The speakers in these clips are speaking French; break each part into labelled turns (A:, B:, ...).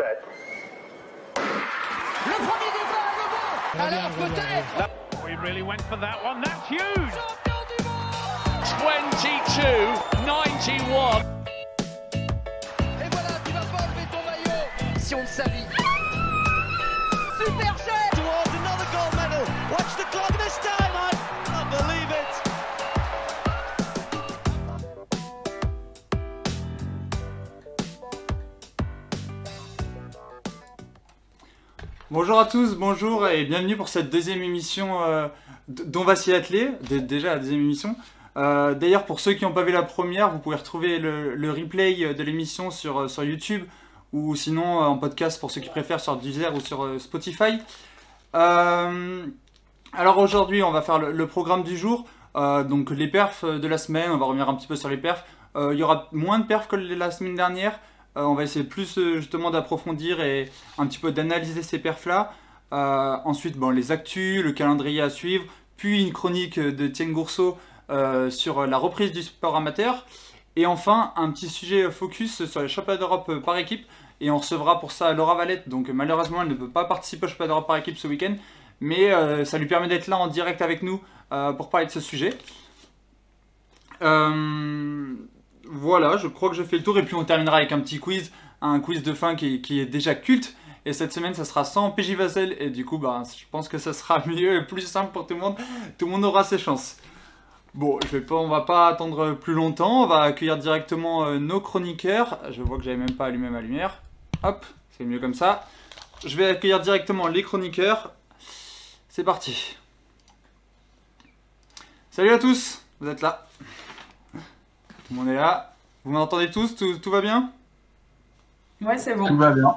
A: set.
B: Le premier départ, le Alors peut-être
C: We really went for that one. That's huge.
B: Champion
D: 22 91.
B: Et voilà, tu vas pas enlever ton maillot Si on le savait Super cher
E: towards another gold medal. Watch the clock this time.
F: Bonjour à tous, bonjour et bienvenue pour cette deuxième émission euh, dont va s'y atteler, Dé- déjà la deuxième émission. Euh, D'ailleurs, pour ceux qui n'ont pas vu la première, vous pouvez retrouver le, replay de l'émission sur, euh, sur YouTube ou sinon euh, en podcast pour ceux qui préfèrent sur Deezer ou sur euh, Spotify. Euh, alors aujourd'hui, on va faire le, le programme du jour. Euh, donc les perfs de la semaine, on va revenir un petit peu sur les perfs. Euh, il y aura moins de perfs que la semaine dernière. Euh, on va essayer plus euh, justement d'approfondir et un petit peu d'analyser ces perfs-là. Euh, ensuite, bon, les actus, le calendrier à suivre, puis une chronique de Tienne Gourceau sur la reprise du sport amateur. Et enfin, un petit sujet focus sur les championnats d'Europe par équipe. Et on recevra pour ça Laura Valette. Donc malheureusement, elle ne peut pas participer au championnat d'Europe par équipe ce week-end. Mais ça lui permet d'être là en direct avec nous pour parler de ce sujet. Voilà, je crois que j'ai fait le tour. Et puis on terminera avec un petit quiz. Un quiz de fin qui, est déjà culte. Et cette semaine, ça sera sans PJ Vassel. Et du coup, bah, je pense que ça sera mieux et plus simple pour tout le monde. Tout le monde aura ses chances. Bon, je vais va pas attendre plus longtemps. On va accueillir directement euh, nos chroniqueurs. Je vois que j'avais même pas allumé ma lumière. Hop, c'est mieux comme ça. Je vais accueillir directement les chroniqueurs. C'est parti. Salut à tous, vous êtes là. Tout le monde est là. Vous m'entendez tous tout, tout va bien
G: Ouais, c'est bon.
H: Tout va bien.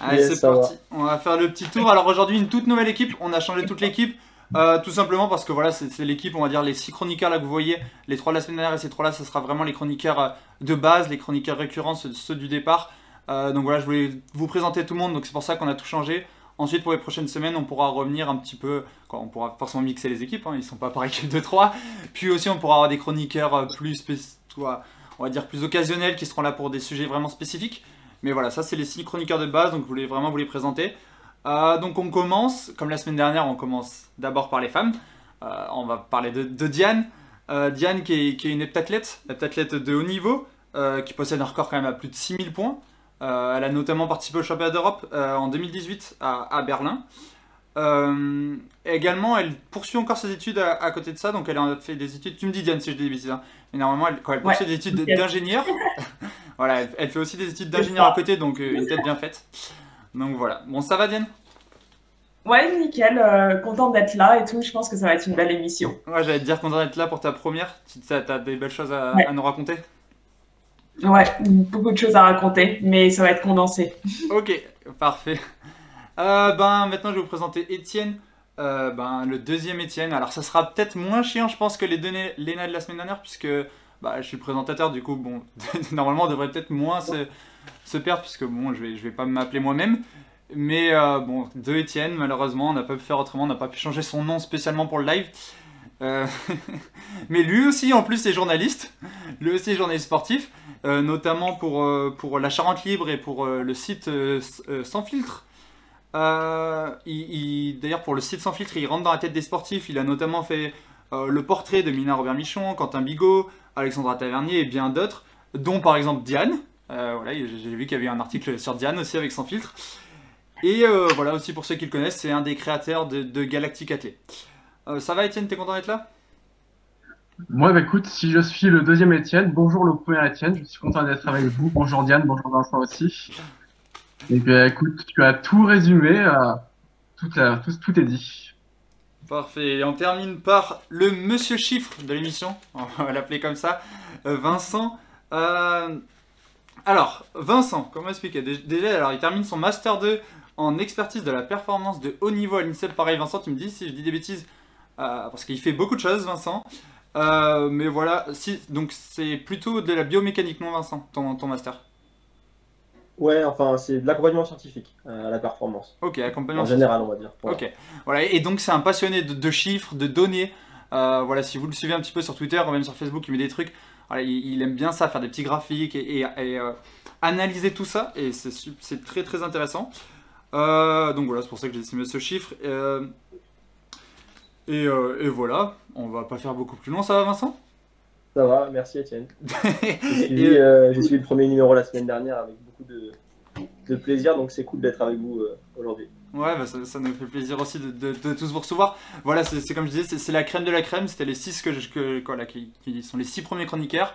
F: Allez,
H: Yes,
F: c'est
H: ça
F: parti. On va faire le petit tour. Alors aujourd'hui, une toute nouvelle équipe. On a changé toute l'équipe. Euh, tout simplement parce que voilà, c'est l'équipe, on va dire les six chroniqueurs là que vous voyez, les trois de la semaine dernière et ces trois là, ce sera vraiment les chroniqueurs euh, de base, les chroniqueurs récurrents, ceux, ceux du départ. Euh, donc voilà, je voulais vous présenter tout le monde, donc c'est pour ça qu'on a tout changé. Ensuite, pour les prochaines semaines, on pourra revenir un petit peu, quoi, on pourra forcément mixer les équipes, hein, ils sont pas par équipe de 3. Puis aussi, on pourra avoir des chroniqueurs plus, spéc- toi, on va dire plus occasionnels qui seront là pour des sujets vraiment spécifiques. Mais voilà, ça c'est les six chroniqueurs de base, donc je voulais vraiment vous les présenter. Euh, donc on commence, comme la semaine dernière, on commence d'abord par les femmes. Euh, on va parler de, Diane. Euh, Diane qui est, qui est une heptathlète, heptathlète de haut niveau, qui possède un record quand même à plus de 6000 points. Elle a notamment participé au championnat d'Europe en 2018 à, à Berlin. Euh, également, elle poursuit encore ses études à, à côté de ça, donc elle a fait des études. Tu me dis Diane si je dis des bêtises, hein. mais normalement, elle, quand elle poursuit
G: Ouais,
F: des études d'ingénieur, voilà, elle, elle fait aussi des études d'ingénieur à côté, donc euh, une tête bien faite. Donc voilà. Bon, ça va Diane?
G: Ouais, nickel. euh, contente d'être là et tout. Je pense que ça va être une belle émission.
F: Ouais, j'allais te dire content d'être là pour ta première. Tu as, des belles choses à,
G: Ouais.
F: à nous raconter?
G: Ouais, beaucoup de choses à raconter, mais ça va être condensé.
F: Ok, parfait. Euh, ben maintenant je vais vous présenter Étienne. Euh, ben le deuxième Étienne. Alors ça sera peut-être moins chiant, je pense, que les deux Léna de la semaine dernière, puisque bah, je suis le présentateur. Du coup, bon, normalement on devrait peut-être moins se, perdre, puisque bon, je vais, je vais pas m'appeler moi-même. Mais euh, bon, deux Étienne, malheureusement, on n'a pas pu faire autrement, on n'a pas pu changer son nom spécialement pour le live. Mais lui aussi, en plus, est journaliste. Lui aussi est journaliste sportif, notamment pour, pour la Charente Libre et pour le site Sans Filtre. Euh, il- il- D'ailleurs, pour le site Sans Filtre, il rentre dans la tête des sportifs. Il a notamment fait euh, le portrait de Mina Robert Michon, Quentin Bigot, Alexandra Tavernier et bien d'autres, dont par exemple Diane. Euh, voilà, j'ai vu qu'il y avait un article sur Diane aussi avec Sans Filtre. Et voilà aussi pour ceux qui le connaissent, c'est un des créateurs de, de Galactic Athlé. Ça va Étienne, t'es content d'être là?
H: Moi, bah, écoute, si je suis le deuxième Étienne, bonjour le premier Étienne, je suis content d'être avec vous. Bonjour Diane, bonjour Vincent aussi. Et puis, euh, écoute, tu as tout résumé, euh, tout, tout, tout est dit.
F: Parfait. Et on termine par le monsieur chiffre de l'émission. On va l'appeler comme ça. Euh, Vincent. Euh, Alors, Vincent, comment expliquer? Dé- Déjà, alors, il termine son Master 2 en expertise de la performance de haut niveau à l'INSEP. Pareil, Vincent, tu me dis si je dis des bêtises. parce qu'il fait beaucoup de choses, Vincent. Mais voilà, donc c'est plutôt de la biomécanique, non, Vincent, ton, ton Master?
A: Ouais, enfin, c'est de l'accompagnement scientifique euh, à la performance.
F: Ok, accompagnement
A: En général, on va dire. Voilà.
F: Ok, voilà, et donc c'est un passionné de, de chiffres, de données. Euh, voilà, si vous le suivez un petit peu sur Twitter ou même sur Facebook, il met des trucs. Voilà, il, il aime bien ça, faire des petits graphiques et, et- et, euh, analyser tout ça et c'est très très intéressant. Euh, donc voilà, c'est pour ça que j'ai estimé ce chiffre. Et, et voilà, on va pas faire beaucoup plus long, ça va Vincent?
A: Ça va, merci Étienne. J'ai suivi,
F: Et-
A: j'ai suivi le premier numéro la semaine dernière avec de, plaisir, donc c'est cool d'être avec vous euh, aujourd'hui.
F: Ouais, bah, ça, nous fait plaisir aussi de, tous vous recevoir. Voilà, c'est comme je disais, c'est- la crème de la crème. C'était les six que, je- que voilà, qui, sont les six premiers chroniqueurs.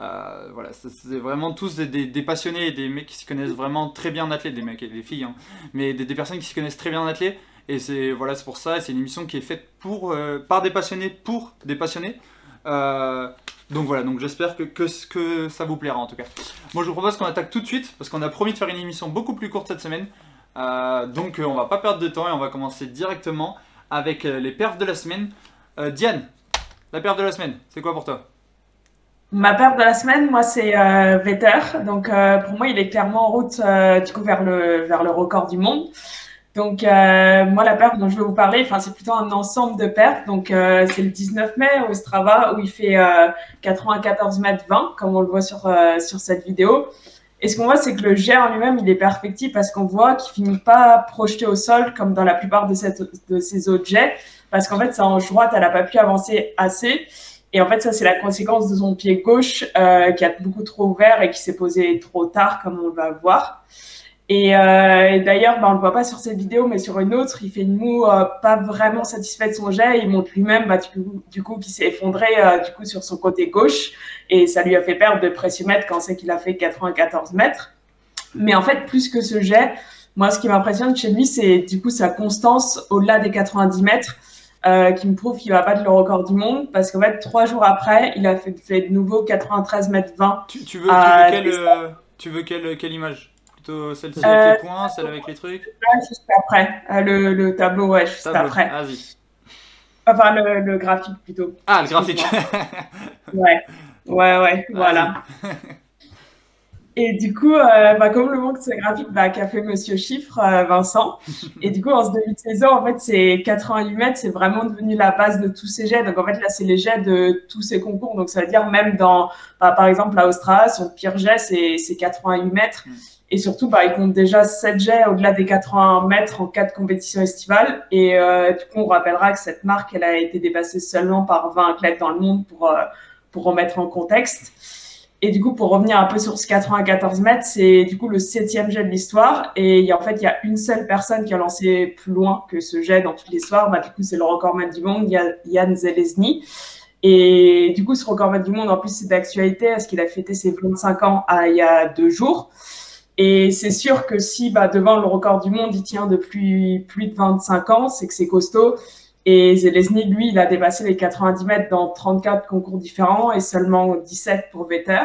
F: Euh, voilà, c'est vraiment tous des, des- des passionnés des mecs qui s'y connaissent vraiment très bien en athlète, des mecs et des filles, hein. mais des, personnes qui s'y connaissent très bien en athlète. Et c'est voilà, pour ça, c'est une émission qui est faite pour, euh, par des passionnés pour des passionnés. Euh, donc voilà, donc j'espère que, ça vous plaira en tout cas. Moi je vous propose qu'on attaque tout de suite parce qu'on a promis de faire une émission beaucoup plus courte cette semaine. Euh, donc euh, on va pas perdre de temps et on va commencer directement avec les perfs de la semaine. Diane, la perf de la semaine, c'est quoi pour toi?
G: Ma perte de la semaine, moi, c'est Vetter. Donc, pour moi, il est clairement en route du coup vers le record du monde. Donc, euh, moi, la perte dont je vais vous parler, enfin, c'est plutôt un ensemble de perfs. Donc, euh, c'est le 19 mai au Strava où il fait euh, 94 mètres 20, comme on le voit sur euh, sur cette vidéo. Et ce qu'on voit, c'est que le jet en lui-même, il est perfectible parce qu'on voit qu'il finit pas projeté au sol comme dans la plupart de, cette, ces autres jets, parce qu'en fait, sa hanche droite, elle n'a pas pu avancer assez. Et en fait, ça, c'est la conséquence de son pied gauche euh, qui a beaucoup trop ouvert et qui s'est posé trop tard, comme on va voir. Et, euh, et d'ailleurs, ben, on le voit pas sur cette vidéo, mais sur une autre, il fait une moue euh, pas vraiment satisfait de son jet. Il montre lui-même, bah, du coup, du coup, qu'il s'est effondré euh, du coup sur son côté gauche, et ça lui a fait perdre de pressiomètre quand c'est qu'il a fait 94 mètres. Mais en fait, plus que ce jet, moi, ce qui m'impressionne chez lui, c'est du coup sa constance au-delà des 90 mètres euh, qui me prouve qu'il va battre le record du monde parce qu'en fait, trois jours après, il a fait, fait de nouveau 93 mètres 20.
F: tu, tu veux, tu veux, quelle,
G: c'est
F: euh, tu veux quelle, quelle image? Plutôt celle-ci
G: Euh,
F: avec les points, celle avec les trucs
G: juste après, euh, le, le tableau, ouais, juste
F: Tableau.
G: après.
F: Vas-y.
G: Enfin, le, le graphique plutôt.
F: Ah, le graphique
G: Ouais, ouais, ouais, voilà. Et du coup, euh, bah, comme le manque de ce graphique bah, qu'a fait Monsieur Chiffre, euh, Vincent, et du coup, en ce début de saison, en fait, c'est 88 mètres, c'est vraiment devenu la base de tous ces jets. Donc, en fait, là, c'est les jets de tous ces concours. Donc, ça veut dire même dans, bah, par exemple, la Australia, son pire jet, c'est c'est 88 mètres. Et surtout, bah, il compte déjà 7 jets au-delà des 80 mètres en cas de compétition estivale. Et euh, du coup, on rappellera que cette marque, elle a été dépassée seulement par 20 athlètes dans le monde pour, euh, pour remettre en contexte. Et du coup, pour revenir un peu sur ce 94 mètres, c'est du coup le septième jet de l'histoire. Et en fait, il y a une seule personne qui a lancé plus loin que ce jet dans toute l'histoire. Bah, du coup, c'est le recordman du monde, Yann Zelezny. Et du coup, ce recordman du monde, en plus, c'est d'actualité parce qu'il a fêté ses 25 ans à- il y a deux jours. Et c'est sûr que si bah, devant le record du monde, il tient depuis plus de 25 ans, c'est que c'est costaud. Et Zelezny, lui, il a dépassé les 90 mètres dans 34 concours différents et seulement 17 pour Vetter.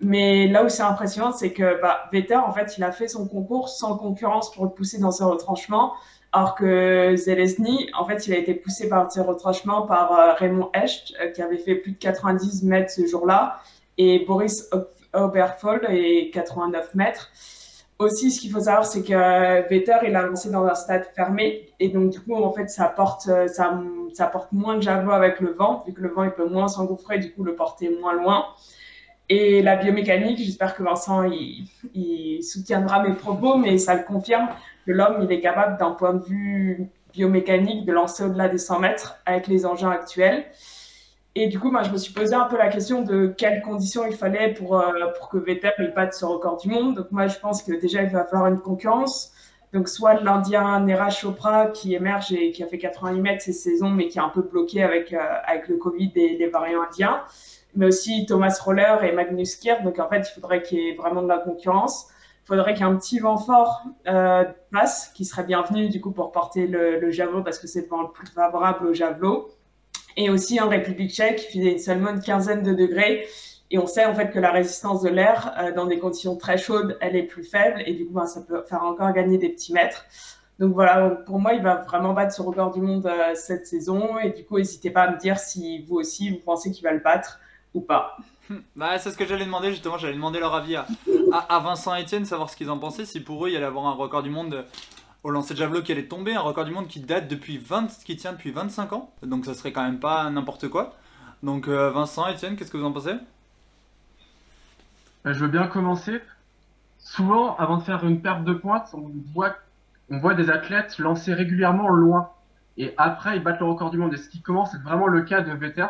G: Mais là où c'est impressionnant, c'est que bah, Vetter, en fait, il a fait son concours sans concurrence pour le pousser dans ses retranchements, alors que Zelezny, en fait, il a été poussé par ses retranchements par euh, Raymond Hecht, euh, qui avait fait plus de 90 mètres ce jour-là, et Boris Oberfold, et 89 mètres. Aussi, ce qu'il faut savoir, c'est que Vetter, il a lancé dans un stade fermé. Et donc, du coup, en fait, ça porte, euh, ça, ça porte moins de javelot avec le vent, vu que le vent, il peut moins s'engouffrer, du coup, le porter moins loin. Et la biomécanique, j'espère que Vincent, il soutiendra mes propos, mais ça le confirme que l'homme, il est capable, d'un point de vue biomécanique, de lancer au-delà des 100 mètres avec les engins actuels. Et du coup, moi, je me suis posé un peu la question de quelles conditions il fallait pour, euh, pour que Vettel batte ce record du monde. Donc moi, je pense que déjà, il va falloir une concurrence. Donc soit l'Indien Nera Chopra qui émerge et qui a fait 88 mètres cette saison, mais qui est un peu bloqué avec, euh, avec le Covid et les variants indiens. Mais aussi Thomas Roller et Magnus Kier. Donc en fait, il faudrait qu'il y ait vraiment de la concurrence. Il faudrait qu'un petit vent fort euh, passe, qui serait bienvenu du coup pour porter le javelot parce que c'est le vent le plus favorable au javelot et aussi en République tchèque, il faisait seulement une quinzaine de degrés. Et on sait en fait que la résistance de l'air euh, dans des conditions très chaudes, elle est plus faible et du coup, ben, ça peut faire encore gagner des petits mètres. Donc voilà, pour moi, il va vraiment battre ce record du monde euh, cette saison. Et du coup, n'hésitez pas à me dire si vous aussi, vous pensez qu'il va le battre ou pas.
F: Bah, c'est ce que j'allais demander justement, j'allais demander leur avis à, à, Vincent et Étienne, savoir ce qu'ils en pensaient, si pour eux il y allait avoir un record du monde au lancer de javelot qui allait tomber, un record du monde qui date depuis 20, qui tient depuis 25 ans, donc ça serait quand même pas n'importe quoi. Donc euh, Vincent, Étienne, qu'est-ce que vous en pensez?
H: Bah, je veux bien commencer. souvent, avant de faire une perte de pointe, on voit, des athlètes lancer régulièrement loin. Et après, ils battent le record du monde. Et ce qui commence être vraiment le cas de Vetter,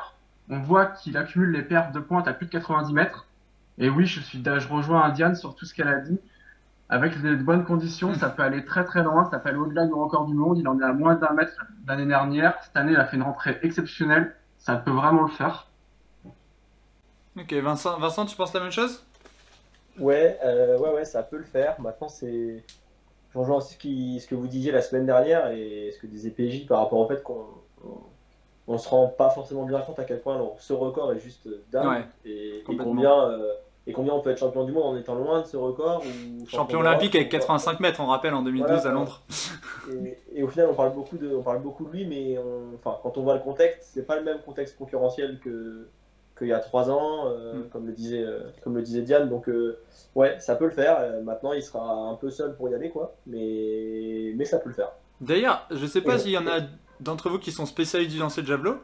H: on voit qu'il accumule les pertes de pointe à plus de 90 mètres. Et oui, je, suis, je rejoins Indiane sur tout ce qu'elle a dit. Avec de bonnes conditions, ça peut aller très très loin, ça peut aller au-delà du record du monde. Il en est à moins d'un mètre l'année dernière. Cette année, il a fait une rentrée exceptionnelle. Ça peut vraiment le faire.
F: Ok, Vincent, Vincent tu penses la même chose?
A: Ouais, euh, ouais, ouais, ça peut le faire. Maintenant, c'est. Je rejoins aussi ce, qui- ce que vous disiez la semaine dernière et ce que disait PJ par rapport au fait qu'on on, se rend pas forcément bien compte à quel point alors, ce record est juste dingue
F: Ouais,
A: et, combien, euh, et combien on peut être champion du monde en étant loin de ce record. Ou
F: Champion olympique avec
A: ou-
F: 85 mètres, on rappelle, en 2012
A: Voilà.
F: à Londres.
A: Et, et au final, on parle beaucoup de, on parle beaucoup de lui, mais on, enfin, quand on voit le contexte, c'est pas le même contexte concurrentiel que qu'il y a trois ans, euh,
F: Mm.
A: comme le disait, euh, comme le disait Diane. Donc, euh, ouais, ça peut le faire. Maintenant, il sera un peu seul pour y aller, quoi. Mais, mais ça peut le faire.
F: D'ailleurs, je sais pas s'il y en a d'entre vous qui sont spécialistes du lancer de javelot,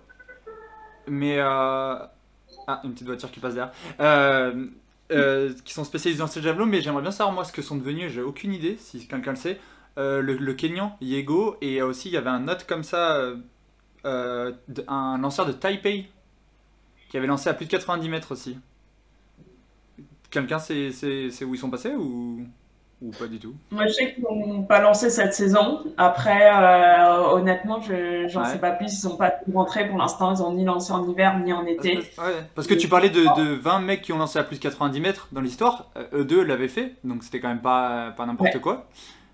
F: mais ah, une petite voiture qui passe derrière, Euh, qui sont spécialistes du lancer de javelot, mais j'aimerais bien savoir moi ce que sont devenus. J'ai aucune idée si quelqu'un le sait. Euh, le, Kenyan Yego et aussi il y avait un autre comme ça, euh, un lanceur de Taipei qui avait lancé à plus de 90 mètres aussi. Quelqu'un sait- sait où ils sont passés ou, ou pas du tout
G: Moi, je sais qu'ils n'ont pas lancé cette saison. Après, euh, honnêtement, je j'en
F: Ouais.
G: sais pas plus. Ils sont pas rentrés pour l'instant. Ils ont ni lancé en hiver ni en été.
F: Ouais, parce que tu parlais de, de 20 mecs qui ont lancé à plus de 90 mètres dans l'histoire, euh, eux deux l'avaient fait, donc c'était quand même pas, pas n'importe
G: Ouais.
F: quoi.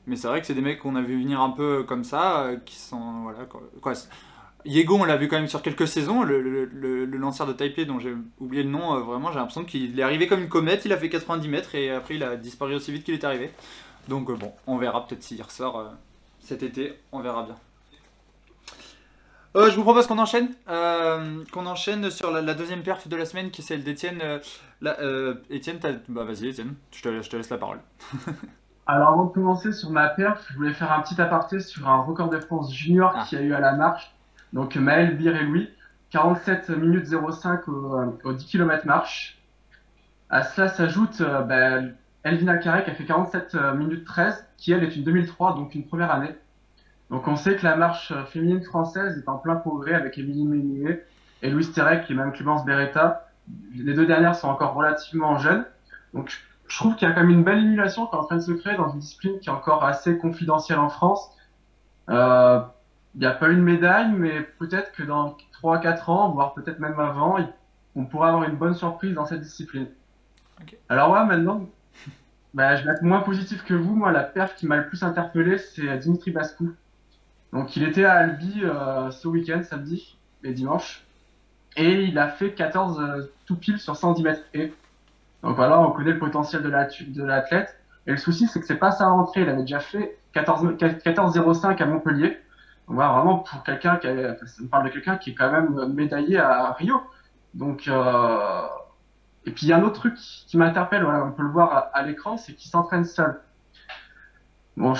F: Mais c'est vrai que c'est des mecs qu'on a vu venir un peu comme ça, euh, qui sont. Voilà, quoi. Yego, on l'a vu quand même sur quelques saisons, le, le- le- le lanceur de Taipei dont j'ai oublié le nom, euh, vraiment, j'ai l'impression qu'il est arrivé comme une comète, il a fait 90 mètres et après il a disparu aussi vite qu'il est arrivé. Donc euh, bon, on verra peut-être s'il ressort euh, cet été, on verra bien. Je vous propose qu'on enchaîne, qu'on enchaîne sur la, la deuxième perf de la semaine qui est celle d'Étienne. Étienne, bah vas-y Étienne, je te, je te laisse la parole.
H: Alors avant de commencer sur ma perf, je voulais faire un petit aparté sur un record de France junior
F: Ah.
H: qui a eu à la marche. Donc Maël Bir et Louis, 47 minutes 05 au, euh, au 10 km marche. À cela s'ajoute euh, bah, Elvina Carré qui a fait 47 minutes 13, qui elle est une 2003, donc une première année. Donc on sait que la marche euh, féminine française est en plein progrès avec Émilie Ménier et Louise Terek est même Clémence Beretta. Les deux dernières sont encore relativement jeunes. Donc je- trouve qu'il y a quand même une belle émulation qui est en train de se créer dans une discipline qui est encore assez confidentielle en France. Euh, Il n'y a pas eu de médaille, mais peut-être que dans 3-4 ans, voire peut-être même avant, on pourra avoir une bonne surprise dans cette discipline. Alors ouais, maintenant, bah, je vais être moins positif que vous. Moi, la perf qui m'a le plus interpellé, c'est Dimitri Baskou. Donc il était à Albi euh, ce week-end, samedi et dimanche, et il a fait 14 euh, tout pile sur 110 mètres et. Donc voilà, on connaît le potentiel de la- de l'athlète. Et le souci, c'est que c'est pas sa rentrée. Il avait déjà fait 14 14,05 à Montpellier. Vraiment pour quelqu'un qui a, on parle de quelqu'un qui est quand même médaillé à Rio. Donc euh, et puis il y a un autre truc qui m'interpelle, voilà, on peut le voir à, l'écran, c'est qu'il s'entraîne seul. Bon,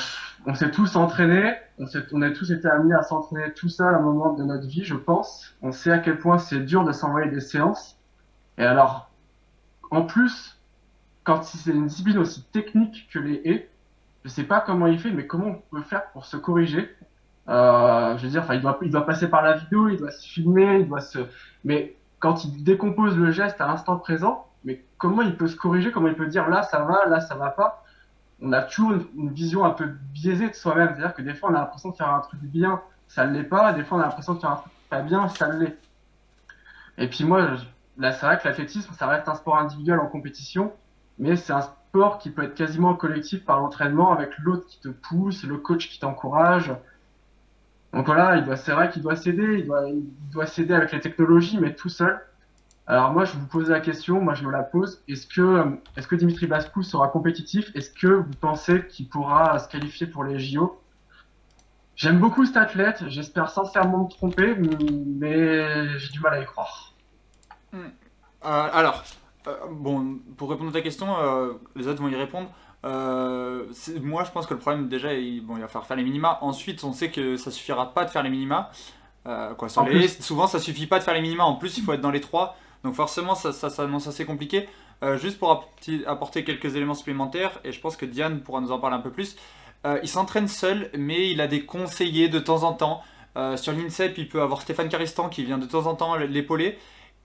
H: on s'est tous entraînés, on, s'est- on a tous été amenés à s'entraîner tout seul à un moment de notre vie, je pense. On sait à quel point c'est dur de s'envoyer des séances. Et alors, en plus, quand c'est une discipline aussi technique que les haies, je sais pas comment il fait, mais comment on peut faire pour se corriger. Euh, je veux dire, enfin, il doit, passer par la vidéo, il doit se filmer, il doit se. Mais quand il décompose le geste à l'instant présent, mais comment il peut se corriger, comment il peut dire là ça va, là ça va pas? On a toujours une, vision un peu biaisée de soi-même, c'est-à-dire que des fois on a l'impression de faire un truc bien, ça ne l'est pas, des fois on a l'impression de faire un truc pas bien, ça l'est. Et puis moi, là c'est vrai que l'athlétisme, ça reste un sport individuel en compétition, mais c'est un sport qui peut être quasiment collectif par l'entraînement avec l'autre qui te pousse, le coach qui t'encourage. Donc voilà, c'est vrai qu'il doit s'aider, il doit, s'aider avec les technologies, mais tout seul. Alors moi, je vous pose la question, moi je me la pose. Est-ce que, est-ce que Dimitri Baskou sera compétitif? Est-ce que vous pensez qu'il pourra se qualifier pour les JO J'aime beaucoup cet athlète, j'espère sincèrement me tromper, mais j'ai du mal à y croire.
F: Euh, alors, euh, bon, pour répondre à ta question, euh, les autres vont y répondre. Euh, moi, je pense que le problème, déjà, il, bon, il va falloir faire les minima. Ensuite, on sait que ça suffira pas de faire les minima. Euh, quoi, sur les souvent, ça suffit pas de faire les minima. En plus, il faut être dans les trois. Donc, forcément, ça, ça s'annonce assez compliqué. Euh, juste pour apporter, quelques éléments supplémentaires, et je pense que Diane pourra nous en parler un peu plus. Il s'entraîne seul, mais il a des conseillers de temps en temps. Sur l'INSEP, il peut avoir Stéphane Caristan qui vient de temps en temps l'épauler.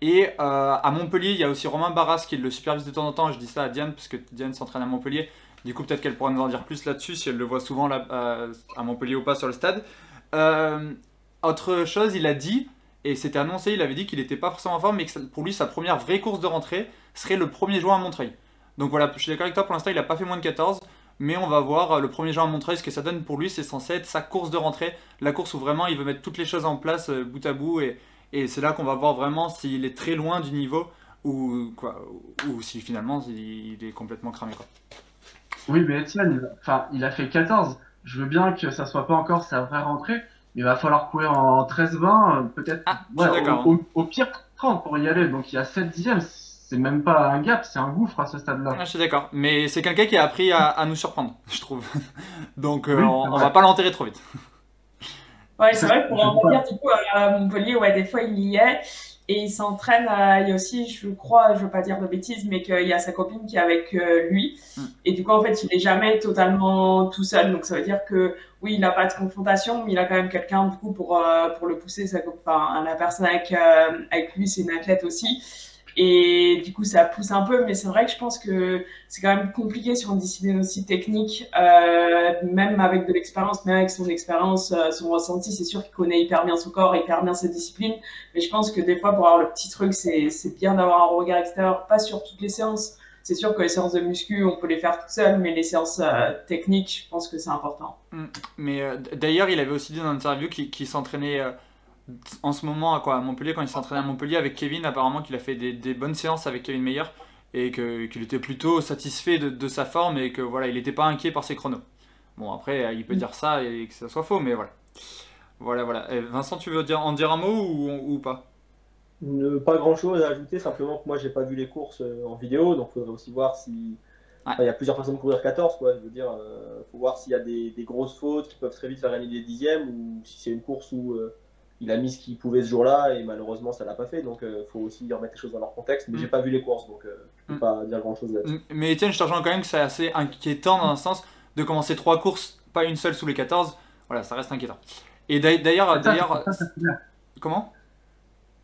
F: Et euh, à Montpellier, il y a aussi Romain Barras qui le supervise de temps en temps. Je dis ça à Diane parce que Diane s'entraîne à Montpellier. Du coup, peut-être qu'elle pourra nous en dire plus là-dessus si elle le voit souvent là, euh, à Montpellier ou pas sur le stade. Euh, autre chose, il a dit, et c'était annoncé, il avait dit qu'il n'était pas forcément en forme, mais que pour lui, sa première vraie course de rentrée serait le 1er juin à Montreuil. Donc voilà, je suis d'accord avec toi, pour l'instant, il n'a pas fait moins de 14, mais on va voir le 1er juin à Montreuil ce que ça donne pour lui. C'est censé être sa course de rentrée, la course où vraiment il veut mettre toutes les choses en place bout à bout, et, et c'est là qu'on va voir vraiment s'il est très loin du niveau ou, quoi, ou si finalement il, est complètement cramé. Quoi.
H: Oui, mais Etienne, enfin, il a fait 14. Je veux bien que ça soit pas encore sa vraie rentrée, mais il va falloir courir en 13-20, peut-être
F: Ah,
H: ouais,
F: d'accord.
H: au, au- au pire 30 pour y aller. Donc il y a 7 dixièmes, c'est même pas un gap, c'est un gouffre à ce stade-là.
F: Ah, je suis d'accord, mais c'est quelqu'un qui a appris à, à nous surprendre, je trouve. Donc euh,
H: Oui,
F: on, on va pas l'enterrer trop vite.
G: Ouais, c'est vrai que pour en revenir du coup à Montpellier, ouais, des fois il y est et il s'entraîne. à- Il y a aussi, je crois, je veux pas dire de bêtises, mais qu'il y a sa copine qui est avec euh, lui.
F: Mm.
G: Et du coup, en fait, il est jamais totalement tout seul. Donc ça veut dire que oui, il n'a pas de confrontation, mais il a quand même quelqu'un du coup pour euh, pour le pousser. Sa, enfin, la personne avec euh, avec lui, c'est une athlète aussi. Et du coup, ça pousse un peu, mais c'est vrai que je pense que c'est quand même compliqué sur une discipline aussi technique, euh, même avec de l'expérience, même avec son expérience, euh, son ressenti, c'est sûr qu'il connaît hyper bien son corps, hyper bien sa discipline, mais je pense que des fois, pour avoir le petit truc, c'est bien d'avoir un regard extérieur, pas sur toutes les séances. C'est sûr que les séances de muscu, on peut les faire tout seul, mais les séances euh, techniques, je pense que c'est important.
F: Mais euh, d'ailleurs, il avait aussi dit dans une interview qu'il s'entraînait en ce moment à, quoi, à Montpellier, quand il s'entraînait à Montpellier avec Kevin, apparemment qu'il a fait des, des bonnes séances avec Kevin Meyer et qu'il était plutôt satisfait de, de sa forme et que voilà, il n'était pas inquiet par ses chronos. Bon, après, euh, il peut dire ça et que ça soit faux, mais voilà. Voilà, voilà. Et Vincent, tu veux dire, en dire un mot ou, ou pas?
A: Ne- pas grand chose à ajouter, simplement que moi j'ai pas vu les courses euh, en vidéo, donc il faudrait aussi voir si.
F: Ouais.
A: Enfin, il y a plusieurs façons de courir 14, quoi. Je veux dire, euh, faut voir s'il y a des, des grosses fautes qui peuvent très vite faire gagner des dixièmes ou si c'est une course où euh, il a mis ce qu'il pouvait ce jour-là et malheureusement ça l'a pas fait. Donc il faut aussi remettre les choses dans leur contexte. Mais
F: Mm.
A: j'ai pas vu les courses, donc euh, je peux
F: Mm.
A: pas dire grand chose là-dessus.
F: Mais Étienne, je te rejoins quand même que c'est assez inquiétant dans un sens de commencer trois courses, pas une seule sous les 14. Voilà, ça reste inquiétant. Et d'ailleurs, d'ailleurs,
H: C'est ça,
F: d'ailleurs,
H: c'est pas sa première.
F: comment?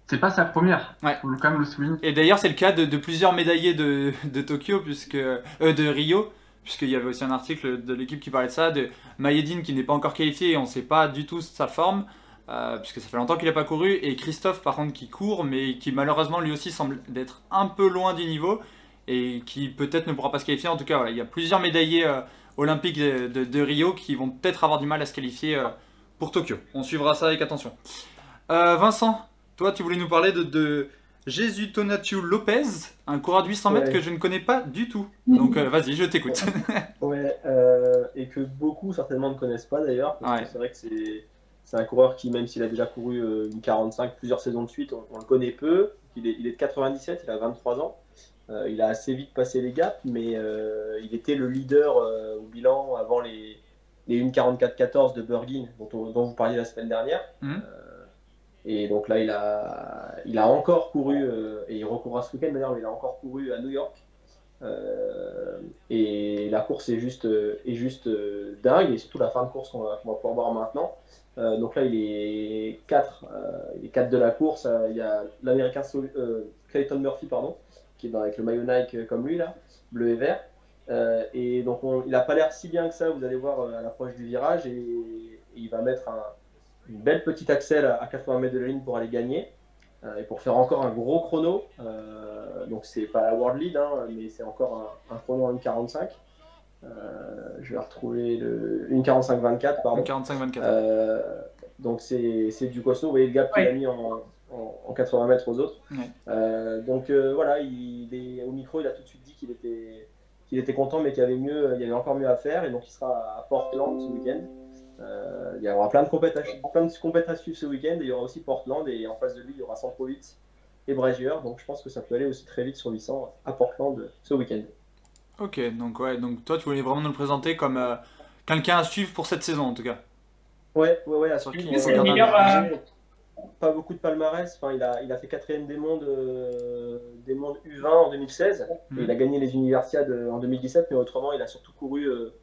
H: C'est pas sa première.
F: Ouais.
H: Faut quand même le souligner.
F: Et d'ailleurs, c'est le cas de, de plusieurs médaillés de, de Tokyo, puisque, euh, de Rio, puisqu'il y avait aussi un article de l'équipe qui parlait de ça, de Mayedine qui n'est pas encore qualifié et on ne sait pas du tout sa forme, euh, puisque ça fait longtemps qu'il n'a pas couru, et Christophe par contre qui court, mais qui malheureusement lui aussi semble d'être un peu loin du niveau, et qui peut-être ne pourra pas se qualifier. En tout cas, voilà, il y a plusieurs médaillés euh, olympiques de, de- de Rio qui vont peut-être avoir du mal à se qualifier euh, pour Tokyo. On suivra ça avec attention. Vincent, toi tu voulais nous parler de... de Jésus Tonatiuh Lopez, un coureur de 800 mètres
A: Ouais.
F: que je ne connais pas du tout. Donc euh, vas-y, je t'écoute.
A: Ouais, euh, et que beaucoup certainement ne connaissent pas d'ailleurs, parce
F: Ouais.
A: que c'est vrai que c'est c'est un coureur qui, même s'il a déjà couru euh, une 45 plusieurs saisons de suite, on, on le connaît peu. Il est, il est de 97, il a 23 ans. Euh, il a assez vite passé les gaps, mais euh, il était le leader euh, au bilan avant les, les 1.44-14 de Burgin, dont, on- dont vous parliez la semaine dernière. Euh, et donc là, il a, il a encore couru, et il recourra ce week-end d'ailleurs, mais il a encore couru à New York. Euh, et la course est juste, euh, est juste euh, dingue, et surtout la fin de course qu'on va, pouvoir voir maintenant. Donc là, il est 4, il est 4 de la course. Il y a l'américain Clayton Murphy, pardon, qui est avec le maillot Nike comme lui, là, bleu et vert. Et donc, on- il n'a pas l'air si bien que ça, vous allez voir à l'approche du virage, et, il va mettre un, une belle petite à, à 80 mètres de la ligne pour aller gagner. Euh, et pour faire encore un gros chrono. Euh, donc, c'est pas la World Lead, hein, mais c'est encore un, un chrono en 1.45. Euh, je vais retrouver le 1.45-24, pardon.
F: 45-24.
A: Euh, donc c'est c'est du costaud. Vous voyez le gap qu'il a mis en, en, en 80 mètres aux autres.
F: Ouais.
A: Euh, donc euh, voilà, il est, au micro, il a tout de suite dit qu'il était, qu'il était content, mais qu'il y avait mieux, il y avait encore mieux à faire. Et donc il sera à Portland ce week-end. Euh, il y aura plein de compètes à, plein de compètes à suivre ce week-end. Et il y aura aussi Portland et en face de lui, il y aura Centrovitz et Brazier. Donc je pense que ça peut aller aussi très vite sur 800 à Portland ce week-end.
F: Ok, donc ouais, donc toi tu voulais vraiment nous le présenter comme euh, quelqu'un à suivre pour cette saison en tout cas.
A: Ouais, ouais, ouais, à
F: Sur
A: suivre.
F: qui il faut
A: euh, budget. pas beaucoup de palmarès. Enfin, il, a, il a fait quatrième des mondes, euh, des mondes U20 en 2016.
F: Mhm.
A: Et il a gagné les Universiades euh, en 2017, mais autrement, il a surtout couru euh,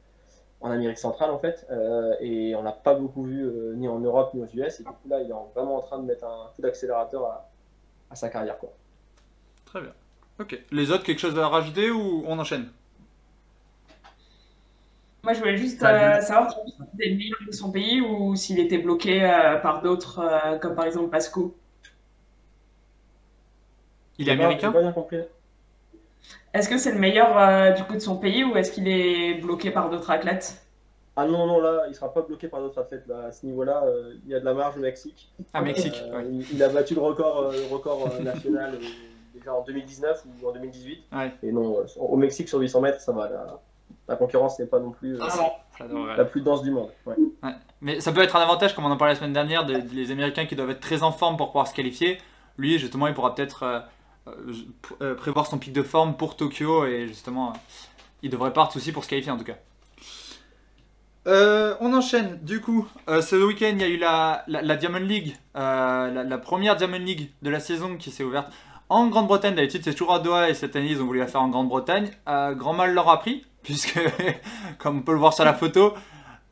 A: en Amérique centrale, en fait. Euh, et on l'a pas beaucoup vu euh, ni en Europe ni aux US. Et du coup, là, il est en- vraiment en train de mettre un coup d'accélérateur à, à sa carrière. Quoi.
F: Très bien. Ok. Les autres, quelque chose à rajouter ou on enchaîne?
G: Moi, je voulais juste euh, savoir s'il était le meilleur de son pays ou s'il était bloqué euh, par d'autres, euh, comme par exemple Pasco.
F: Il est américain?
A: pas bien compris.
G: Est-ce que c'est le meilleur euh, du coup de son pays ou est-ce qu'il est bloqué par d'autres athlètes?
A: Ah non, non, là, il sera pas bloqué par d'autres athlètes. Là. À ce niveau-là, euh, il y a de la marge au Mexique.
F: Ah, Mexique.
A: Euh,
F: ouais.
A: il, il a battu le record, le record national euh, déjà en 2019 ou en 2018.
F: Ouais.
A: Et non, euh, au Mexique, sur 800 mètres, ça va. La, la concurrence n'est pas non plus euh,
F: Ah, ça, ça devrait
A: la plus dense du monde. Ouais.
F: Mais ça peut être un avantage, comme on en parlait la semaine dernière, des, des Américains qui doivent être très en forme pour pouvoir se qualifier. Lui, justement, il pourra peut-être euh, prévoir son pic de forme pour Tokyo et justement, euh, il devrait pas avoir de soucis pour se qualifier en tout cas. Euh, on enchaîne, du coup, euh, ce week-end il y a eu la, la, Diamond League, euh, la, première Diamond League de la saison qui s'est ouverte en Grande-Bretagne. D'habitude c'est toujours à Doha et cette année ils ont voulu la faire en Grande-Bretagne. Euh, grand mal leur a pris, puisque comme on peut le voir sur la photo,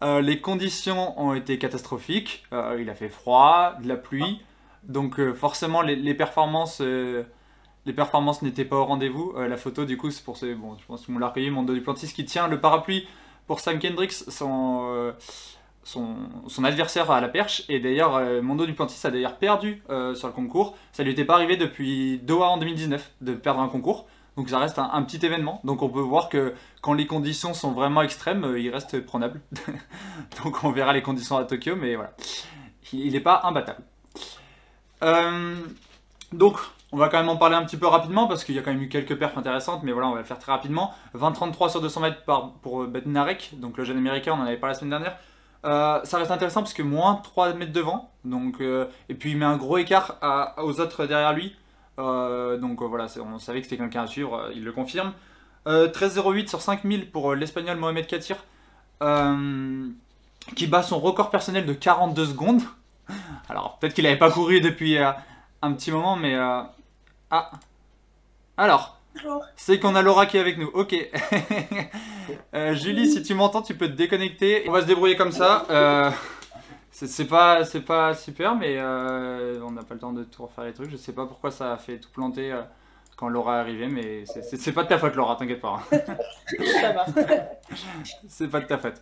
F: euh, les conditions ont été catastrophiques. Euh, il a fait froid, de la pluie. Donc euh, forcément les, performances, euh, les performances n'étaient pas au rendez-vous. Euh, la photo du coup c'est pour ce, bon, je pense que vous recueilli, Mondo Duplantis qui tient le parapluie pour Sam Kendricks, son, euh, son, son adversaire à la perche. Et d'ailleurs euh, Mondo Duplantis a d'ailleurs perdu euh, sur le concours. Ça lui était pas arrivé depuis Doha en 2019 de perdre un concours. Donc ça reste un, un petit événement. Donc on peut voir que quand les conditions sont vraiment extrêmes, il reste prenable. Donc on verra les conditions à Tokyo, mais voilà. Il n'est pas imbattable. Donc, on va quand même en parler un petit peu rapidement parce qu'il y a quand même eu quelques perfs intéressantes, mais voilà, on va le faire très rapidement. 20-33 sur 200 mètres pour Bednarek, donc le jeune américain, on en avait parlé la semaine dernière. Euh, ça reste intéressant parce que moins 3 mètres devant, donc, euh, et puis il met un gros écart aux autres derrière lui. Euh, donc euh, voilà, on savait que c'était quelqu'un à suivre, euh, il le confirme. Euh, 13-08 sur 5000 pour euh, l'espagnol Mohamed Katir, euh, qui bat son record personnel de 42 secondes. Alors, peut-être qu'il n'avait pas couru depuis euh, un petit moment, mais. Ah Alors, c'est qu'on a Laura qui est avec nous. Ok. Euh, Julie, si tu m'entends, tu peux te déconnecter. On va se débrouiller comme ça. Euh, c'est pas, c'est pas super, mais euh, on n'a pas le temps de tout refaire les trucs. Je sais pas pourquoi ça a fait tout planter quand Laura est arrivée, mais c'est- pas de ta faute, Laura, t'inquiète pas.
I: Ça va.
F: C'est pas de ta faute.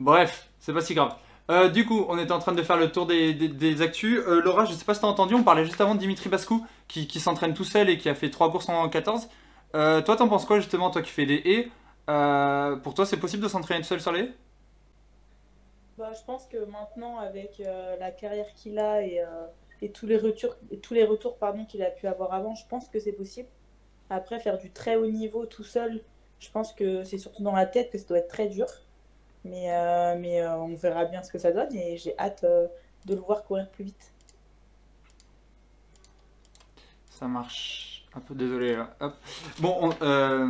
F: Bref, c'est pas si grave. Euh, du coup, on était en train de faire le tour des, des, des actus. Euh, Laura, je sais pas si t'as entendu, on parlait juste avant de Dimitri Bascou qui, s'entraîne tout seul et qui a fait 3 courses en 14. Euh, toi, t'en penses quoi justement, toi qui fais des haies? Euh, Pour toi, c'est possible de s'entraîner tout seul sur les haies?
I: Bah, je pense que maintenant, avec euh, la carrière qu'il a et, euh, et tous les retours, et tous les retours pardon, qu'il a pu avoir avant, je pense que c'est possible. Après, faire du très haut niveau tout seul, je pense que c'est surtout dans la tête que ça doit être très dur. Mais, mais on verra bien ce que ça donne et j'ai hâte de le voir courir plus vite.
F: Ça marche. Un peu désolé. Bon, on- euh,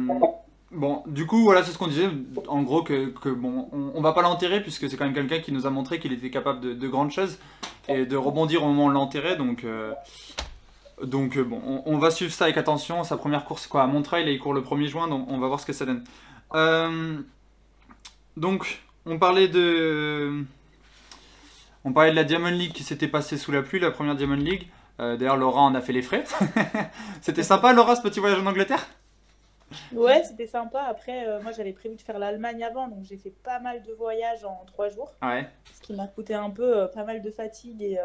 F: bon, du coup, voilà, c'est ce qu'on disait. En gros, que, que, bon, on, on va pas l'enterrer puisque c'est quand même quelqu'un qui nous a montré qu'il était capable de, de grandes choses et de rebondir au moment où on l'enterrait. Donc, euh, donc euh, bon, on, va suivre ça avec attention. Sa première course, quoi, à Montreuil, il court le 1er juin, donc on va voir ce que ça donne. Euh, donc, on parlait de. On parlait de la Diamond League qui s'était passée sous la pluie, la première Diamond League. Euh, D'ailleurs, Laura en a fait les frais. C'était sympa, Laura, ce petit voyage en Angleterre?
I: Ouais, c'était sympa. Après, euh, moi, j'avais prévu de faire l'Allemagne avant, donc j'ai fait pas mal de voyages en trois jours.
F: Ouais.
I: ce qui m'a coûté un peu euh, pas mal de fatigue et,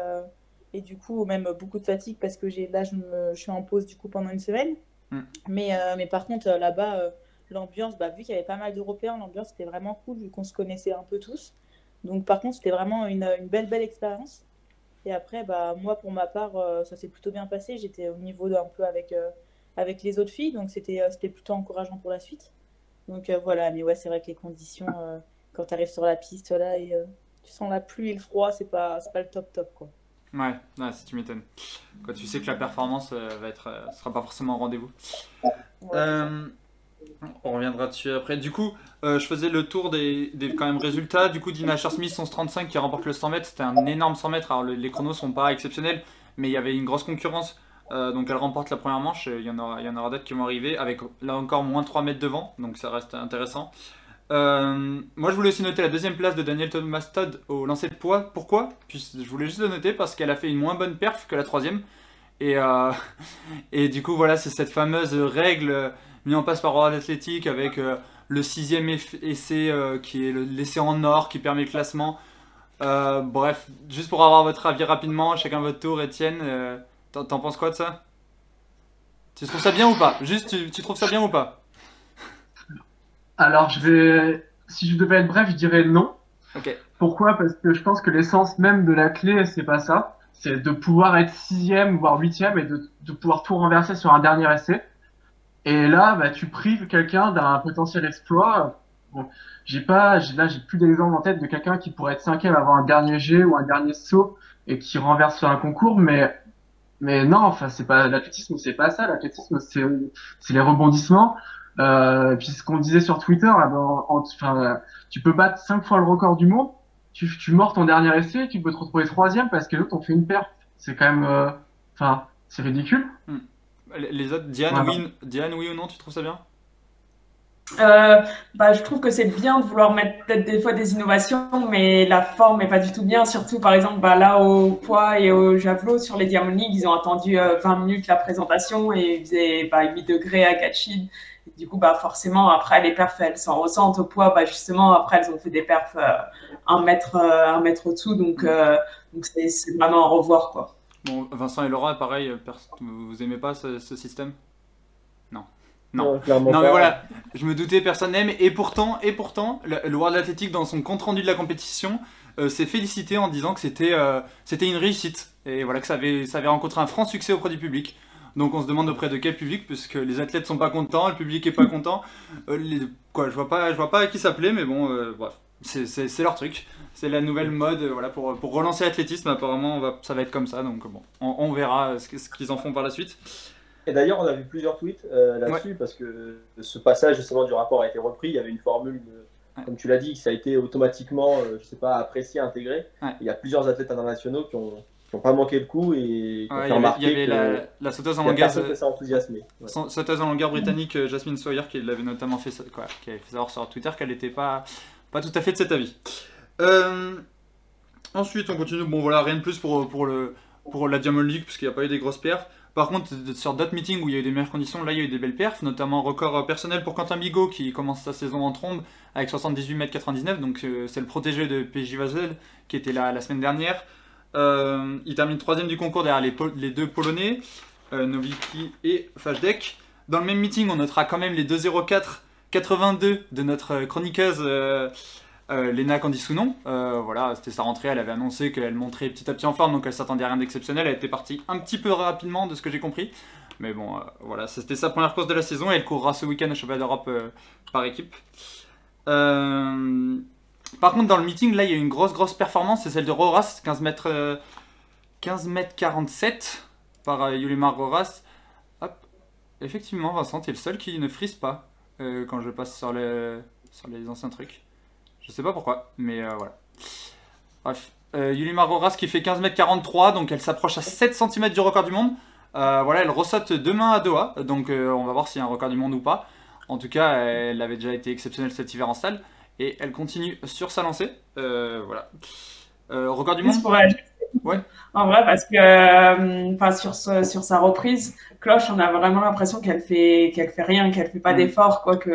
I: et du coup même beaucoup de fatigue parce que là je, me- je suis en pause du coup pendant une semaine
F: Mm.
I: mais, mais par contre là-bas l'ambiance bah, vu qu'il y avait pas mal d'Européens l'ambiance était vraiment cool vu qu'on se connaissait un peu tous donc par contre c'était vraiment une, une belle belle expérience et après bah moi pour ma part euh, ça s'est plutôt bien passé j'étais au niveau d'un peu avec euh, avec les autres filles donc c'était euh, c'était plutôt encourageant pour la suite donc voilà mais ouais c'est vrai que les conditions quand tu arrives sur la piste là et tu sens la pluie et le froid, c'est pas, pas le top top quoi.
F: Ouais, ouais, si tu m'étonnes. Quand tu sais que la performance va être, sera pas forcément au rendez-vous.
I: Ouais,
F: On reviendra dessus après. Du coup, euh, je faisais le tour des, des quand même résultats. Du coup, Dina Smith 11.35 qui remporte le 100 mètres. C'était un énorme 100 mètres. Alors, le- les chronos sont pas exceptionnels, mais il y avait une grosse concurrence. Euh, donc, elle remporte la première manche. Il y en aura, aura d'autres qui vont arriver avec là encore moins 3 mètres devant. Donc, ça reste intéressant. Euh, moi, je voulais aussi noter la deuxième place de Daniel Thomas Todd au lancer de poids. Pourquoi? Puis, Je voulais juste le noter parce qu'elle a fait une moins bonne perf que la troisième. Et, et du coup, voilà, c'est cette fameuse règle mise en place par World Athletic avec euh, le sixième essai euh, qui est le- l'essai en or qui permet le classement. Euh, bref, juste pour avoir votre avis rapidement, chacun votre tour, Étienne, euh, t'en penses quoi de ça? Tu trouves ça bien ou pas? Juste, tu, tu trouves ça bien ou pas?
H: Alors, je vais. Si je devais être bref, je dirais non.
F: Ok.
H: Pourquoi? Parce que je pense que l'essence même de la clé, c'est pas ça. C'est de pouvoir être sixième, voire huitième, et de, de pouvoir tout renverser sur un dernier essai. Et là, bah, tu prives quelqu'un d'un potentiel exploit. Bon, j'ai pas, là, j'ai plus d'exemple en tête de quelqu'un qui pourrait être cinquième, avoir un dernier jet ou un dernier saut et qui renverse un concours, mais, mais non, enfin, c'est pas, l'athlétisme, c'est pas ça. L'athlétisme, c'est, les rebondissements. Euh, puis ce qu'on disait sur Twitter, là, tu peux battre cinq fois le record du monde, tu, tu mords ton dernier essai, tu peux te retrouver troisième parce que l'autre on fait une perte. C'est quand même, euh, enfin, c'est ridicule.
F: Les les autres, Diane,
H: Voilà.
F: oui, Diane, oui ou non, tu trouves ça bien
G: Euh, bah, je trouve que c'est bien de vouloir mettre peut-être des fois des innovations, mais la forme est pas du tout bien. Surtout, par exemple, bah, là, au poids et au javelot, sur les Diamond League, ils ont attendu euh, 20 minutes la présentation et ils faisaient bah, 8 degrés à Gatchid. Du coup, bah, forcément, après, les perfs, elles s'en ressentent au poids. Bah, justement, après, elles ont fait des perfs euh, un mètre, euh, un mètre au-dessous. Donc, euh, donc c'est c'est vraiment à revoir, quoi.
F: Bon, Vincent et Laura, pareil, euh, vous aimez pas ce, ce système? Non. Non.
A: clairement
F: Non mais
A: pas.
F: voilà, je me doutais, personne n'aime. Et pourtant, et pourtant, le, World Athletic dans son compte rendu de la compétition euh, s'est félicité en disant que c'était euh, c'était une réussite et voilà que ça avait ça avait rencontré un franc succès auprès du public. Donc on se demande auprès de quel public puisque les athlètes sont pas contents, le public est pas content. Euh, les- quoi, je vois pas je vois pas à qui s'appelait, mais bon, euh, bref, c'est leur truc. C'est la nouvelle mode, euh, voilà pour pour relancer l'athlétisme. Apparemment, on va, ça va être comme ça. Donc bon, on, on verra ce que- ce qu'ils en font par la suite.
A: Et d'ailleurs, on a vu plusieurs tweets euh, là-dessus parce que ce passage justement du rapport a été repris. Il y avait une formule, de- comme tu l'as dit, ça a été automatiquement, euh, je sais pas, apprécié, intégré.
F: Ouais.
A: Il y a plusieurs athlètes internationaux qui ont, qui ont pas manqué le coup et qui ont
F: Ouais,
A: fait
F: il y avait,
A: remarquer
F: il y avait
A: que
F: la, la sauteuse en longueur.
A: Ouais.
F: Sa- Sauteuse en longueur britannique euh, Jasmine Sawyer qui l'avait notamment fait, quoi, qui avait fait savoir sur Twitter qu'elle n'était pas, pas tout à fait de cet avis. Euh, ensuite, on continue. Bon, voilà, rien de plus pour, la Diamond League, parce qu'il n'y a pas eu des grosses perfs. Par contre, sur d'autres meetings où il y a eu des meilleures conditions, là il y a eu des belles perfs, notamment record euh, personnel pour Quentin Bigot qui commence sa saison en trombe avec 78m99, donc euh, c'est le protégé de PJ Vazel qui était là la semaine dernière. Il termine troisième du concours derrière les deux Polonais, euh, Nowicki et Fajdek. Dans le même meeting, on notera quand même les 2.04 82 de notre chroniqueuse euh, euh, Lena Candisounon. Euh, voilà, c'était sa rentrée, elle avait annoncé qu'elle montrait petit à petit en forme, donc elle s'attendait à rien d'exceptionnel. Elle était partie un petit peu rapidement de ce que j'ai compris. Mais bon, euh, voilà, c'était sa première course de la saison et elle courra ce week-end au championnat d'Europe par équipe. Par contre, dans le meeting, là, il y a une grosse, grosse performance, c'est celle de Roras, 15 mètres, euh, 15 mètres 47 par Yulimar Roras. Hop. Effectivement, Vincent, t'es le seul qui ne frise pas euh, quand je passe sur, les sur les anciens trucs. Je sais pas pourquoi, mais euh, voilà. Bref. Euh, qui fait 15 mètres 43, donc elle s'approche à 7 cm du record du monde. Euh, voilà, elle ressaute demain à Doha, donc on va voir s'il y a un record du monde ou pas. En tout cas, elle avait déjà été exceptionnelle cet hiver en salle. Et elle continue sur sa lancée. Voilà. Euh, record du monde
G: pour.
F: Ouais.
G: En vrai, parce que euh, enfin, sur, ce- sur sa reprise, Cloche, on a vraiment l'impression qu'elle fait, qu'elle fait rien, qu'elle fait pas
F: Mm.
G: d'effort, quoi, que,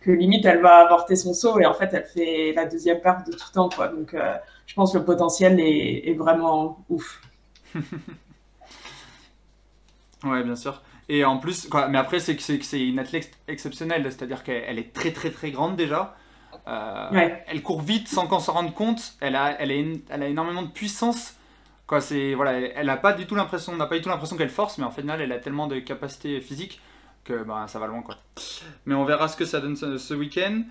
G: que limite elle va avorter son saut et en fait elle fait la deuxième perte de tout temps, quoi. Donc euh, je pense que le potentiel est, est vraiment ouf.
F: Ouais, bien sûr. Et en plus, quoi, mais après, c'est que c'est une athlète exceptionnelle, c'est-à-dire qu'elle elle est très très très grande déjà. Euh,
G: Ouais.
F: Elle court vite sans qu'on s'en rende compte. Elle a, elle, a une- elle a énormément de puissance. Quoi, c'est voilà, elle- elle a pas du tout l'impression, on n'a pas du tout l'impression qu'elle force, mais en final, elle a tellement de capacités physiques que bah, ça va loin quoi. Mais on verra ce que ça donne ce, ce week-end.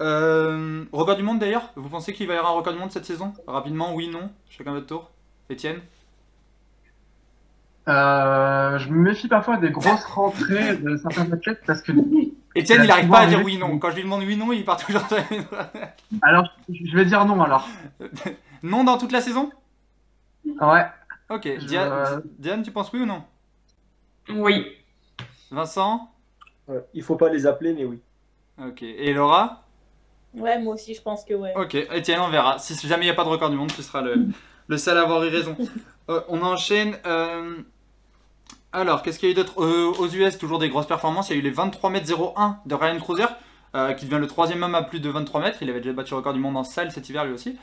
F: Euh, record du monde d'ailleurs. Vous pensez qu'il va y avoir un record du monde cette saison? Rapidement, oui, non. Chacun votre tour. Étienne?
H: Euh, je me méfie parfois des grosses rentrées de certains athlètes parce que
F: Etienne, il n'arrive pas à dire oui, non. Quand je lui demande oui, non, il part toujours sur
H: Alors, je vais dire non alors.
F: Non dans toute la saison?
H: Ouais.
F: Ok.
H: Je-
F: Diane, Diane, tu penses oui ou non?
G: Oui.
F: Vincent?
A: Ouais, Il faut pas les appeler, mais oui.
F: Ok. Et Laura?
I: Ouais, moi aussi, je pense que ouais.
F: Ok. Etienne, on verra. Si jamais il n'y a pas de record du monde, tu seras le, le seul à avoir eu raison. Euh, on enchaîne. euh, Alors, qu'est-ce qu'il y a eu d'autre Euh, Aux US, toujours des grosses performances. Il y a eu les 23 mètres 01 de Ryan Cruiser, euh, qui devient le troisième homme à plus de 23 mètres. Il avait déjà battu le record du monde en salle cet hiver lui aussi.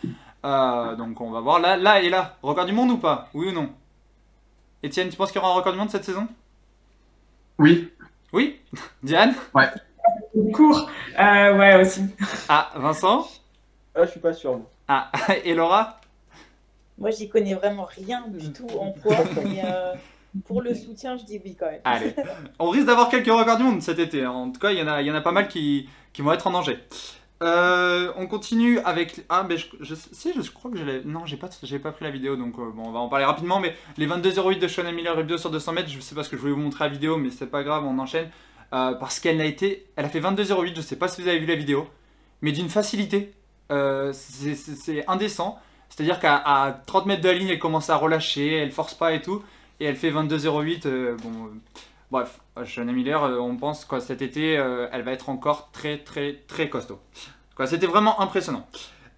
F: Euh, donc on va voir. Là, là et là, record du monde ou pas Oui ou non Etienne, tu penses qu'il y aura un record du monde cette saison
H: Oui.
F: Oui Diane
G: Court. Euh, ouais, aussi.
F: Ah, Vincent
A: Ah, je suis pas sûr.
F: Ah, et Laura
I: Moi, j'y connais vraiment rien du tout en poids, mais euh, pour le soutien, je dis oui quand même.
F: Allez, on risque d'avoir quelques records du monde cet été. hein. En tout cas, il y en a, y en a pas mal qui, qui vont être en danger. Euh, on continue avec. Ah, mais je, je- si, je crois que je l'ai. Non, j'ai pas, j'ai pas pris la vidéo, donc euh, bon, on va en parler rapidement. Mais les 22,08 de Sean Miller Rubio sur 200 mètres, je sais pas ce que je voulais vous montrer la vidéo, mais c'est pas grave, on enchaîne. Euh, parce qu'elle a été. Elle a fait 22,08, je sais pas si vous avez vu la vidéo, mais d'une facilité. C'est- c'est c'est indécent. C'est-à-dire qu'à à 30 mètres de la ligne, elle commence à relâcher, elle force pas et tout. Et elle fait 22,08. euh, bon, euh, bref, Shana Miller, euh, on pense que cet été, euh, elle va être encore très, très, très costaud. Quoi, C'était vraiment impressionnant.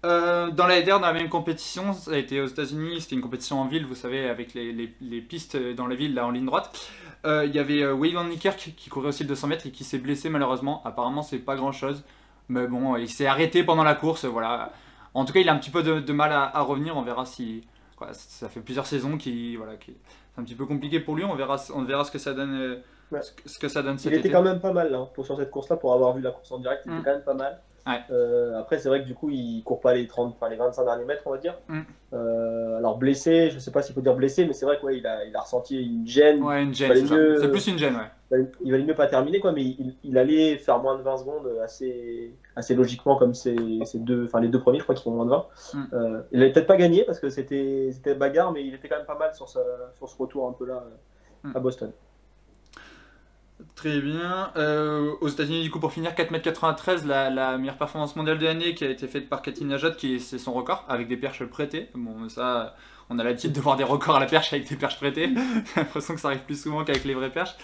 F: Euh, dans la LDR, dans la même compétition, ça a été aux États-Unis, c'était une compétition en ville, vous savez, avec les, pistes dans la ville, là en ligne droite. Euh, Il y avait euh, Wade Van qui courait aussi le 200 mètres et qui s'est blessé malheureusement. Apparemment, c'est pas grand chose. Mais bon, il s'est arrêté pendant la course, voilà. En tout cas, il a un petit peu de, mal à, revenir. On verra si. quoi, ça fait plusieurs saisons qui. Voilà, c'est un petit peu compliqué pour lui. On verra, on verra ce que ça donne, euh,
A: Ouais.
F: ce, que, ça donne cet
A: Il était
F: été.
A: quand même pas mal hein, pour, sur cette course-là, pour avoir vu la course en direct, il
F: Mm.
A: était quand même pas mal.
F: Ouais.
A: Euh, après, c'est vrai que du coup, il court pas les 30, enfin les 25 derniers mètres, on va dire.
F: Mm.
A: Euh, alors blessé, je sais pas s'il faut dire blessé, mais c'est vrai qu'il a, il a ressenti une gêne.
F: Ouais, une gêne,
A: mieux-
F: C'est plus une gêne, ouais.
A: Il valait mieux pas terminer, quoi, mais il, il allait faire moins de 20 secondes assez, assez logiquement, comme ces, ces deux, enfin les deux premiers, je crois qu'ils font moins de 20.
F: Mm.
A: Euh, il avait peut-être pas gagné parce que c'était c'était bagarre, mais il était quand même pas mal sur, sa- sur ce retour un peu là
F: Mm.
A: à Boston.
F: Très bien. Euh, aux États-Unis, du coup, pour finir, 4m93, la, la meilleure performance mondiale de l'année qui a été faite par Cathy Najat, qui est- c'est son record, avec des perches prêtées. Bon, ça, on a l'habitude de voir des records à la perche avec des perches prêtées. J'ai l'impression que ça arrive plus souvent qu'avec les vraies perches.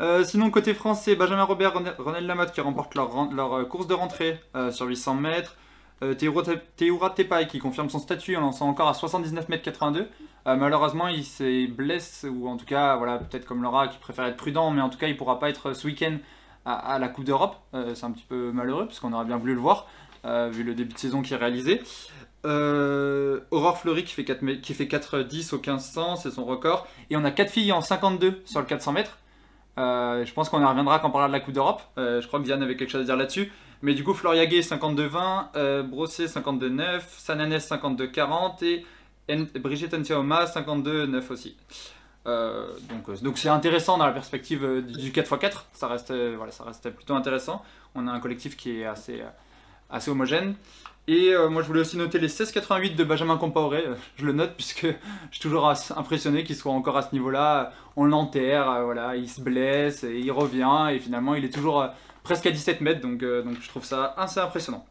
F: Euh, sinon, côté français, Benjamin Robert, Ronel Lamotte qui remportent leur, euh, course de rentrée euh, sur 800 mètres. Euh, Théoura Te- Théoura Tepai qui confirme son statut en lançant encore à 79 mètres 82. Euh, malheureusement, il se blesse, ou en tout cas, voilà, peut-être comme Laura qui préfère être prudent, mais en tout cas, il pourra pas être ce week-end à, la Coupe d'Europe. C'est un petit peu malheureux, parce qu'on aurait bien voulu le voir, vu le début de saison qui est réalisé. Euh, Aurore Fleury qui fait 4 mè- qui fait 4,10 au 1500, c'est son record. Et on a 4 filles en 52 sur le 400 mètres. Euh, je pense qu'on y reviendra quand on parlera de la Coupe d'Europe. Euh, je crois que Diane avait quelque chose à dire là-dessus. Mais du coup, Floria Gay 52-20, euh, Brossé 52-9, Sananes 52-40 et Brigitte Ntiaoma 52-9 aussi. Donc c'est intéressant dans la perspective du 4x4. Ça reste, voilà, ça reste plutôt intéressant. On a un collectif qui est assez homogène. Et euh, moi je voulais aussi noter les 16,88 de Benjamin Compaoré. Euh, Je le note puisque je suis toujours impressionné qu'il soit encore à ce niveau-là. On l'enterre, euh, voilà, il se blesse, et il revient et finalement il est toujours presque à 17 mètres. Donc, je trouve ça assez impressionnant.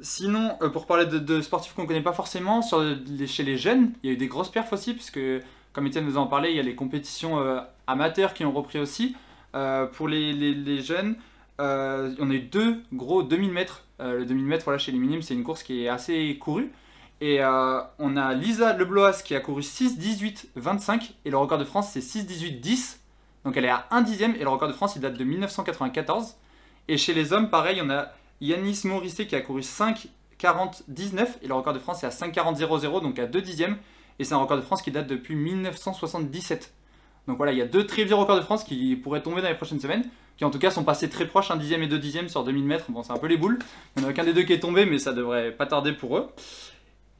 F: Sinon, pour parler de, sportifs qu'on ne connaît pas forcément, chez les jeunes, il y a eu des grosses perfs aussi, puisque comme Étienne nous en parlait, il y a les compétitions amateurs qui ont repris aussi. Pour les, jeunes, on a eu deux gros 2000 mètres. Euh, le 2000 mètres, chez les minimes, c'est une course qui est assez courue. Et euh, on a Lisa Lebloas qui a couru 6-18-25, et le record de France c'est 6-18-10. Donc elle est à 1 dixième, et le record de France il date de 1994. Et chez les hommes, pareil, on a Yanis Morisset qui a couru 5-40-19 et le record de France est à 5-40-00 donc à 2 dixièmes et c'est un record de France qui date depuis 1977. Donc voilà, il y a deux très vieux records de France qui pourraient tomber dans les prochaines semaines, qui en tout cas sont passés très proches, 1 dixième et 2 dixièmes sur 2000 mètres. Bon, c'est un peu les boules, il n'y en a aucun des deux qui est tombé, mais ça devrait pas tarder pour eux.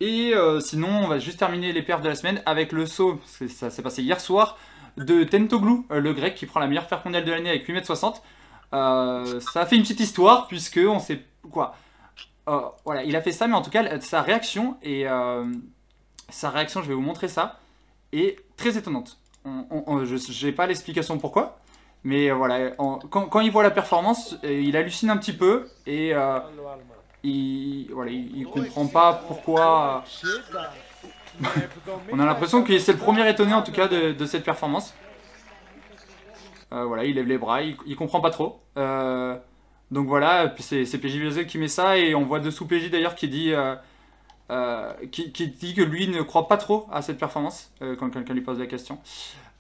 F: Et euh, sinon, on va juste terminer les perfs de la semaine avec le saut, ça s'est passé hier soir, de Tentoglou, euh, le grec qui prend la meilleure perf mondiale de l'année avec 8 mètres 60. Euh, ça a fait une petite histoire puisque on sait quoi. Voilà, il a fait ça, mais en tout cas sa réaction et sa réaction, je vais vous montrer ça, est très étonnante. On- on- on- je n'ai pas l'explication pourquoi, Mais voilà, en- quand, quand il voit la performance, euh, il hallucine un petit peu et euh, il, voilà, il, comprend pas pourquoi. On a l'impression que c'est le premier étonné en tout cas de, de cette performance. Euh, voilà, il lève les bras, il, il comprend pas trop. Euh, donc voilà, puis c'est c'est PJ Biazel qui met ça et on voit dessous PJ d'ailleurs qui dit euh, euh, qui, qui dit que lui ne croit pas trop à cette performance euh, quand quelqu'un lui pose la question.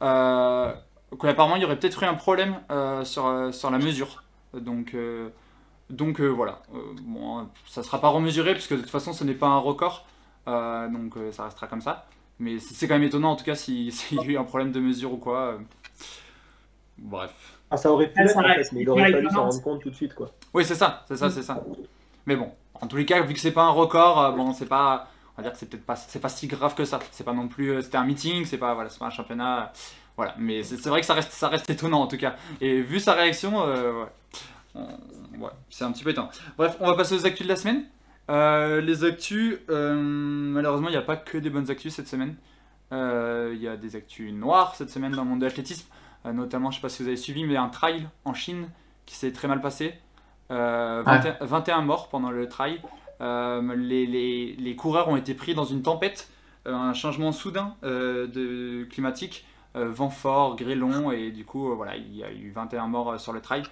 F: Euh, qu'apparemment il y aurait peut-être eu un problème euh, sur, euh, sur la mesure. Donc, euh, donc euh, voilà, Euh, bon, ça sera pas remesuré puisque de toute façon ce n'est pas un record, Euh, donc euh, ça restera comme ça. Mais c'est quand même étonnant en tout cas si- s'il y a eu un problème de mesure ou quoi. euh. Bref.
A: Ah, ça aurait pu
G: ça
A: en fait, mais il aurait fallu s'en rendre compte tout de suite quoi.
F: Oui, c'est ça, c'est ça, c'est ça. Mais bon, en tous les cas, vu que c'est pas un record, euh, bon, c'est pas, on va dire que c'est peut-être pas, c'est pas si grave que ça. C'est pas non plus, euh, c'était un meeting, c'est pas, voilà, c'est pas un championnat, euh, voilà. Mais c'est vrai que ça reste, ça reste étonnant en tout cas. Et vu sa réaction, euh, ouais, c'est un petit peu étonnant. Bref, on va passer aux actus de la semaine. Euh, les actus, euh, malheureusement, il n'y a pas que des bonnes actus cette semaine. Il y a des actus noires cette semaine dans le monde de l'athlétisme. Notamment, je sais pas si vous avez suivi, mais un trail en Chine qui s'est très mal passé. Euh, 21, 21 morts pendant le trail. Les, les- les coureurs ont été pris dans une tempête, un changement soudain de climatique, vent fort, grêlon, et du coup, euh, voilà, il y a eu 21 morts euh, sur le trail,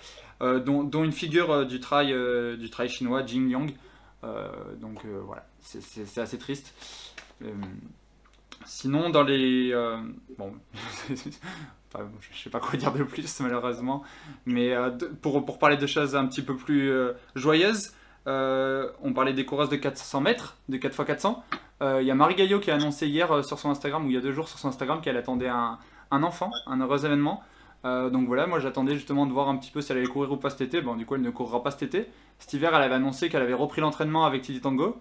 F: euh, dont, une figure euh, du trail, euh, du trail chinois, Jing. Euh, donc euh, voilà, c'est- assez triste. Euh, sinon, dans les. euh, bon. Enfin, je sais pas quoi dire de plus malheureusement, mais euh, pour, pour parler de choses un petit peu plus euh, joyeuses, euh, on parlait des coureuses de 400 mètres, de 4x400. Euh, Il y a Marie Gaillot qui a annoncé hier euh, sur son Instagram, ou il y a deux jours sur son Instagram, qu'elle attendait un, un enfant, un heureux événement. Euh, donc voilà, moi j'attendais justement de voir un petit peu si elle allait courir ou pas cet été. Bon, du coup, elle ne courra pas cet été. Cet hiver, elle avait annoncé qu'elle avait repris l'entraînement avec Titi Tango.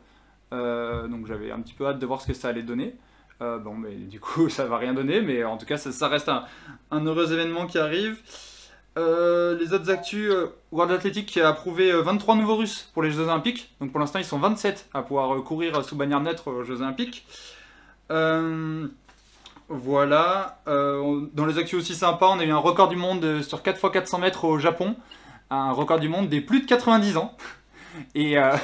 F: Euh, donc j'avais un petit peu hâte de voir ce que ça allait donner. Euh, bon, mais du coup, ça va rien donner, mais en tout cas, ça, reste un, heureux événement qui arrive. Les autres actus, World Athletic qui a approuvé euh, 23 nouveaux Russes pour les Jeux Olympiques. Donc pour l'instant, ils sont 27 à pouvoir courir sous bannière neutre aux Jeux Olympiques. Voilà. Euh, dans les actus aussi sympas, on a eu un record du monde euh, sur 4x400 mètres au Japon. Un record du monde des plus de 90 ans. Et euh,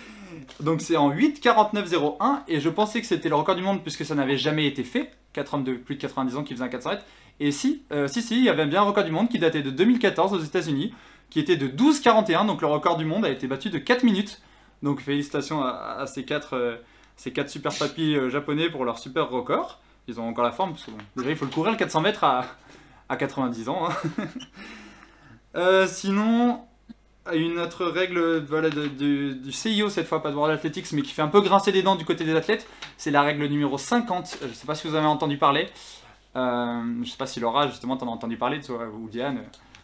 F: donc c'est en 8,49,01. Et je pensais que c'était le record du monde puisque ça n'avait jamais été fait. 4 hommes de plus de 90 ans qui faisaient un 400 mètres. Et si, si, si, il y avait bien un record du monde qui datait de 2014 aux États-Unis, qui était de 12,41. Donc le record du monde a été battu de 4 minutes. Donc félicitations à, ces, quatre, euh, ces quatre super papis japonais pour leur super record. Ils ont encore la forme, parce que déjà il faut le courir le 400 mètres à, à 90 ans. hein. Euh, sinon, une autre règle du CIO cette fois, pas de World Athletics, mais qui fait un peu grincer des dents du côté des athlètes, c'est la règle numéro 50. Je ne sais pas si vous avez entendu parler. Euh, je ne sais pas si Laura, justement, t'en as entendu parler, toi, ou Diane,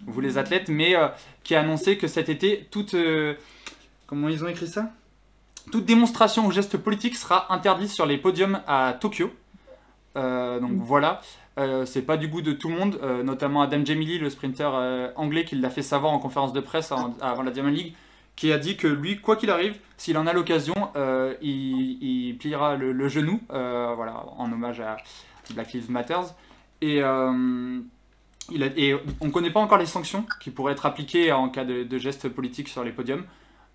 F: vous les athlètes, mais euh, qui a annoncé que cet été, toute. euh, comment ils ont écrit ça? Toute démonstration ou geste politique sera interdite sur les podiums à Tokyo. Euh, donc voilà, Euh, c'est pas du goût de tout le monde, euh, notamment Adam Jamili, le sprinter euh, anglais, qui l'a fait savoir en conférence de presse en- avant la Diamond League, qui a dit que lui, quoi qu'il arrive, s'il en a l'occasion, il, il pliera le, le genou, voilà, en hommage à Black Lives Matter. Et, il a- et on ne connaît pas encore les sanctions qui pourraient être appliquées en cas de, de gestes politiques sur les podiums.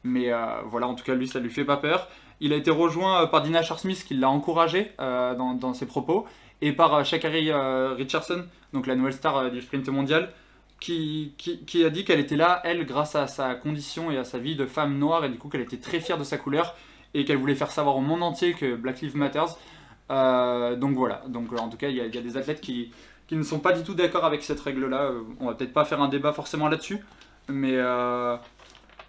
F: Mais voilà, en tout cas, lui, ça lui fait pas peur. Il a été rejoint euh, par Dina Smith qui l'a encouragé euh, dans, ses propos, et par euh, Shakari Richardson, donc la nouvelle star du sprint mondial, qui, a dit qu'elle était là, elle, grâce à sa condition et à sa vie de femme noire, et du coup qu'elle était très fière de sa couleur, et qu'elle voulait faire savoir au monde entier que Black Lives Matter. Donc voilà, donc en tout cas, il y, a- des athlètes qui, qui ne sont pas du tout d'accord avec cette règle-là. On va peut-être pas faire un débat forcément là-dessus, mais,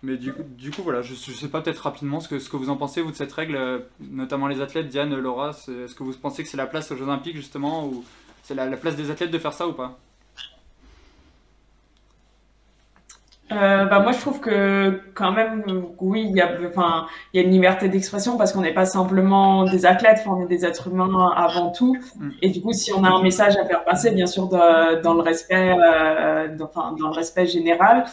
F: mais du, coup- du coup, voilà, je, je sais pas peut-être rapidement ce que, ce que vous en pensez, vous, de cette règle, euh, notamment les athlètes, Diane, Laura, est-ce que vous pensez que c'est la place aux Jeux Olympiques justement, ou c'est la, la place des athlètes de faire ça ou pas?
G: Euh, bah moi, je trouve que quand même, oui, il y a, enfin, il y a une liberté d'expression parce qu'on n'est pas simplement des athlètes, on est des êtres humains avant tout.
F: Mm.
G: Et du coup, si on a un message à faire passer, bien sûr, de- dans le respect, euh, enfin, dans le respect général,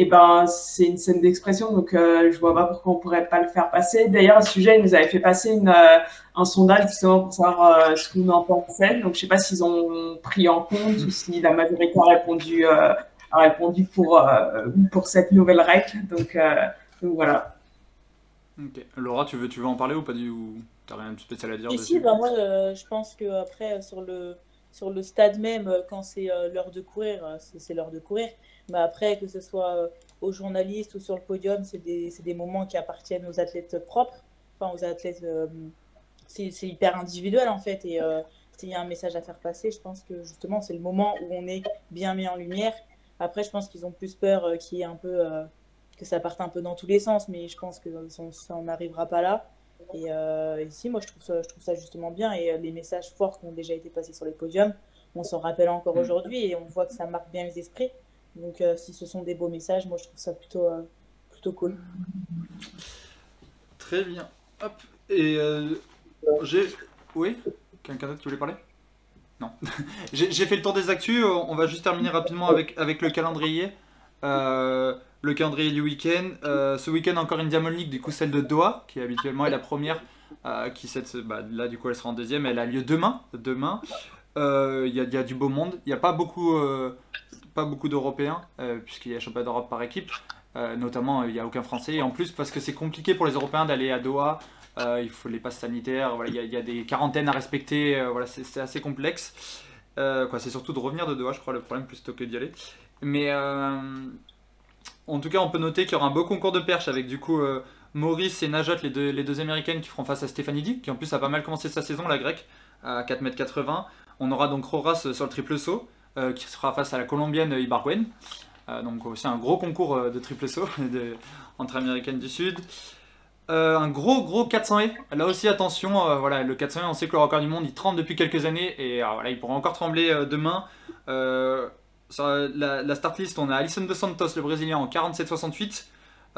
G: et ben, c'est une scène d'expression, donc euh, je vois pas pourquoi on pourrait pas le faire passer. D'ailleurs, à ce sujet, ils nous avaient fait passer une, euh, un sondage justement pour savoir euh, ce qu'on en pensait. Donc, je sais pas s'ils ont pris en compte ou si la majorité a répondu. euh, a répondu pour, pour cette nouvelle règle. Donc, donc voilà.
F: Laura, tu veux, tu veux en parler ou pas du ou t'as rien de spécial à dire
I: Ici,
F: dessus
I: bah, moi, je pense que après sur le sur le stade même, quand c'est l'heure de courir, c'est c'est l'heure de courir. Mais après, que ce soit aux journalistes ou sur le podium, c'est des, des, moments qui appartiennent aux athlètes propres, enfin aux athlètes. c'est hyper individuel en fait. Et s'il y a un message à faire passer, je pense que justement, c'est le moment où on est bien mis en lumière. Après, je pense qu'ils ont plus peur qu'il y ait un peu que ça parte un peu dans tous les sens, mais je pense que ça n'arrivera pas là. Et euh, ici, moi, je trouve, ça, je trouve ça justement bien. Et euh, les messages forts qui ont déjà été passés sur les podiums, on s'en rappelle encore mm. aujourd'hui et on voit que ça marque bien les esprits. Donc, euh, si ce sont des beaux messages, moi, je trouve ça plutôt, plutôt cool.
F: Très bien. Hop. Et j'ai. Oui? Quelqu'un d'autre qui voulait parler? Non. j'ai fait le tour des actus. On va juste terminer rapidement avec, avec le calendrier. Euh, le calendrier du week-end. Euh, ce week-end, encore une Diamond League, du coup, celle de Doha, qui habituellement est la première. Euh, qui cette, bah, là, du coup, elle sera en deuxième. Elle a lieu demain. Demain. Il y, y, a du beau monde. Il n'y a pas beaucoup, pas beaucoup d'Européens, puisqu'il y a championnat d'Europe par équipe. notamment, il n'y a aucun Français. Et en plus, parce que c'est compliqué pour les Européens d'aller à Doha. il faut les passes sanitaires. Voilà, il y, a, y, a des quarantaines à respecter. voilà, c'est assez complexe. quoi, c'est surtout de revenir de Doha, je crois, le problème, plutôt que d'y aller. Mais en tout cas, on peut noter qu'il y aura un beau concours de perche avec du coup euh, Maurice et Najat, les deux, les américaines qui feront face à Stefanidi, qui en plus a pas mal commencé sa saison, la grecque, à 4m80. On aura donc Roras sur le triple saut, euh, qui sera face à la colombienne Ibarguen. Euh, donc aussi un gros concours de triple saut entre américaines du Sud. un gros gros 400 et là aussi attention, voilà, le 400 on sait que le record du monde il tremble depuis quelques années et voilà, il pourra encore trembler demain. Sur la, start list, on a Alison Dos Santos, le Brésilien, en 47-68,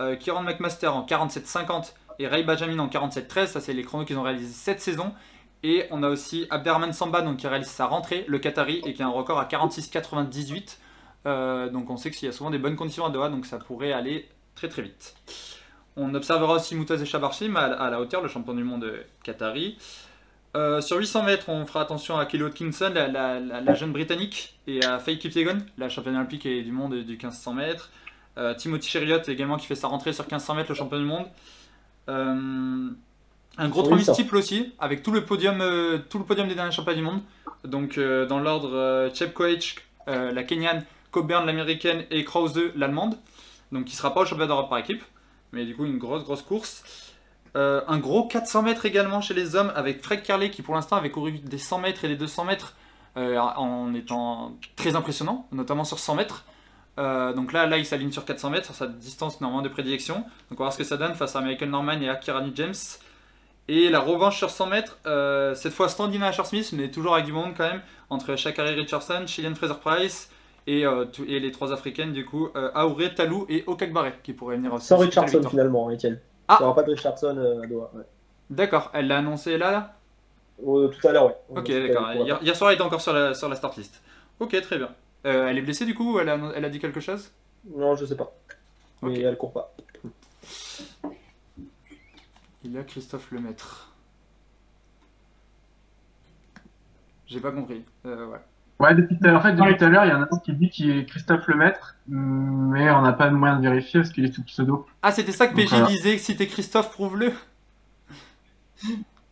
F: euh, Kieran McMaster en 47-50 et Ray Benjamin en 47-13. Ça, c'est les chronos qu'ils ont réalisés cette saison. Et on a aussi Abderrahman Samba donc, qui réalise sa rentrée, le Qatari, et qui a un record à 46-98. Euh, donc on sait qu'il y a souvent des bonnes conditions à Doha, donc ça pourrait aller très très vite. On observera aussi Moutaz Chabarchim à, à, la hauteur, le champion du monde Qatari. Euh, sur 800 mètres, on fera attention à Kelly Hodkinson, la, jeune britannique, et à Faye Kipyegon, la championne olympique et du monde du 1500 mètres. Euh, Timothy Cheriot également qui fait sa rentrée sur 1500 mètres, le champion du monde. Euh, un gros 3 multiple aussi, avec tout le podium, tout le podium des derniers champions du monde. Donc dans l'ordre, Chep Koech, la Kenyane, Coburn l'américaine et Krause l'allemande. Donc qui ne sera pas au championnat d'Europe par équipe, mais du coup une grosse grosse course. Euh, un gros 400 mètres également chez les hommes avec Fred Carley qui pour l'instant avait couru des 100 mètres et des 200 mètres euh, en étant très impressionnant, notamment sur 100 mètres. Euh, donc là, là il s'aligne sur 400 mètres, sur sa distance normalement de prédilection. Donc on va voir ce que ça donne face à Michael Norman et à Kirani James. Et la revanche sur 100 mètres, cette fois Standina Asher-Smith, mais toujours avec du monde quand même, entre Shakari Richardson, Chilean Fraser-Price et, et, les trois africaines du coup, Aouré, Talou et Okakbare qui pourraient venir aussi.
A: Sans Richardson finalement, Etienne. Ah. Il n'y aura pas de Richardson euh, à Doha.
F: D'accord, elle l'a annoncé là, là?
A: Euh, Tout à l'heure, oui.
F: Ok, d'accord. Hier, soir, elle était encore sur la, sur la start list. Ok, très bien. Euh, elle est blessée du coup? Elle a, elle a dit quelque chose?
A: Non, je sais pas. Mais elle court pas.
F: Il y a Christophe Lemaître. J'ai pas compris. Euh, ouais.
H: Ouais, depuis, en fait, depuis tout à l'heure, il y en a un qui dit qu'il est Christophe Lemaître, mais on n'a pas de moyen de vérifier parce qu'il est sous pseudo.
F: Ah, c'était ça que PJ disait, que si t'es Christophe, prouve-le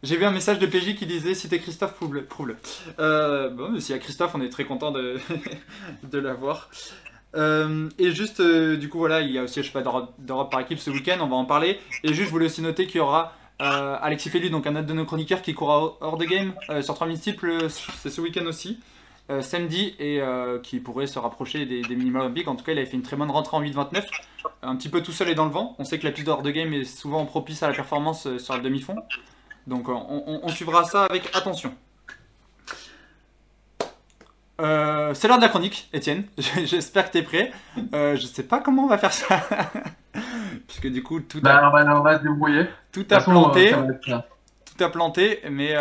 F: J'ai vu un message de PJ qui disait si t'es Christophe, prouve-le. Prouve euh, bon, s'il y a Christophe, on est très content de, de l'avoir. Euh, et juste, euh, du coup, voilà, il y a aussi, je sais pas, d'Europe par équipe ce week-end, on va en parler. Et juste, je voulais aussi noter qu'il y aura Alexis Fellu, donc un autre de nos chroniqueurs qui court hors de game sur 3 multiples, c'est ce week-end aussi. Euh, samedi et euh, qui pourrait se rapprocher des, des minima olympiques. En tout cas, il avait fait une très bonne rentrée en 8-29, un petit peu tout seul et dans le vent. On sait que la piste hors de game est souvent propice à la performance euh, sur le demi-fond. Donc on, suivra ça avec attention. C'est l'heure de la chronique, Étienne. J'espère que tu es prêt. je sais pas comment on va faire ça. Puisque du coup, tout
H: bah, a, on va, se débrouiller.
F: Tout a planté. tout a planté, mais,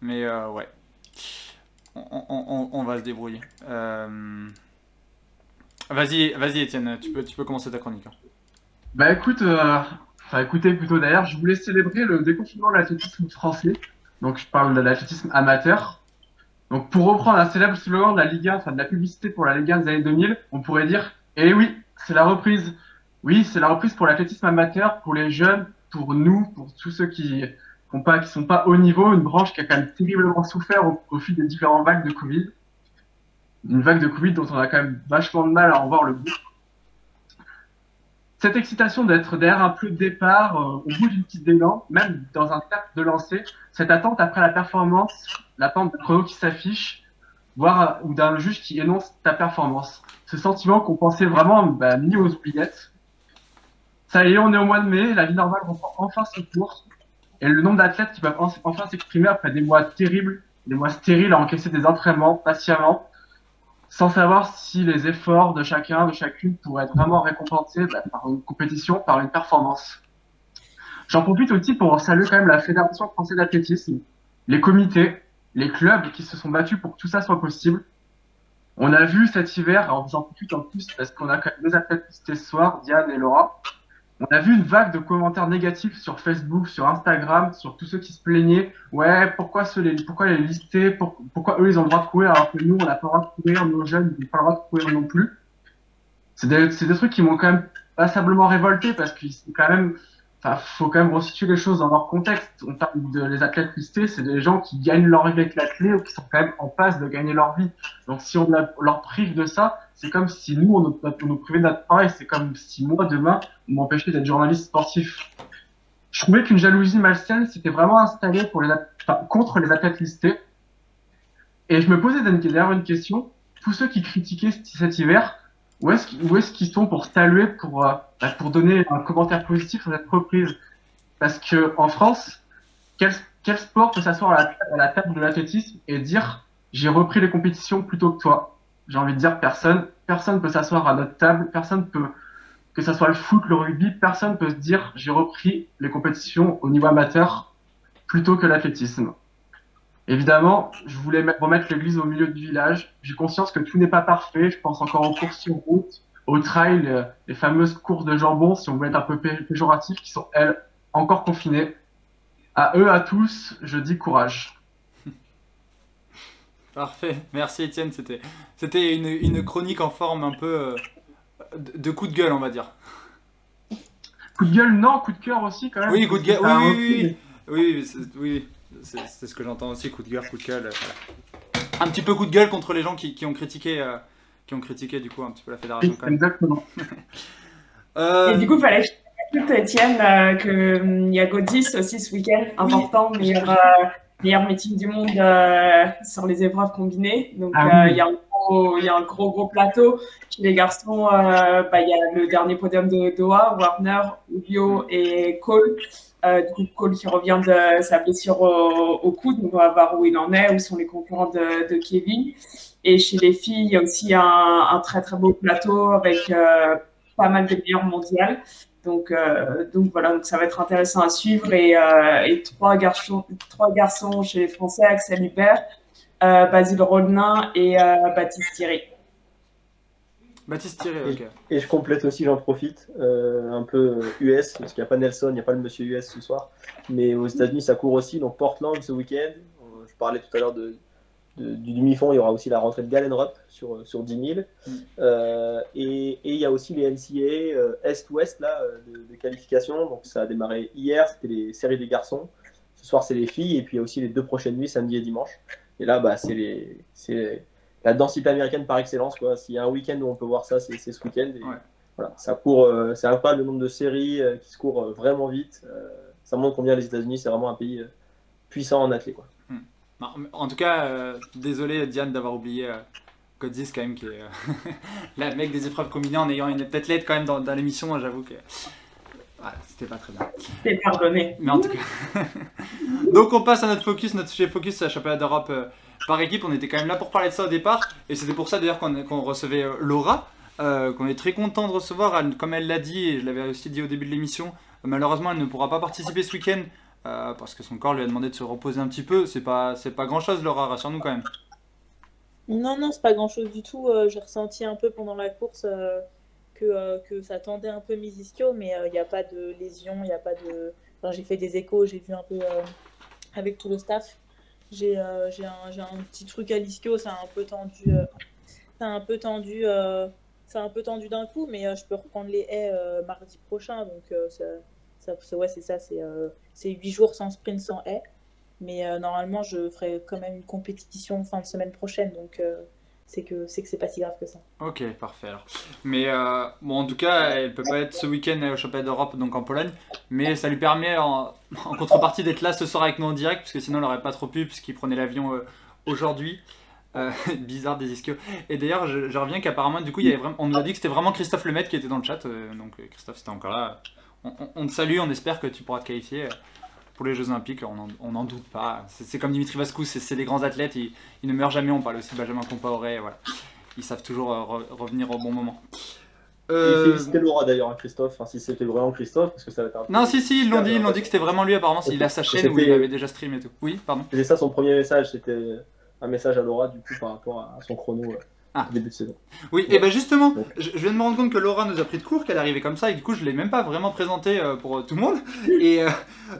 F: mais ouais on, va se débrouiller. Euh, vas-y, vas-y, Étienne, tu peux, tu peux commencer ta chronique. Hein.
H: Bah écoute, euh... enfin écoutez plutôt d'ailleurs, je voulais célébrer le déconfinement de l'athlétisme français. Donc je parle de l'athlétisme amateur. Donc pour reprendre un célèbre slogan de la Ligue 1, enfin de la publicité pour la Ligue 1 des années 2000, on pourrait dire Eh oui, c'est la reprise. Oui, c'est la reprise pour l'athlétisme amateur, pour les jeunes, pour nous, pour tous ceux qui ne pas, qui sont pas haut niveau, une branche qui a quand même terriblement souffert au, au fil des différentes vagues de Covid. Une vague de Covid dont on a quand même vachement de mal à en voir le bout cette excitation d'être derrière un peu de départ, euh, au bout d'une petite élan, même dans un cercle de lancer, cette attente après la performance, l'attente de chrono qui s'affiche, voire ou d'un juge qui énonce ta performance. Ce sentiment qu'on pensait vraiment bah, mis aux oubliettes. Ça y est, on est au mois de mai, la vie normale reprend enfin son cours, et le nombre d'athlètes qui peuvent enfin s'exprimer après des mois terribles, des mois stériles à encaisser des entraînements patiemment, sans savoir si les efforts de chacun, de chacune pourraient être vraiment récompensés bah, par une compétition, par une performance. J'en profite aussi pour saluer quand même la Fédération française d'athlétisme, les comités, les clubs qui se sont battus pour que tout ça soit possible. On a vu cet hiver, j'en profite en plus parce qu'on a quand même deux athlètes ce soir, Diane et Laura, on a vu une vague de commentaires négatifs sur Facebook, sur Instagram, sur tous ceux qui se plaignaient. Ouais, pourquoi, les, pourquoi les lister? Pourquoi eux, ils ont le droit de courir alors que nous, on n'a pas le droit de courir, nos jeunes, ils n'ont pas le droit de courir non plus? C'est des, des, trucs qui m'ont quand même passablement révolté parce qu'ils sont quand même Enfin, faut quand même resituer les choses dans leur contexte. On parle de les athlètes listés, c'est des gens qui gagnent leur vie avec l'athlète ou qui sont quand même en passe de gagner leur vie. Donc si on leur prive de ça, c'est comme si nous, on, nous privait de notre travail. C'est comme si moi, demain, on m'empêchait d'être journaliste sportif. Je trouvais qu'une jalousie malsaine s'était vraiment installée contre les athlètes listés. Et je me posais d'ailleurs une question. Tous ceux qui critiquaient cet hiver, où est-ce qu'ils sont pour saluer, pour, euh, bah, pour donner un commentaire positif sur cette reprise? Parce que en France, quel, quel sport peut s'asseoir à, à la, table de l'athlétisme et dire j'ai repris les compétitions plutôt que toi? J'ai envie de dire personne. Personne peut s'asseoir à notre table, personne peut, que ce soit le foot, le rugby, personne peut se dire j'ai repris les compétitions au niveau amateur plutôt que l'athlétisme. Évidemment, je voulais remettre l'église au milieu du village. J'ai conscience que tout n'est pas parfait. Je pense encore aux courses sur route, aux trails, euh, les fameuses courses de jambon, si on veut être un peu péjoratif, qui sont, elles, encore confinées. À eux, à tous, je dis courage.
F: Parfait. Merci Étienne. C'était, c'était une, une, chronique en forme un peu euh, de coup de gueule, on va dire.
H: Coup de gueule, non. Coup de cœur aussi, quand même.
F: Oui, coup de gueule. Oui, oui, oui, oui. oui c'est ce que j'entends aussi, coup de gueule, coup de gueule. Un petit peu coup de gueule contre les gens qui, qui ont critiqué, euh, qui ont critiqué du coup un petit peu la fédération.
H: Quand même. Exactement.
G: euh... Et du coup, il fallait que Étienne euh, qu'il y a Godis aussi ce week-end, important, oui. meilleur, euh, meilleur meeting du monde euh, sur les épreuves combinées. Donc ah, oui. il y a un gros, il y a un gros gros plateau. Chez les garçons, bah, il y a le dernier podium de Doha, Warner, Ulio et Cole. Euh, du coup, Cole qui revient de sa blessure au, au, coude, on va voir où il en est, où sont les concurrents de, Kevin. Et chez les filles, il y a aussi un, très très beau plateau avec euh, pas mal de meilleurs mondiales. Donc, euh, donc voilà, donc ça va être intéressant à suivre. Et, trois, garçons, trois garçons chez les Français, Axel Hubert, Basile Rodnin et Baptiste Thierry.
F: Baptiste Thierry, ok.
A: Et, et, je complète aussi, j'en profite, euh, un peu US, parce qu'il n'y a pas Nelson, il n'y a pas le monsieur US ce soir, mais aux États-Unis ça court aussi, donc Portland ce week-end, je parlais tout à l'heure de, de, du demi-fond, il y aura aussi la rentrée de Galen Rupp sur, sur 10 000, mm. euh, et, et, il y a aussi les NCA euh, Est-Ouest là, de, de, qualification, donc ça a démarré hier, c'était les séries des garçons, ce soir c'est les filles, et puis il y a aussi les deux prochaines nuits, samedi et dimanche, et là bah, c'est les... la densité américaine par excellence. Quoi. S'il y a un week-end où on peut voir ça, c'est, ce week-end. Et, ouais. voilà, ça court, euh, c'est incroyable le nombre de séries euh, qui se courent euh, vraiment vite. ça montre combien les États-Unis, c'est vraiment un pays puissant en athlète. Quoi.
F: Hmm. En tout cas, désolé Diane d'avoir oublié Codzis quand même, qui est la mec des épreuves combinées en ayant une athlète quand même dans, dans l'émission. J'avoue que voilà, c'était pas très bien.
G: C'est pardonné.
F: Mais en tout cas. Donc on passe à notre focus, notre sujet focus, c'est la championnat d'Europe par équipe. On était quand même là pour parler de ça au départ. Et c'était pour ça d'ailleurs qu'on qu recevait euh, Laura, euh, qu'on est très content de recevoir. Comme elle l'a dit, et je l'avais aussi dit au début de l'émission, euh, malheureusement elle ne pourra pas participer ce week-end parce que son corps lui a demandé de se reposer un petit peu. C'est pas, pas grand chose, Laura, rassure-nous quand même.
I: Non, non, c'est pas grand chose du tout. J'ai ressenti un peu pendant la course que, que ça tendait un peu mes ischios, mais il n'y a pas de lésion, il n'y a pas de. J'ai fait des échos, j'ai vu un peu avec tout le staff. J'ai euh, j'ai un, un petit truc à l'ischio, c'est un peu tendu. euh, un peu tendu. euh, c'est un peu tendu d'un coup, mais je peux reprendre les haies mardi prochain. Donc, ça, ça, ça- ouais, c'est ça. C'est euh, c'est 8 jours sans sprint, sans haies. Mais normalement, je ferai quand même une compétition fin de semaine prochaine. Donc, c'est que c'est que c'est pas si grave que ça.
F: Ok, parfait. Mais euh, bon, en tout cas, elle peut pas être ce week-end au championnat d'Europe, donc en Pologne. Mais ça lui permet en, contrepartie d'être là ce soir avec nous en direct, parce que sinon elle aurait pas trop pu, puisqu'il prenait l'avion euh, aujourd'hui. Euh, bizarre des ischios. Et d'ailleurs, je, je reviens qu'apparemment, du coup, il y avait vraiment, on nous a dit que c'était vraiment Christophe Lemaitre qui était dans le chat. donc Christophe, c'était encore là. On, te salue, on espère que tu pourras te qualifier pour les Jeux Olympiques. On n'en doute pas. C'est comme Dimitri Vascou, c'est des grands athlètes. Ils, ils ne meurent jamais. On parle aussi de Benjamin Compaoré. Voilà. Ils savent toujours euh, re- revenir au bon moment.
A: Et
F: Euh,
A: féliciter Laura d'ailleurs, hein, Christophe, enfin, si c'était vraiment Christophe, parce que ça va être un peu-
F: Non, si, si, ils l'ont dit, ils l'ont dit que c'était vraiment lui, apparemment. Il a sa chaîne où il avait déjà stream et tout. Oui, pardon.
A: C'était ça son premier message, c'était un message à Laura du coup par rapport à son chrono
F: Ah.
A: début de saison.
F: Oui, et ben justement, je, je viens de me rendre compte que Laura nous a pris de court, qu'elle arrivait comme ça, et du coup, je l'ai même pas vraiment présentée euh, pour euh, tout le monde. Et euh,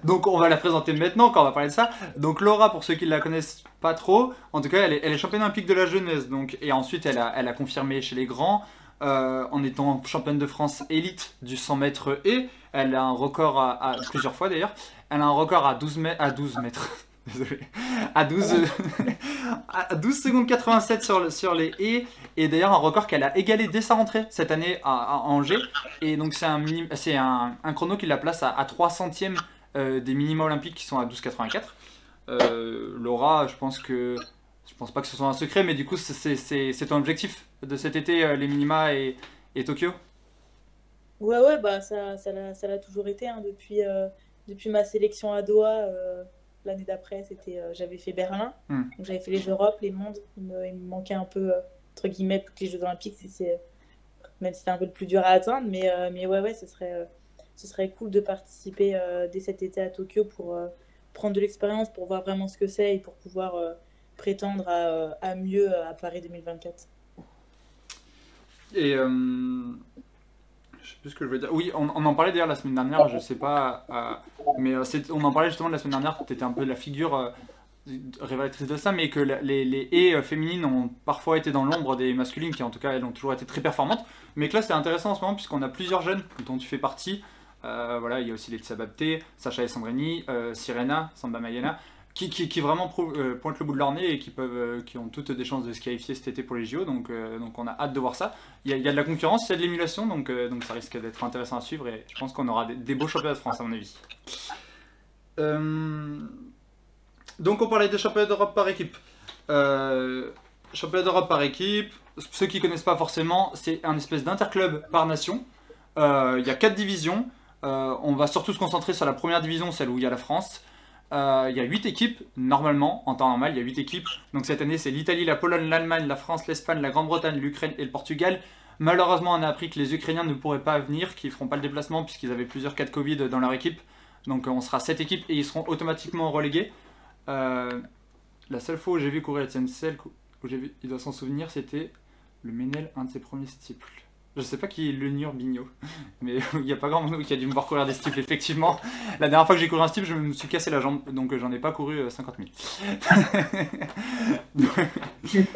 F: donc, on va la présenter maintenant quand on va parler de ça. Donc, Laura, pour ceux qui la connaissent pas trop, en tout cas, elle est, elle est championne olympique de la jeunesse. Donc, et ensuite, elle a, elle a confirmé chez les grands. en étant championne de France élite du 100 mètres et elle a un record à, à- plusieurs fois d'ailleurs elle a un record à 12 mètres à 12 mètres désolé. À 12 à 12 secondes 87 sur, le- sur les haies et d'ailleurs un record qu'elle a égalé dès sa rentrée cette année à, à Angers. Et donc c'est un, un, un chrono qui la place à, à 3 centièmes euh, des minima olympiques qui sont à 12,84 Euh, Laura je pense que je pense pas que ce soit un secret mais du coup c'est- ton objectif de cet été euh, les minima et, et Tokyo?
I: Ouais, ouais, bah ça, ça l'a, ça l'a toujours été hein, depuis, euh, depuis ma sélection à Doha. L'année d'après, c'était, euh, j'avais fait Berlin,
F: Hmm.
I: donc j'avais fait les Europes, les mondes. Il me, il me manquait un peu, euh, entre guillemets, que les Jeux Olympiques, c'est, même si c'était un peu le plus dur à atteindre. Mais, euh, mais ouais, ouais, ce serait, ce serait cool de participer dès cet été à Tokyo pour prendre de l'expérience, pour voir vraiment ce que c'est et pour pouvoir prétendre à, à mieux à Paris 2024.
F: Et je sais plus ce que je veux dire. Oui, on, en parlait d'ailleurs la semaine dernière, je sais pas, euh, mais euh, c'est- on en parlait justement la semaine dernière, tu étais un peu la figure euh, révélatrice de ça, mais que les, les haies féminines ont parfois été dans l'ombre des masculines, qui en tout cas elles ont toujours été très performantes, mais que là c'était intéressant en ce moment puisqu'on a plusieurs jeunes dont tu fais partie. Voilà, il y a aussi Laetitia Bapté, Sacha et Sirena, Samba Mayena, qui, vraiment euh, pointent le bout de leur nez et qui, peuvent, euh, qui ont toutes des chances de se qualifier cet été pour les JO, donc, euh, donc on a hâte de voir ça. Il y a, de la concurrence, il y a de l'émulation, donc, donc ça risque d'être intéressant à suivre et je pense qu'on aura des, beaux championnats de France à mon avis. Donc on parlait des championnats d'Europe par équipe. Championnat d'Europe par équipe, ceux qui connaissent pas forcément, c'est un espèce d'interclub par nation. Il y a quatre divisions. On va surtout se concentrer sur la première division, celle où il y a la France. Euh, Il y a 8 équipes, normalement, en temps normal, il y a 8 équipes. Donc cette année, c'est l'Italie, la Pologne, l'Allemagne, la France, l'Espagne, la Grande-Bretagne, l'Ukraine et le Portugal. Malheureusement, on a appris que les Ukrainiens ne pourraient pas venir, qu'ils ne feront pas le déplacement puisqu'ils avaient plusieurs cas de Covid dans leur équipe. Donc euh, on sera 7 équipes et ils seront automatiquement relégués. Euh, la seule fois où j'ai vu courir Etienne Sel, où j'ai vu, il doit s'en souvenir, c'était le Ménel, un de ses premiers steeples. Je sais pas qui est le Bignot, mais il n'y a pas grand monde qui a dû me voir courir des steeples, effectivement. La dernière fois que j'ai couru un steeple, je me suis cassé la jambe, donc euh, j'en ai pas couru euh, 50 000.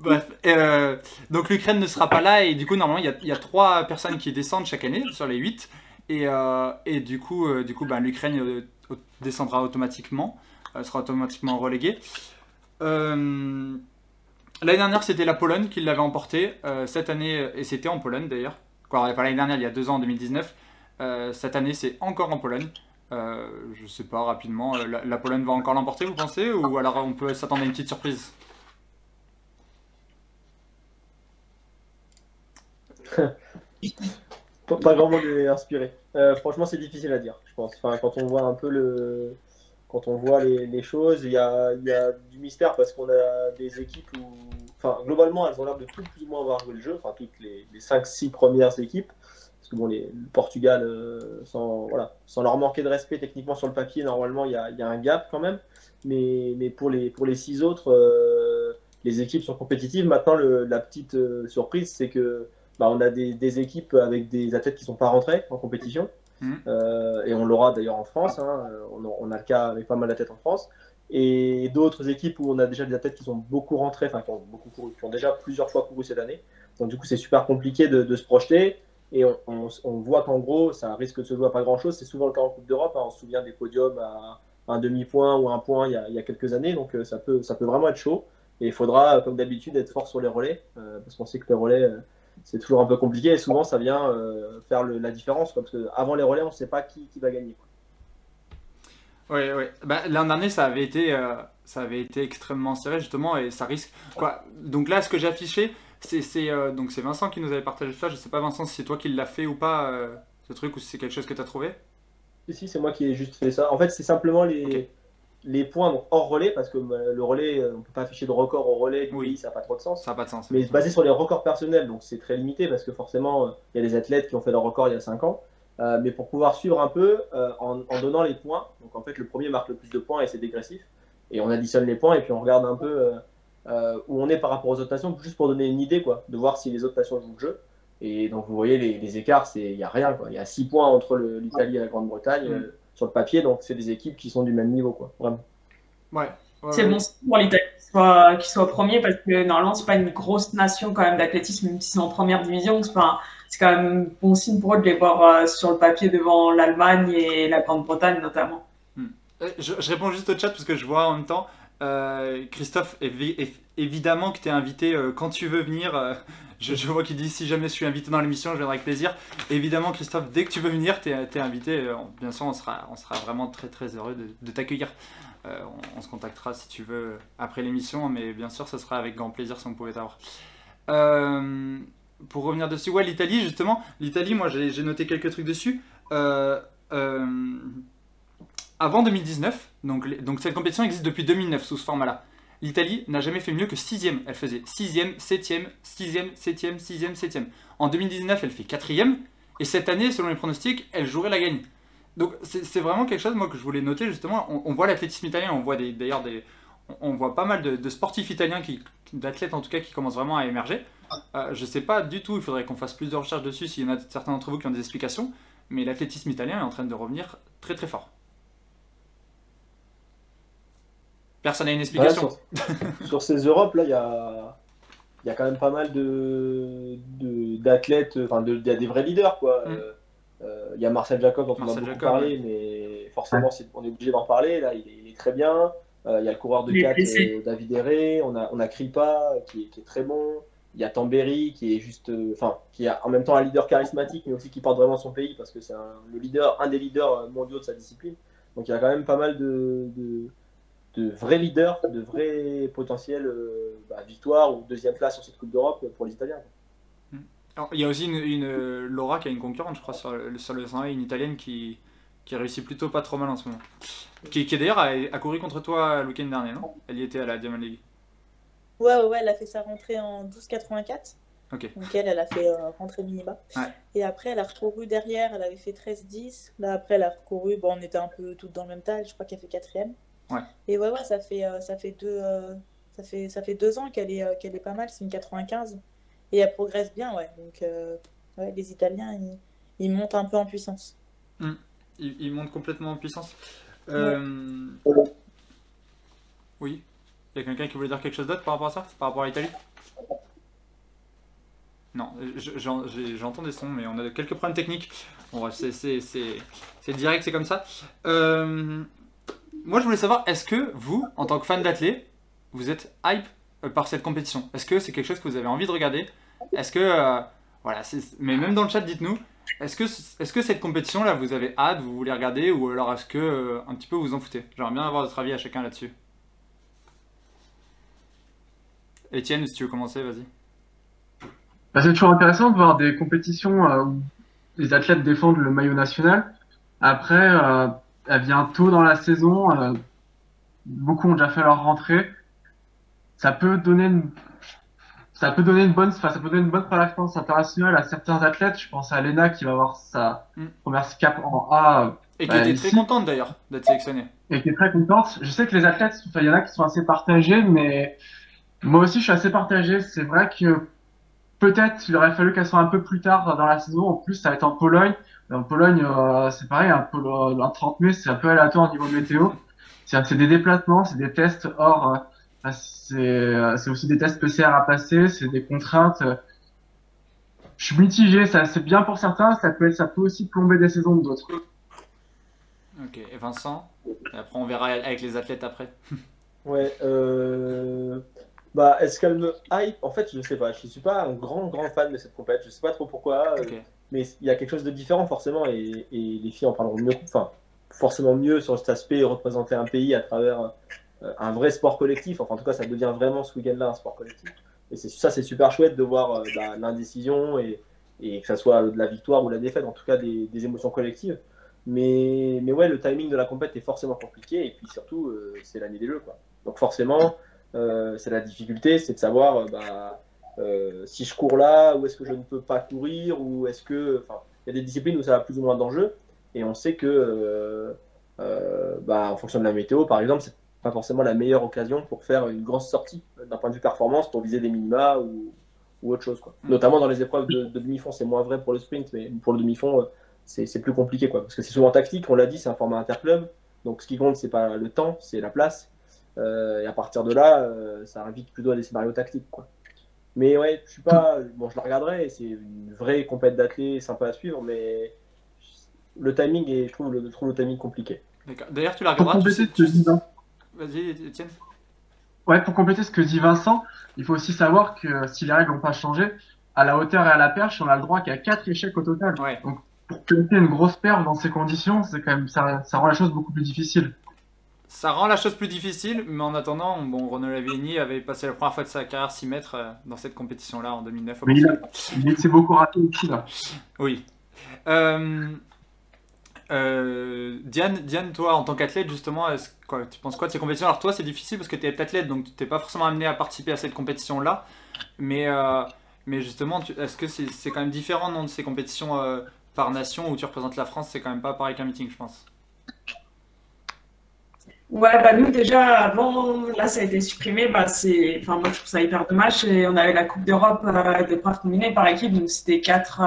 F: Bref, euh, donc l'Ukraine ne sera pas là, et du coup, normalement, il y a, il y a trois personnes qui descendent chaque année sur les 8, et, euh, et du coup, euh, du coup ben, l'Ukraine euh, descendra automatiquement, euh, sera automatiquement reléguée. Euh, L'année dernière, c'était la Pologne qui l'avait emporté. Euh, cette année, et c'était en Pologne d'ailleurs. Pas l'année dernière, il y a deux ans, en 2019. Euh, cette année, c'est encore en Pologne. Euh, je sais pas, rapidement. La, Pologne va encore l'emporter, vous pensez Ou alors on peut s'attendre à une petite surprise?
A: Pas, grand monde est inspiré. Franchement, c'est difficile à dire, je pense. Enfin, quand on voit un peu le. Quand on voit les, choses, il y a, du mystère parce qu'on a des équipes où. Enfin, globalement, elles ont l'air de tout plus ou moins avoir joué le jeu. Enfin, toutes les, les 5-6 premières équipes. Parce que bon, le Portugal, euh, sans, voilà, sans leur manquer de respect techniquement sur le papier, normalement, il y a, un gap quand même. Mais, pour, les, pour les 6 autres, euh, les équipes sont compétitives. Maintenant, la petite euh, surprise, c'est que bah, on a des équipes avec des athlètes qui ne sont pas rentrés en compétition.
F: Mhm.
A: Euh, et on l'aura d'ailleurs en France. hein. On, a, on a le cas avec pas mal d'athlètes en France. et d'autres équipes où on a déjà des athlètes qui sont beaucoup rentrés, enfin qui ont beaucoup couru, qui ont déjà plusieurs fois couru cette année. Donc du coup, c'est super compliqué de, se projeter. Et on, voit qu'en gros, ça risque de se jouer à pas grand-chose. C'est souvent le cas en Coupe d'Europe. Hein. On se souvient des podiums à un demi-point ou un point il y, a, quelques années. Donc euh, ça peut, ça peut vraiment être chaud. Et il faudra, comme d'habitude, être fort sur les relais, euh, parce qu'on sait que les relais, euh, c'est toujours un peu compliqué. Et souvent, ça vient euh, faire le, la différence. Quoi, parce qu'avant les relais, on ne sait pas qui, qui va gagner.
F: Oui, oui. Bah, L'an dernier, ça avait, été, euh, ça avait été extrêmement serré, justement, et ça risque. Quoi. Donc là, ce que j'ai affiché, c'est euh, donc c'est Vincent qui nous avait partagé ça. Je sais pas, Vincent, si c'est toi qui l'as fait ou pas, ce truc, ou si c'est quelque chose que tu as trouvé?
A: Si, si, c'est moi qui ai juste fait ça. En fait, c'est simplement les, okay. Les points hors relais, parce que euh, le relais, on peut pas afficher de record au relais,
F: oui.
A: ça n'a pas trop de sens.
F: Ça n'a pas de sens.
A: Mais basé sur les records personnels, donc c'est très limité, parce que forcément, il y a des athlètes qui ont fait leur record il y a 5 ans. Euh, mais pour pouvoir suivre un peu euh, en, en, donnant les points. Donc en fait, le premier marque le plus de points et c'est dégressif. Et on additionne les points et puis on regarde un peu euh, où on est par rapport aux autres nations, juste pour donner une idée, quoi, de voir si les autres nations jouent le jeu. Et donc vous voyez les, les écarts, il n'y a rien. Il y a 6 points entre l'Italie et la Grande-Bretagne mmh. Sur le papier, donc c'est des équipes qui sont du même niveau, quoi, vraiment.
F: Ouais.
G: Ouais, c'est ouais. bon pour l'Italie qu'il soit, qu soit, premier parce que normalement c'est pas une grosse nation quand même d'athlétisme même si c'est en première division c'est pas c'est quand même bon signe pour eux de les voir euh, sur le papier devant l'Allemagne et la Grande-Bretagne notamment.
F: Hmm. Je, je, réponds juste au chat parce que je vois en même temps euh, Christophe, évi évidemment que tu es invité euh, quand tu veux venir. euh, je, vois qu'il dit si jamais je suis invité dans l'émission, je viendrai avec plaisir. Évidemment, Christophe, dès que tu veux venir, tu es, invité. Bien sûr, on sera, on sera vraiment très très heureux de, t'accueillir. On, se contactera si tu veux après l'émission, mais bien sûr, ce sera avec grand plaisir si on pouvait t'avoir. Pour revenir dessus, ouais, l'Italie, justement, l'Italie, moi j'ai noté quelques trucs dessus. Avant 2019, donc, cette compétition existe depuis 2009 sous ce format-là. L'Italie n'a jamais fait mieux que 6ème. Elle faisait 6ème, 7ème, 6ème, 7ème, 6ème, 7ème. En 2019, elle fait 4ème. Et cette année, selon les pronostics, elle jouerait la gagne. Donc c'est vraiment quelque chose moi, que je voulais noter justement. On, voit l'athlétisme italien, on voit d'ailleurs des, on voit pas mal de, de sportifs italiens, d'athlètes en tout cas, qui commencent vraiment à émerger. Euh, je sais pas du tout, il faudrait qu'on fasse plus de recherches dessus s'il y en a certains d'entre vous qui ont des explications. Mais l'athlétisme italien est en train de revenir très très fort. Personne n'a une explication.
A: Ouais, sur, sur, ces Europes, là, il y a, y a quand même pas mal d'athlètes, de, de, enfin, il y a des vrais leaders, quoi. Il mm. euh, y a Marcel Jacob dont Marcel on a beaucoup Jacob, parlé, ouais. mais forcément, est, on est obligé d'en parler. Là, il est, il est, très bien. Il euh, y a le coureur de 4, euh, David Herré. On a, on a Kripa, qui, qui, est très bon. Il y a Tamberi, qui est juste, enfin, qui est en même temps un leader charismatique, mais aussi qui porte vraiment son pays, parce que c'est le leader, un des leaders mondiaux de sa discipline. Donc il y a quand même pas mal de, de de vrais leaders, de vrais potentiels euh, bah, victoires ou deuxième place sur cette Coupe d'Europe pour les Italiens.
F: Alors, il y a aussi une, une, Laura qui a une concurrente, je crois, sur le, sur le 100 une italienne qui, qui réussit plutôt pas trop mal en ce moment. Qui, qui d'ailleurs a, a, couru contre toi le week-end dernier, non? Elle y était à la Diamond League.
I: Ouais, ouais, ouais, elle a fait sa rentrée en 12,84.
F: Okay.
I: Donc elle, elle a fait euh, rentrée minima.
F: Ouais.
I: Et après, elle a recouru derrière, elle avait fait 13-10. Là, après, elle a recouru, bon, on était un peu toutes dans le même tas, je crois qu'elle fait quatrième.
F: Ouais.
I: Et ouais, ouais, ça fait, euh, ça fait, deux, euh, ça fait, ça fait deux ans qu'elle est, euh, qu'elle est pas mal, c'est une 95. Et elle progresse bien, ouais. Donc, ouais, les Italiens, ils, ils, montent un peu en puissance.
F: Mmh. Ils, ils, montent complètement en puissance. Ouais. Oui. Il y a quelqu'un qui voulait dire quelque chose d'autre par rapport à ça Par rapport à l'Italie? Non, j'entends des sons, mais on a quelques problèmes techniques. Bon, c'est direct, c'est comme ça. Euh, moi, je voulais savoir, est-ce que vous, en tant que fan d'athlète, vous êtes hype euh, par cette compétition? Est-ce que c'est quelque chose que vous avez envie de regarder? Est-ce que, euh, voilà, mais même dans le chat, dites-nous, est-ce que, est-ce que cette compétition-là, vous avez hâte, vous voulez regarder, ou alors est-ce que euh, un petit peu vous en foutez? J'aimerais bien avoir votre avis à chacun là-dessus. Étienne, si tu veux commencer, vas-y.
H: Bah, c'est toujours intéressant de voir des compétitions où les athlètes défendent le maillot national. Après, elle vient tôt dans la saison. Euh, beaucoup ont déjà fait leur rentrée. Ça peut donner une, ça peut donner une bonne, enfin, ça peut donner une bonne préférence internationale à certains athlètes. Je pense à Lena qui va avoir sa mm. première cap en A.
F: Et qui bah, était ici. très contente d'ailleurs d'être sélectionnée.
H: Et qui est très contente. Je sais que les athlètes, il y en a qui sont assez partagés, mais moi aussi je suis assez partagé. C'est vrai que peut-être il aurait fallu qu'elle soit un peu plus tard dans la saison. En plus, ça va être en Pologne. En Pologne, euh, c'est pareil, un, peu, un 30 mai, c'est un peu aléatoire au niveau de météo. C'est des déplacements, c'est des tests hors. Euh, c'est aussi des tests PCR à passer, c'est des contraintes. Je suis mitigé, ça c'est bien pour certains, ça peut, ça peut aussi plomber des saisons d'autres.
F: Ok, et Vincent? Et Après, on verra avec les athlètes après.
A: ouais, euh... bah, est-ce qu'elle me hype? En fait, je sais pas, je suis pas un grand, grand fan de cette compète, je sais pas trop pourquoi, euh, mais il y a quelque chose de différent forcément, et, et les filles en parleront mieux, enfin, forcément mieux sur cet aspect, représenter un pays à travers euh, un vrai sport collectif, enfin, en tout cas, ça devient vraiment ce week-end-là un sport collectif. Et ça, c'est super chouette de voir euh, bah, l'indécision et, et, que ça soit de la victoire ou la défaite, en tout cas des, émotions collectives. Mais, mais, ouais, le timing de la compète est forcément compliqué et puis surtout, euh, c'est l'année des jeux. Quoi. Donc forcément, c'est la difficulté, c'est de savoir bah, si je cours là, ou est-ce que je ne peux pas courir, ou est-ce que. Enfin, il y a des disciplines où ça a plus ou moins d'enjeux et on sait que, bah, en fonction de la météo, par exemple, c'est pas forcément la meilleure occasion pour faire une grosse sortie euh, d'un point de vue performance pour viser des minima ou, ou autre chose. Quoi. Mm. Notamment dans les épreuves de, demi-fond, c'est moins vrai pour le sprint, mais pour le demi-fond, euh, c'est plus compliqué. Quoi, parce que c'est souvent tactique, on l'a dit, c'est un format interclub. Donc ce qui compte, c'est pas le temps, c'est la place. Euh, et à partir de là, euh, ça invite plutôt à des scénarios tactiques. Quoi. Mais ouais, je suis pas. Bon, je la regarderai, c'est une vraie compète d'athlètes sympa à suivre, mais le timing est, je trouve le, je trouve le timing compliqué.
F: D'ailleurs, tu la regarderas. Tu sais, tu... Vas-y, Étienne.
H: Ouais, pour compléter ce que dit Vincent, il faut aussi savoir que si les règles n'ont pas changé, à la hauteur et à la perche, on a le droit qu'à 4 échecs au total. Donc, pour planter une grosse perche dans ces conditions, c'est quand même ça, ça, rend la chose beaucoup plus difficile.
F: Ça rend la chose plus difficile, mais en attendant, bon, Renaud Lavigny avait passé la première fois de sa carrière 6 mètres euh, dans cette compétition-là en 2009.
H: Mais il, s'est beaucoup raté aussi là.
F: Oui. Euh, euh, Diane, Diane, toi, en tant qu'athlète, justement, quoi, tu penses quoi de ces compétitions? Alors, toi, c'est difficile parce que tu es athlète, donc tu n'es pas forcément amené à participer à cette compétition-là. Mais, euh, mais justement, est-ce que c'est quand même différent non, de ces compétitions par nation où tu représentes la France C'est quand même pas pareil qu'un meeting, je pense?
G: Ouais, bah nous déjà avant, là ça a été supprimé, bah c'est, enfin moi je trouve ça hyper dommage. Et on avait la Coupe d'Europe euh, d'épreuves combinées par équipe, donc c'était quatre,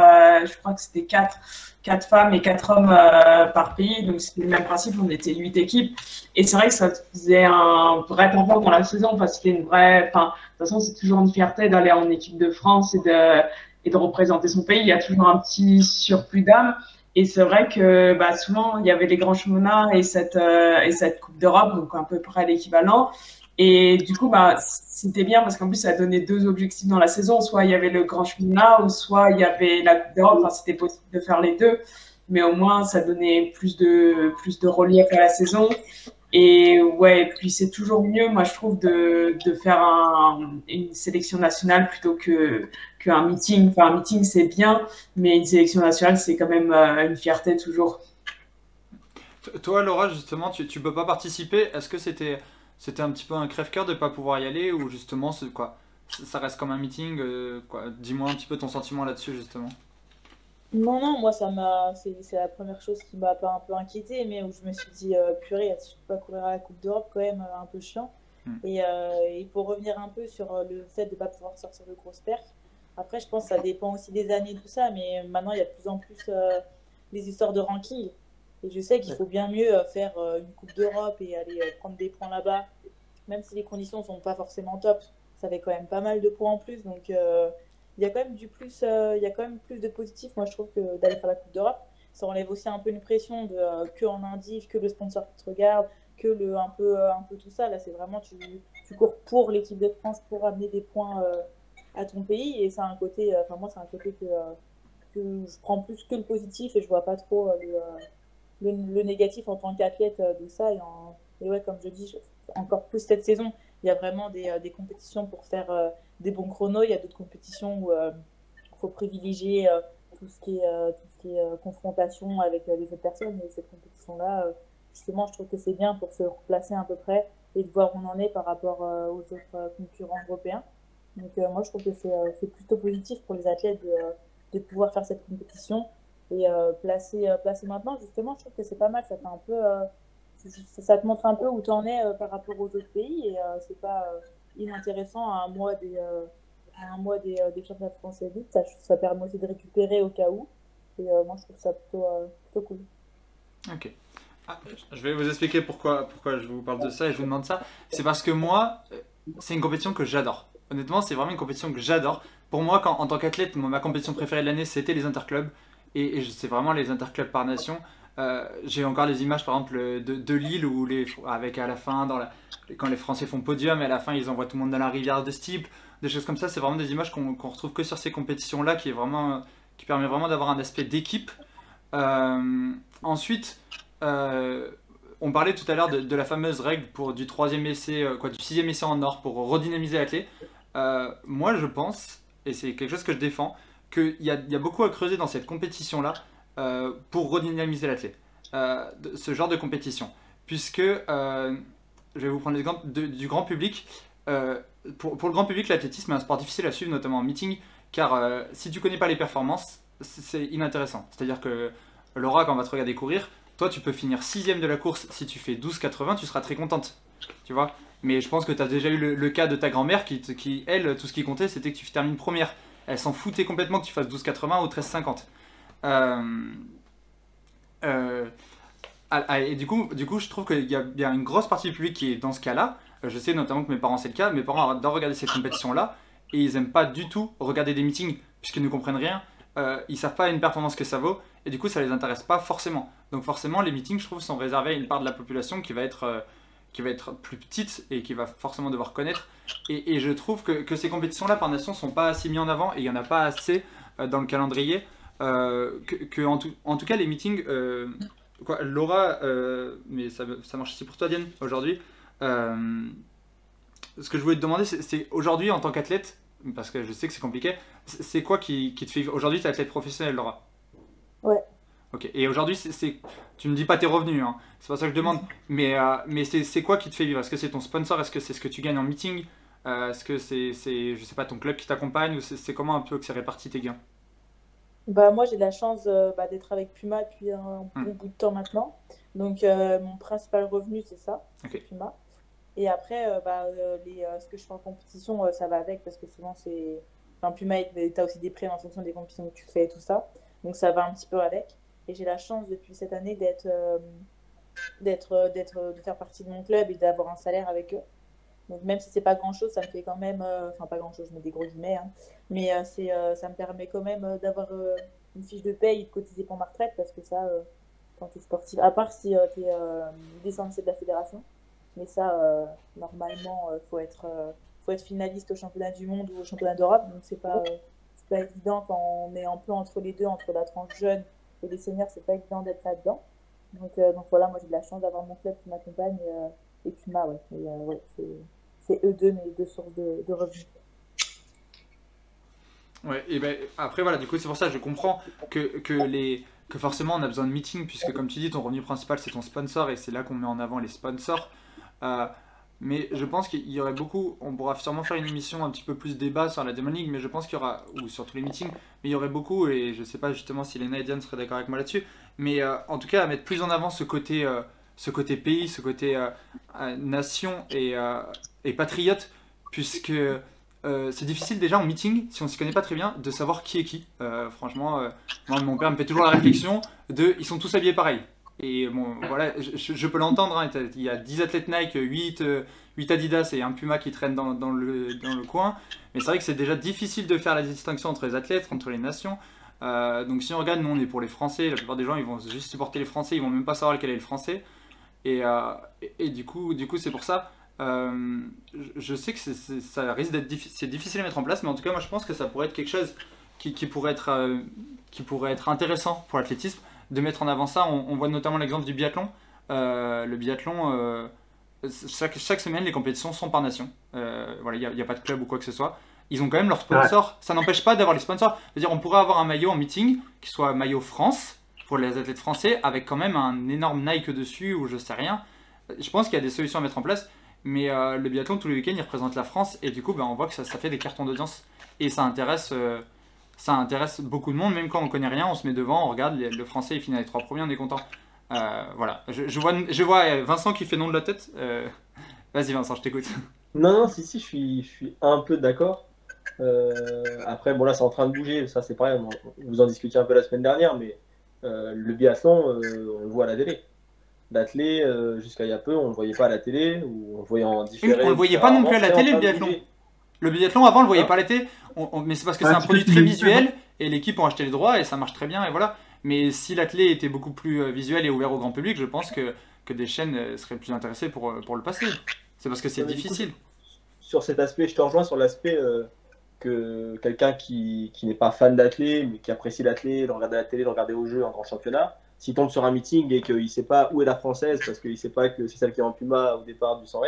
G: je crois que c'était quatre quatre femmes et quatre hommes euh, par pays. Donc c'était le même principe, on était huit équipes. Et c'est vrai que ça faisait un vrai tampon dans la saison. Enfin, c'était une vraie. Enfin, de toute façon, c'est toujours une fierté d'aller en équipe de France et de et de représenter son pays. Il y a toujours un petit surplus d'âme. Et c'est vrai que bah, souvent, il y avait les grands championnats et cette, euh, et cette Coupe d'Europe, donc à peu près l'équivalent. Et du coup, bah, c'était bien parce qu'en plus, ça donnait deux objectifs dans la saison. Soit il y avait le grand championnat, ou soit il y avait la Coupe d'Europe. Enfin, c'était possible de faire les deux. Mais au moins, ça donnait plus de, plus de relief à la saison. Et ouais, puis c'est toujours mieux, moi, je trouve, de, de faire un, une sélection nationale plutôt que qu'un meeting. Enfin, un meeting, c'est bien, mais une sélection nationale, c'est quand même euh, une fierté toujours.
F: Toi, Laura, justement, tu ne peux pas participer. Est-ce que c'était c'était un petit peu un crève-cœur de ne pas pouvoir y aller ou justement quoi? Ça reste comme un meeting euh, quoi? Dis-moi un petit peu ton sentiment là-dessus justement
I: non non moi ça m'a c'est, la première chose qui m'a pas un peu inquiété mais où je me suis dit euh, purée si je peux pas courir à la Coupe d'Europe quand même euh, un peu chiant hmm. et, et, pour revenir un peu sur le fait de ne pas pouvoir sortir de grosses pertes après je pense que ça dépend aussi des années tout ça mais maintenant il y a de plus en plus des histoires de ranking et je sais qu'il faut bien mieux euh, faire euh, une Coupe d'Europe et aller euh, prendre des points là-bas, même si les conditions ne sont pas forcément top. Ça fait quand même pas mal de points en plus. Donc il y a quand même du plus, il y a quand même plus de positifs, moi je trouve, que d'aller faire la Coupe d'Europe. Ça enlève aussi un peu une pression de que en que le sponsor qui te regarde, que le un peu, un peu tout ça. Là, c'est vraiment tu, tu cours pour l'équipe de France pour amener des points à ton pays. Et c'est un côté, enfin moi, c'est un côté que, que je prends plus que le positif et je vois pas trop le le, négatif en tant qu'athlète euh, de ça. Et, et, ouais, comme je dis, encore plus cette saison, il y a vraiment des, euh, des compétitions pour faire euh, des bons chronos. Il y a d'autres compétitions où il faut privilégier tout ce qui est, tout ce qui est confrontation avec les autres personnes. Et cette compétition-là, justement, je trouve que c'est bien pour se replacer à peu près et de voir où on en est par rapport aux autres concurrents européens. Donc moi, je trouve que c'est plutôt positif pour les athlètes de, de pouvoir faire cette compétition et euh, placer, euh, placer maintenant, justement, je trouve que c'est pas mal. Ça, euh, te montre un peu où tu en es par rapport aux autres pays. Et c'est pas inintéressant à un mois des, à un mois des, championnats français vite. Ça, ça permet aussi de récupérer au cas où. Et moi, je trouve ça plutôt, plutôt cool.
F: Ok. Ah, je vais vous expliquer pourquoi, pourquoi je vous parle de ça et je vous demande ça. C'est parce que moi, euh, c'est une compétition que j'adore. Honnêtement, c'est vraiment une compétition que j'adore. Pour moi, quand, en tant qu'athlète, ma compétition préférée de l'année, c'était les interclubs. Et, c'est vraiment les interclubs par nation. Euh, J'ai encore les images, par exemple, de, Lille, où les, avec à la fin, quand les Français font podium, et à la fin, ils envoient tout le monde dans la rivière de Steeple. Des choses comme ça, c'est vraiment des images qu'on qu'on retrouve que sur ces compétitions-là, qui, est vraiment, qui permet vraiment d'avoir un aspect d'équipe. Euh, ensuite, euh, on parlait tout à l'heure de, de la fameuse règle pour du troisième essai, quoi, du sixième essai en or pour redynamiser l'athlète. Euh, moi, je pense, et c'est quelque chose que je défends, qu'il y a, beaucoup à creuser dans cette compétition-là euh, pour redynamiser l'athlète. Euh, ce genre de compétition. Puisque, je vais vous prendre l'exemple du grand public. Pour, pour le grand public, l'athlétisme est un sport difficile à suivre, notamment en meeting, car si tu connais pas les performances, c'est inintéressant. C'est-à-dire que Laura, quand on va te regarder courir, toi, tu peux finir sixième de la course. Si tu fais 12,80, tu seras très contente. Tu vois Mais je pense que tu as déjà eu le, cas de ta grand-mère qui, elle, tout ce qui comptait, c'était que tu termines première. Elle s'en foutait complètement que tu fasses 12,80 ou 13,50. Euh, euh, ah, ah, et du coup, du coup, je trouve qu'il y a bien une grosse partie du public qui est dans ce cas-là. Euh, Je sais notamment que mes parents, c'est le cas. Mes parents adorent regarder cette compétition-là et ils aiment pas du tout regarder des meetings puisqu'ils ne comprennent rien. Euh, ils savent pas une performance que ça vaut et du coup, ça les intéresse pas forcément. Donc forcément, les meetings, je trouve, sont réservés à une part de la population qui va être euh, qui va être plus petite et qui va forcément devoir connaître. Et, je trouve que, ces compétitions-là par nation sont pas assez mis en avant et il y en a pas assez euh, dans le calendrier. Euh, que, en, tout, en tout cas, les meetings, euh, Laura, mais ça, ça marche aussi pour toi, Diane, aujourd'hui. Ce que je voulais te demander, c'est aujourd'hui en tant qu'athlète, parce que je sais que c'est compliqué, c'est quoi qui, qui te fait. Aujourd'hui, tu es athlète professionnel, Laura
I: Ouais.
F: Ok, et aujourd'hui, c'est- tu me dis pas tes revenus, hein. c'est pas ça que je demande, mais, euh, mais c'est quoi qui te fait vivre? Est-ce que c'est ton sponsor? Est-ce que c'est ce que tu gagnes en meeting? Euh, Est-ce que c'est, c'est, je sais pas, ton club qui t'accompagne? Ou c'est comment un peu que c'est réparti tes gains?
I: Bah, moi, j'ai de la chance euh, bah, d'être avec Puma depuis un bon bout de temps maintenant. Donc, mon principal revenu, c'est ça,
F: Ok.
I: c'est Puma. Et après, bah, les, ce que je fais en compétition, ça va avec parce que souvent, c'est. Enfin, Puma, tu as aussi des primes en fonction des compétitions que tu fais et tout ça. Donc, ça va un petit peu avec. Et j'ai la chance depuis cette année d'être. euh, d'être, euh, d'être, euh, de faire partie de mon club et d'avoir un salaire avec eux. Donc même si c'est pas grand chose, ça me fait quand même, enfin pas grand chose, mets des gros guillemets, hein. mais c'est, ça me permet quand même d'avoir une fiche de paye et de cotiser pour ma retraite parce que ça, quand tu es sportif, à part si tu es licencié de la fédération, mais ça, normalement, il faut, être, faut être finaliste au championnat du monde ou au championnat d'Europe, donc c'est pas, c'est pas évident quand on est un peu entre les deux, entre la tranche jeune et les seniors, c'est pas évident d'être là-dedans. Donc, euh, donc voilà, moi j'ai de la chance d'avoir mon club qui m'accompagne et, euh, et Puma, ouais. Euh, ouais, c'est, eux deux mes deux sources de, revenus.
F: Ouais, et ben après voilà, du coup c'est pour ça que je comprends que, que, les, que forcément on a besoin de meeting, puisque comme tu dis, ton revenu principal c'est ton sponsor et c'est là qu'on met en avant les sponsors. Mais je pense qu'il y aurait beaucoup, on pourra sûrement faire une émission un petit peu plus débat sur la Demon League, mais je pense qu'il y aura, ou sur tous les meetings, mais il y aurait beaucoup, et je sais pas justement si Lena et seraient d'accord avec moi là-dessus, mais euh, en tout cas à mettre plus en avant ce côté, euh, ce côté pays, ce côté euh, nation et, patriote, puisque c'est difficile déjà en meeting, si on s'y connaît pas très bien, de savoir qui est qui. Franchement, moi, mon père me fait toujours la réflexion de ils sont tous habillés pareil. Et bon, voilà, je, peux l'entendre, hein, il y a 10 athlètes Nike, 8, euh, 8 Adidas et un Puma qui traînent dans, dans le, dans le coin. Mais c'est vrai que c'est déjà difficile de faire la distinction entre les athlètes, entre les nations. Euh, donc si on regarde, nous on est pour les Français, la plupart des gens ils vont juste supporter les Français, ils vont même pas savoir lequel est le Français. Et, euh, et, du coup, du coup c'est pour ça. euh, je- sais que c'est- ça risque d'être diffi- c'est difficile à mettre en place, mais en tout cas, moi je pense que ça pourrait être quelque chose qui, pourrait, être, euh, qui pourrait être intéressant pour l'athlétisme, de mettre en avant ça. On, on voit notamment l'exemple du biathlon. Euh, le biathlon, euh, chaque, chaque semaine, les compétitions sont par nation. Euh, voilà, il n'y a, pas de club ou quoi que ce soit. Ils ont quand même leurs sponsors. Ça n'empêche pas d'avoir les sponsors. C'est-à-dire, on pourrait avoir un maillot en meeting qui soit maillot France pour les athlètes français avec quand même un énorme Nike dessus ou je sais rien. Je pense qu'il y a des solutions à mettre en place. Mais le biathlon, tous les week-ends, il représente la France et du coup, ben, on voit que ça, ça fait des cartons d'audience et ça intéresse, ça intéresse beaucoup de monde. Même quand on connaît rien, on se met devant, on regarde le français, il finit les trois premiers, on est content. Euh, voilà, je, je vois, je vois euh, Vincent qui fait non de la tête. Euh, Vas-y, Vincent, je t'écoute.
A: Non, non, si, si, je suis, je suis un peu d'accord. Euh, après, bon, là, c'est en train de bouger. Ça, c'est pareil. On, vous en discutiez un peu la semaine dernière, mais le biathlon, on le voit à la télé. L'athlé, jusqu'à il y a peu, on le voyait pas à la télé, ou on le voyait en différé.
F: on le voyait pas non plus à la télé, le biathlon. Le biathlon avant, on le voyait
A: Hein
F: pas à l'été, on- on- mais c'est parce que c'est un produit très visuel et l'équipe ont acheté les droits et ça marche très bien et voilà. Mais si l'athlé était beaucoup plus euh, visuel et ouvert au grand public, je pense que, que des chaînes euh, seraient plus intéressées pour, euh, pour le passer. C'est parce que c'est
A: coup,
F: difficile.
A: sur cet aspect, je te rejoins sur l'aspect euh, que quelqu'un qui, qui n'est pas fan d'athlé, mais qui apprécie l'athlé, de regarder la télé, de regarder au jeu en grand championnat, s'il tombe sur un meeting et qu'il ne sait pas où est la française, parce qu'il ne sait pas que c'est celle qui est en Puma au départ du 100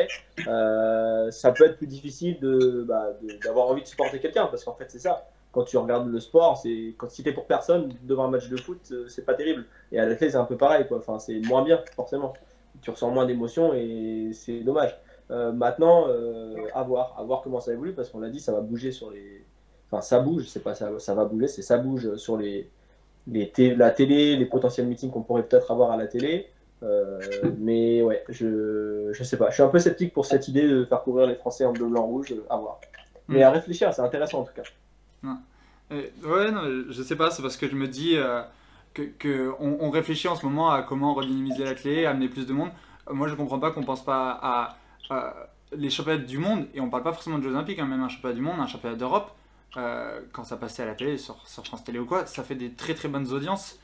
A: euh, ça peut être plus difficile bah, de- d'avoir envie de supporter quelqu'un, parce qu'en fait c'est ça. Quand tu regardes le sport, c'est quand si t'es pour personne devant un match de foot, euh, c'est pas terrible. Et à l'athlète c'est un peu pareil, quoi. Enfin, c'est moins bien forcément. Tu ressens moins d'émotions et c'est dommage. Euh, maintenant, à voir, à voir comment ça évolue, parce qu'on l'a dit, ça va bouger sur les. Enfin, ça bouge, c'est pas ça, ça va bouger, c'est ça bouge sur les, les la télé, les potentiels meetings qu'on pourrait peut-être avoir à la télé. Euh, mais ouais, je, je sais pas. Je suis un peu sceptique pour cette idée de faire couvrir les Français en bleu, blanc, rouge, à voir. Mais
F: Mm.
A: à réfléchir, c'est intéressant en tout cas.
F: Euh, ouais, non, je sais pas, c'est parce que je me dis euh, que, que on, on réfléchit en ce moment à comment redynamiser la clé, amener plus de monde. Euh, moi, je comprends pas qu'on pense pas à, à les championnats du monde, et on parle pas forcément de Jeux Olympiques, hein, même un championnat du monde, un championnat d'Europe, euh, quand ça passait à la télé, sur, France Télé ou quoi, ça fait des très très bonnes audiences.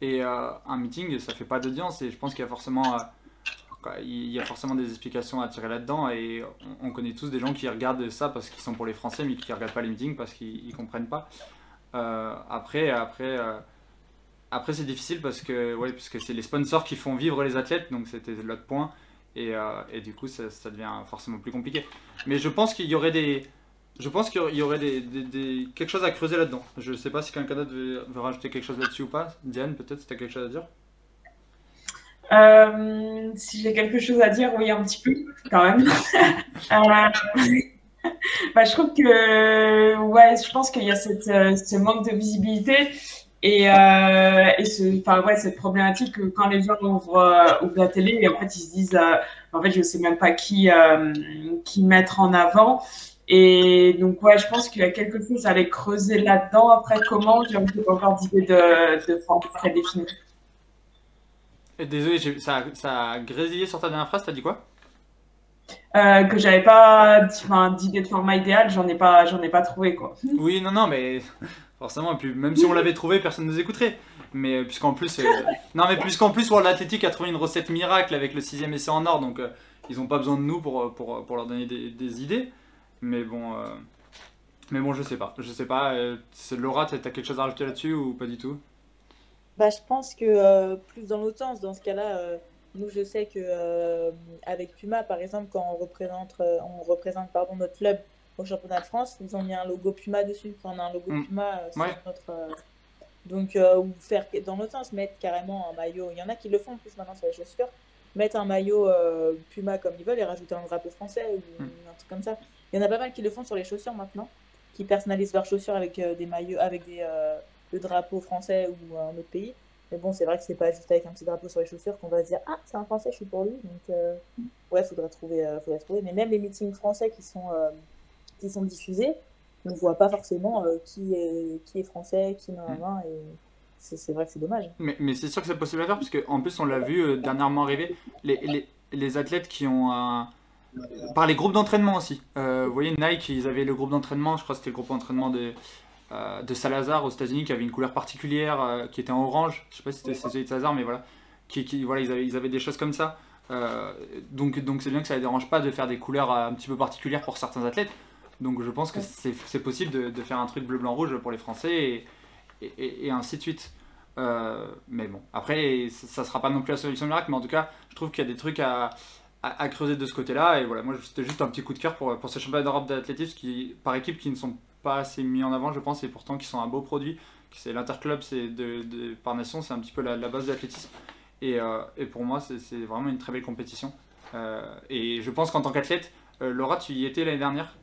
F: Et euh, un meeting, ça fait pas d'audience, et je pense qu'il y a forcément. euh, il y a forcément des explications à tirer là-dedans et on, on connaît tous des gens qui regardent ça parce qu'ils sont pour les Français mais qui regardent pas les meetings parce qu'ils ils comprennent pas. Après, après, après c'est difficile parce que ouais, parce c'est les sponsors qui font vivre les athlètes, donc c'était l'autre point. Et, et du coup, ça devient forcément plus compliqué. Mais je pense qu'il y aurait des, je pense qu'il y aurait des, des- des- quelque chose à creuser là-dedans. Je sais pas si quelqu'un d'autre veut, veut rajouter quelque chose là-dessus ou pas. Diane, peut-être, si tu as quelque chose à dire.
G: Euh, si j'ai quelque chose à dire, oui, un petit peu, quand même. Euh, bah, je trouve que, ouais, je pense qu'il y a cette, euh, ce manque de visibilité et, euh, et ce, ouais, cette problématique que quand les gens ouvrent, ouvrent la télé, et en fait, ils se disent, en fait, je sais même pas qui, qui mettre en avant. Et donc, ouais, je pense qu'il y a quelque chose à aller creuser là-dedans. Après, comment, j'ai encore d'idée de, de forme très définie.
F: Et désolé, ça, a- ça a grésillé sur ta dernière phrase, t'as dit quoi?
G: Euh, que j'avais pas enfin, d'idée de format idéal, j'en ai pas, j'en ai pas trouvé quoi.
F: Oui, non, non, mais forcément, et puis même si on l'avait trouvé, personne ne nous écouterait. Mais euh, puisqu'en plus, euh, non, mais puisqu'en plus, World Athletic a trouvé une recette miracle avec le sixième essai en or, donc euh, ils n'ont pas besoin de nous pour, pour, pour leur donner des, des idées. Mais bon, euh, mais bon, je sais pas, je sais pas. euh, Laura, t'as t'as quelque chose à rajouter là-dessus ou pas du tout?
I: Bah, je pense que euh, plus dans l'autre sens, dans ce cas-là, euh, nous, je sais que avec Puma, par exemple, quand on représente, on représente pardon, notre club au championnat de France, ils ont mis un logo Puma dessus. Enfin, on a un logo
F: Mm.
I: Puma sur
F: Ouais.
I: notre. Donc, ou faire dans l'autre sens, mettre carrément un maillot. Il y en a qui le font en plus maintenant sur les chaussures. Mettre un maillot euh, Puma comme ils veulent et rajouter un drapeau français ou
F: Mm.
I: un truc comme ça. Il y en a pas mal qui le font sur les chaussures maintenant, qui personnalisent leurs chaussures avec euh, des maillots, avec des, euh, le drapeau français ou un autre pays. Mais bon, c'est vrai que c'est pas juste avec un petit drapeau sur les chaussures qu'on va se dire Ah, c'est un français, je suis pour lui. Donc, euh, ouais, faudrait trouver, faudrait trouver. Mais même les meetings français qui sont, qui sont diffusés, on voit pas forcément qui, est, qui est français, qui n'a et c'est vrai que c'est dommage.
F: Mais, mais c'est sûr que c'est possible à faire, parce qu'en plus, on l'a vu euh, dernièrement arriver, les, les, les athlètes qui ont un. Par les groupes d'entraînement aussi. Euh, vous voyez, Nike, ils avaient le groupe d'entraînement, je crois que c'était le groupe d'entraînement de, euh, de Salazar aux États-Unis, qui avait une couleur particulière, euh, qui était en orange. Je sais pas si c'était celui de Salazar, mais voilà. Qui, qui, voilà ils, avaient, ils avaient des choses comme ça. Euh, donc donc c'est bien que ça ne les dérange pas de faire des couleurs euh, un petit peu particulières pour certains athlètes. Donc je pense que c'est c'est possible de, de faire un truc bleu-blanc-rouge pour les Français et, et, ainsi de suite. Euh, mais bon, après, ça, ça sera pas non plus la solution miracle, mais en tout cas, je trouve qu'il y a des trucs à, creuser de ce côté-là. Et voilà, moi, c'était juste un petit coup de cœur pour, pour ces championnats d'Europe d'athlétisme par équipe qui ne sont pas assez mis en avant, je pense, et pourtant qui sont un beau produit. C'est l'interclub, c'est par nation, c'est un petit peu la, base de l'athlétisme. Et, euh, pour moi, c'est vraiment une très belle compétition. Euh, et je pense qu'en tant qu'athlète, Laura, tu y étais l'année dernière?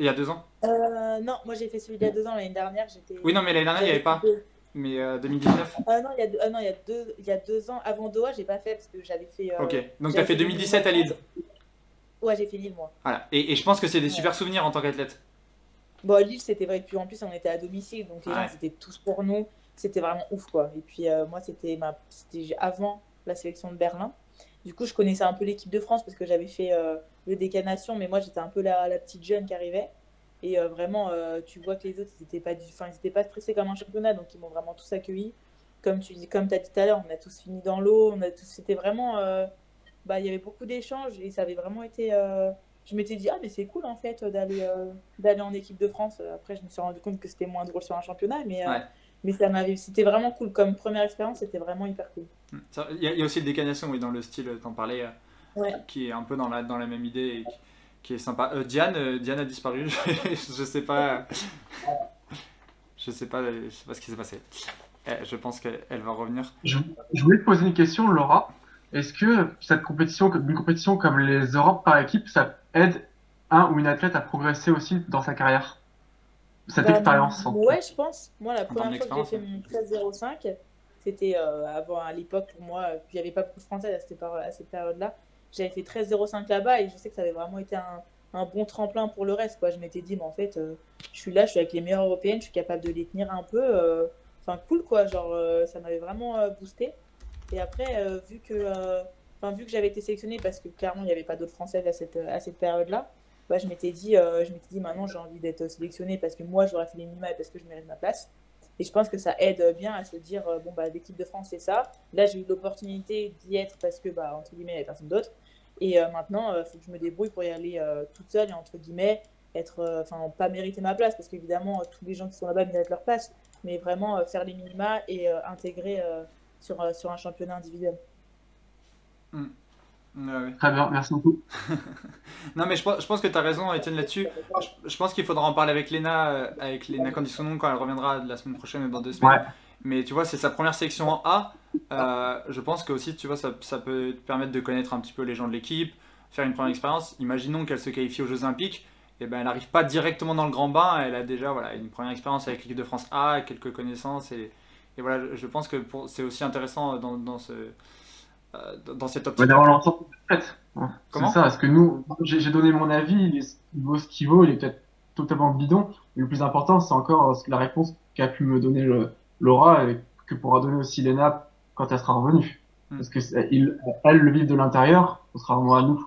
F: Il y a deux ans
I: Euh, non, moi j'ai fait celui d'il y a deux ans, l'année dernière. j'étais
F: Oui, non, mais l'année dernière, il n'y avait pas. Mais euh, 2019
I: deux- Ah non, il y a deux, ah non, il y a deux, il y a deux ans. Avant Doha, j'ai pas fait parce que j'avais fait. euh,
F: Ok, donc tu as fait 2017 à Lille.
I: Ouais, j'ai fait Lille moi.
F: Voilà. Et, et je pense que c'est des super souvenirs en tant qu'athlète.
I: Bon, à Lille, c'était vrai. Et puis en plus, on était à domicile, donc les
F: Ouais.
I: gens étaient tous pour nous. C'était vraiment ouf, quoi. Et puis euh, moi, c'était ma... c'était avant la sélection de Berlin. Du coup, je connaissais un peu l'équipe de France parce que j'avais fait euh, le décanation, mais moi, j'étais un peu la, la, petite jeune qui arrivait. Et euh, vraiment, euh, tu vois que les autres, ils n'étaient pas, du... pas stressés comme un championnat, donc ils m'ont vraiment tous accueilli. Comme tu dis, comme as dit tout à l'heure, on a tous fini dans l'eau, on a tous, c'était vraiment, bah, il y avait beaucoup d'échanges et ça avait vraiment été. Je m'étais dit ah mais c'est cool en fait d'aller d'aller en équipe de France. Après, je me suis rendu compte que c'était moins drôle sur un championnat, mais
F: Ouais.
I: mais ça m'avait, c'était vraiment cool comme première expérience, c'était vraiment hyper cool.
F: Il y, a- il y a aussi le décanation, oui, dans le style, t'en parlais, euh,
I: Ouais.
F: qui est un peu dans la, dans la même idée et qui, qui est sympa. Euh, Diane, euh, Diane a disparu, je, je sais pas. Je sais pas, je sais pas ce qui s'est passé. Eh, je pense qu'elle elle va revenir.
H: Je, je voulais te poser une question, Laura. Est-ce que cette compétition, une compétition comme les Europes par équipe, ça aide un ou une athlète à progresser aussi dans sa carrière? Cette
I: Bah,
H: expérience.
I: Ouais, je pense. Moi, la première fois que j'ai fait mon 13-05, c'était euh, avant, à l'époque, pour moi, euh, puis il n'y avait pas beaucoup de Français à cette, période-là. J'avais fait 13-05 là-bas et je sais que ça avait vraiment été un, bon tremplin pour le reste. Quoi. Je m'étais dit, mais en fait, euh, je suis là, je suis avec les meilleures européennes, je suis capable de les tenir un peu. euh, Enfin, cool, quoi. Genre, euh, ça m'avait vraiment euh, boosté. Et après, euh, vu que, euh, enfin, vu que j'avais été sélectionnée, parce que clairement, il n'y avait pas d'autres Françaises à cette, à cette période-là, bah, je m'étais dit, euh, je m'étais dit, maintenant, j'ai envie d'être sélectionnée parce que moi, j'aurais fait les minima et parce que je mérite ma place. Et je pense que ça aide bien à se dire, euh, bon, bah, l'équipe de France, c'est ça. Là, j'ai eu l'opportunité d'y être parce que, bah, entre guillemets, il n'y avait personne d'autre. Et euh, maintenant, il faut que je me débrouille pour y aller euh, toute seule et, entre guillemets, être, euh, enfin, pas mériter ma place parce qu'évidemment, euh, tous les gens qui sont là-bas méritent leur place, mais vraiment euh, faire les minima et euh, intégrer euh, sur, euh, sur un championnat individuel.
F: Ouais.
H: Très bien, merci beaucoup.
F: Non, mais je pense, je pense que tu as raison, Étienne, là-dessus. Je, je pense qu'il faudra en parler avec Léna, euh, avec Léna Conditionnon quand elle reviendra la semaine prochaine ou dans deux semaines.
H: Ouais.
F: Mais tu vois, c'est sa première sélection en A. Euh, je pense que aussi, tu vois, ça, ça peut te permettre de connaître un petit peu les gens de l'équipe, faire une première expérience. Imaginons qu'elle se qualifie aux Jeux Olympiques. Et ben, elle n'arrive pas directement dans le grand bain. Elle a déjà voilà, une première expérience avec l'équipe de France A, quelques connaissances. Et, et voilà, je pense que c'est aussi intéressant dans, dans, ce, euh, dans cette optique.
H: d'avoir l'ensemble C'est ça, parce que nous, j'ai donné mon avis, il, vaut ce qu'il vaut, il est peut-être totalement bidon, mais le plus important, c'est encore ce que la réponse qu'a pu me donner le- Laura et que pourra donner aussi Léna quand elle sera revenue.
F: Mm.
H: Parce que il, elle le vivent de l'intérieur, ce sera vraiment à nous.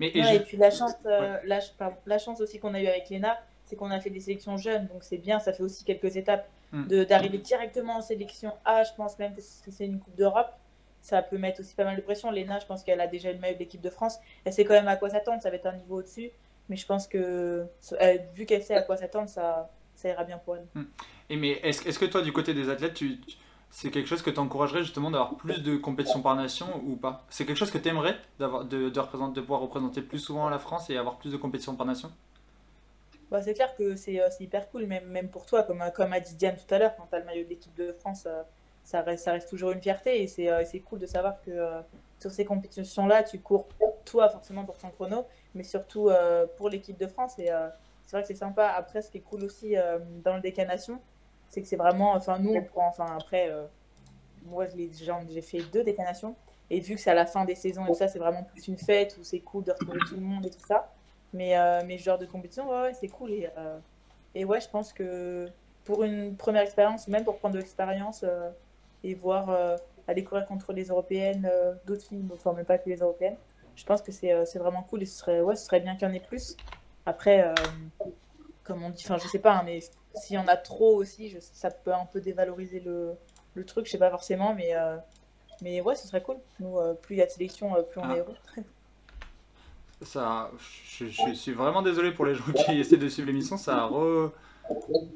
F: Mais, et
I: Ouais,
F: je-
I: et puis la chance, euh, la, ch- pardon, la chance aussi qu'on a eu avec Léna, c'est qu'on a fait des sélections jeunes, donc c'est bien, ça fait aussi quelques étapes.
F: Mm.
I: De- D'arriver directement en sélection A, je pense même que c'est une Coupe d'Europe, ça peut mettre aussi pas mal de pression. Léna, je pense qu'elle a déjà le maillot de l'équipe de France. Elle sait quand même à quoi s'attendre, ça va être un niveau au-dessus. Mais je pense que, euh, vu qu'elle sait à quoi s'attendre, ça, ça ira bien pour elle.
F: Et mais est-ce que toi, du côté des athlètes, tu, tu- c'est quelque chose que tu encouragerais justement d'avoir plus de compétitions par nation ou pas? C'est quelque chose que tu aimerais d'avoir, de, de, représenter, de pouvoir représenter plus souvent la France et avoir plus de compétitions par nation?
I: Bah, c'est clair que c'est euh, hyper cool, même, même pour toi, comme, a- comme a dit Diane tout à l'heure, quand tu as le maillot de l'équipe de France, euh, ça, reste, toujours une fierté et c'est euh, cool de savoir que euh, sur ces compétitions-là, tu cours toi forcément pour ton chrono, mais surtout euh, pour l'équipe de France. Et c'est vrai que c'est sympa. Après, ce qui est cool aussi dans le décanation, c'est que c'est vraiment, enfin, nous, on prend, enfin, après, moi, j'ai fait deux décanations. Et vu que c'est à la fin des saisons et tout ça, c'est vraiment plus une fête où c'est cool de retrouver tout le monde et tout ça. Mais, mais ce genre de compétition, ouais, c'est cool. Et, et ouais, je pense que pour une première expérience, même pour prendre de l'expérience et voir euh, aller courir contre les européennes, euh, d'autres filles, enfin même pas que les européennes, je pense que c'est euh, c'est vraiment cool et ce serait, ouais, ce serait bien qu'il y en ait plus. Après, euh, comme on dit, enfin je sais pas, hein, mais s'il y en a trop aussi, je- ça peut un peu dévaloriser le, le truc, je sais pas forcément, mais, euh, mais ouais, ce serait cool. Nous, euh, plus il y a de sélection, euh, plus on
F: Ah.
I: est heureux.
F: ça, je, je suis vraiment désolé pour les gens qui essaient de suivre l'émission, ça re,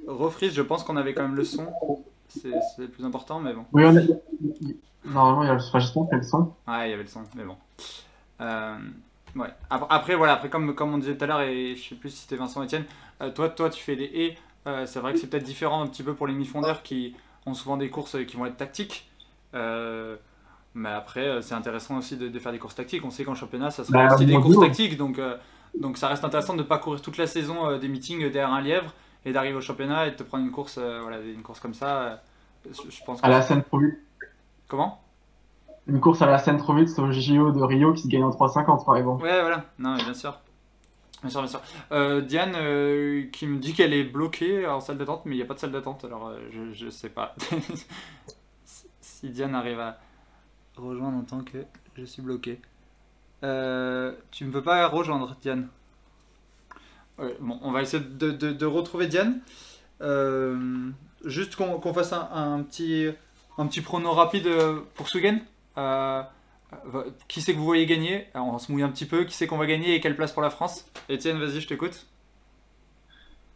F: refrise. Je pense qu'on avait quand même le son, c'est le plus important, mais bon.
H: Oui, on a... Normalement, il y a le j'espère qu'il y a le son.
F: Ouais, il y avait le son, mais bon. Euh, ouais. Après, voilà, après comme, comme on disait tout à l'heure, et je sais plus si c'était Vincent ou Etienne, euh, toi, toi, tu fais des haies. Euh, c'est vrai que c'est peut-être différent un petit peu pour les mi-fondeurs qui ont souvent des courses qui vont être tactiques. Euh, mais après, euh, c'est intéressant aussi de, de faire des courses tactiques. On sait qu'en championnat, ça sera
H: Bah,
F: aussi des courses tactiques. Donc, euh, donc ça reste intéressant de ne pas courir toute la saison euh, des meetings derrière un lièvre et d'arriver au championnat et de te prendre une course, euh, voilà, une course comme ça. euh, je, pense que
H: À la scène trop vite.
F: Comment?
H: Une course à la scène trop vite, c'est au JO de Rio qui se gagne en 3,50 par exemple.
F: Ouais, voilà. Non, mais bien sûr. Bien sûr, bien sûr. Euh, Diane euh, qui me dit qu'elle est bloquée en salle d'attente, mais il n'y a pas de salle d'attente, alors euh, je, je sais pas. si Diane arrive à, rejoindre en tant que je suis bloqué. Tu ne peux pas rejoindre Diane? Ouais, bon, on va essayer de, de- de retrouver Diane. Euh, juste qu'on fasse un, un petit, un petit prono rapide euh, pour Sugen. Euh, qui c'est que vous voyez gagner? On se mouille un petit peu. Qui c'est qu'on va gagner et quelle place pour la France? Etienne, vas-y, je t'écoute.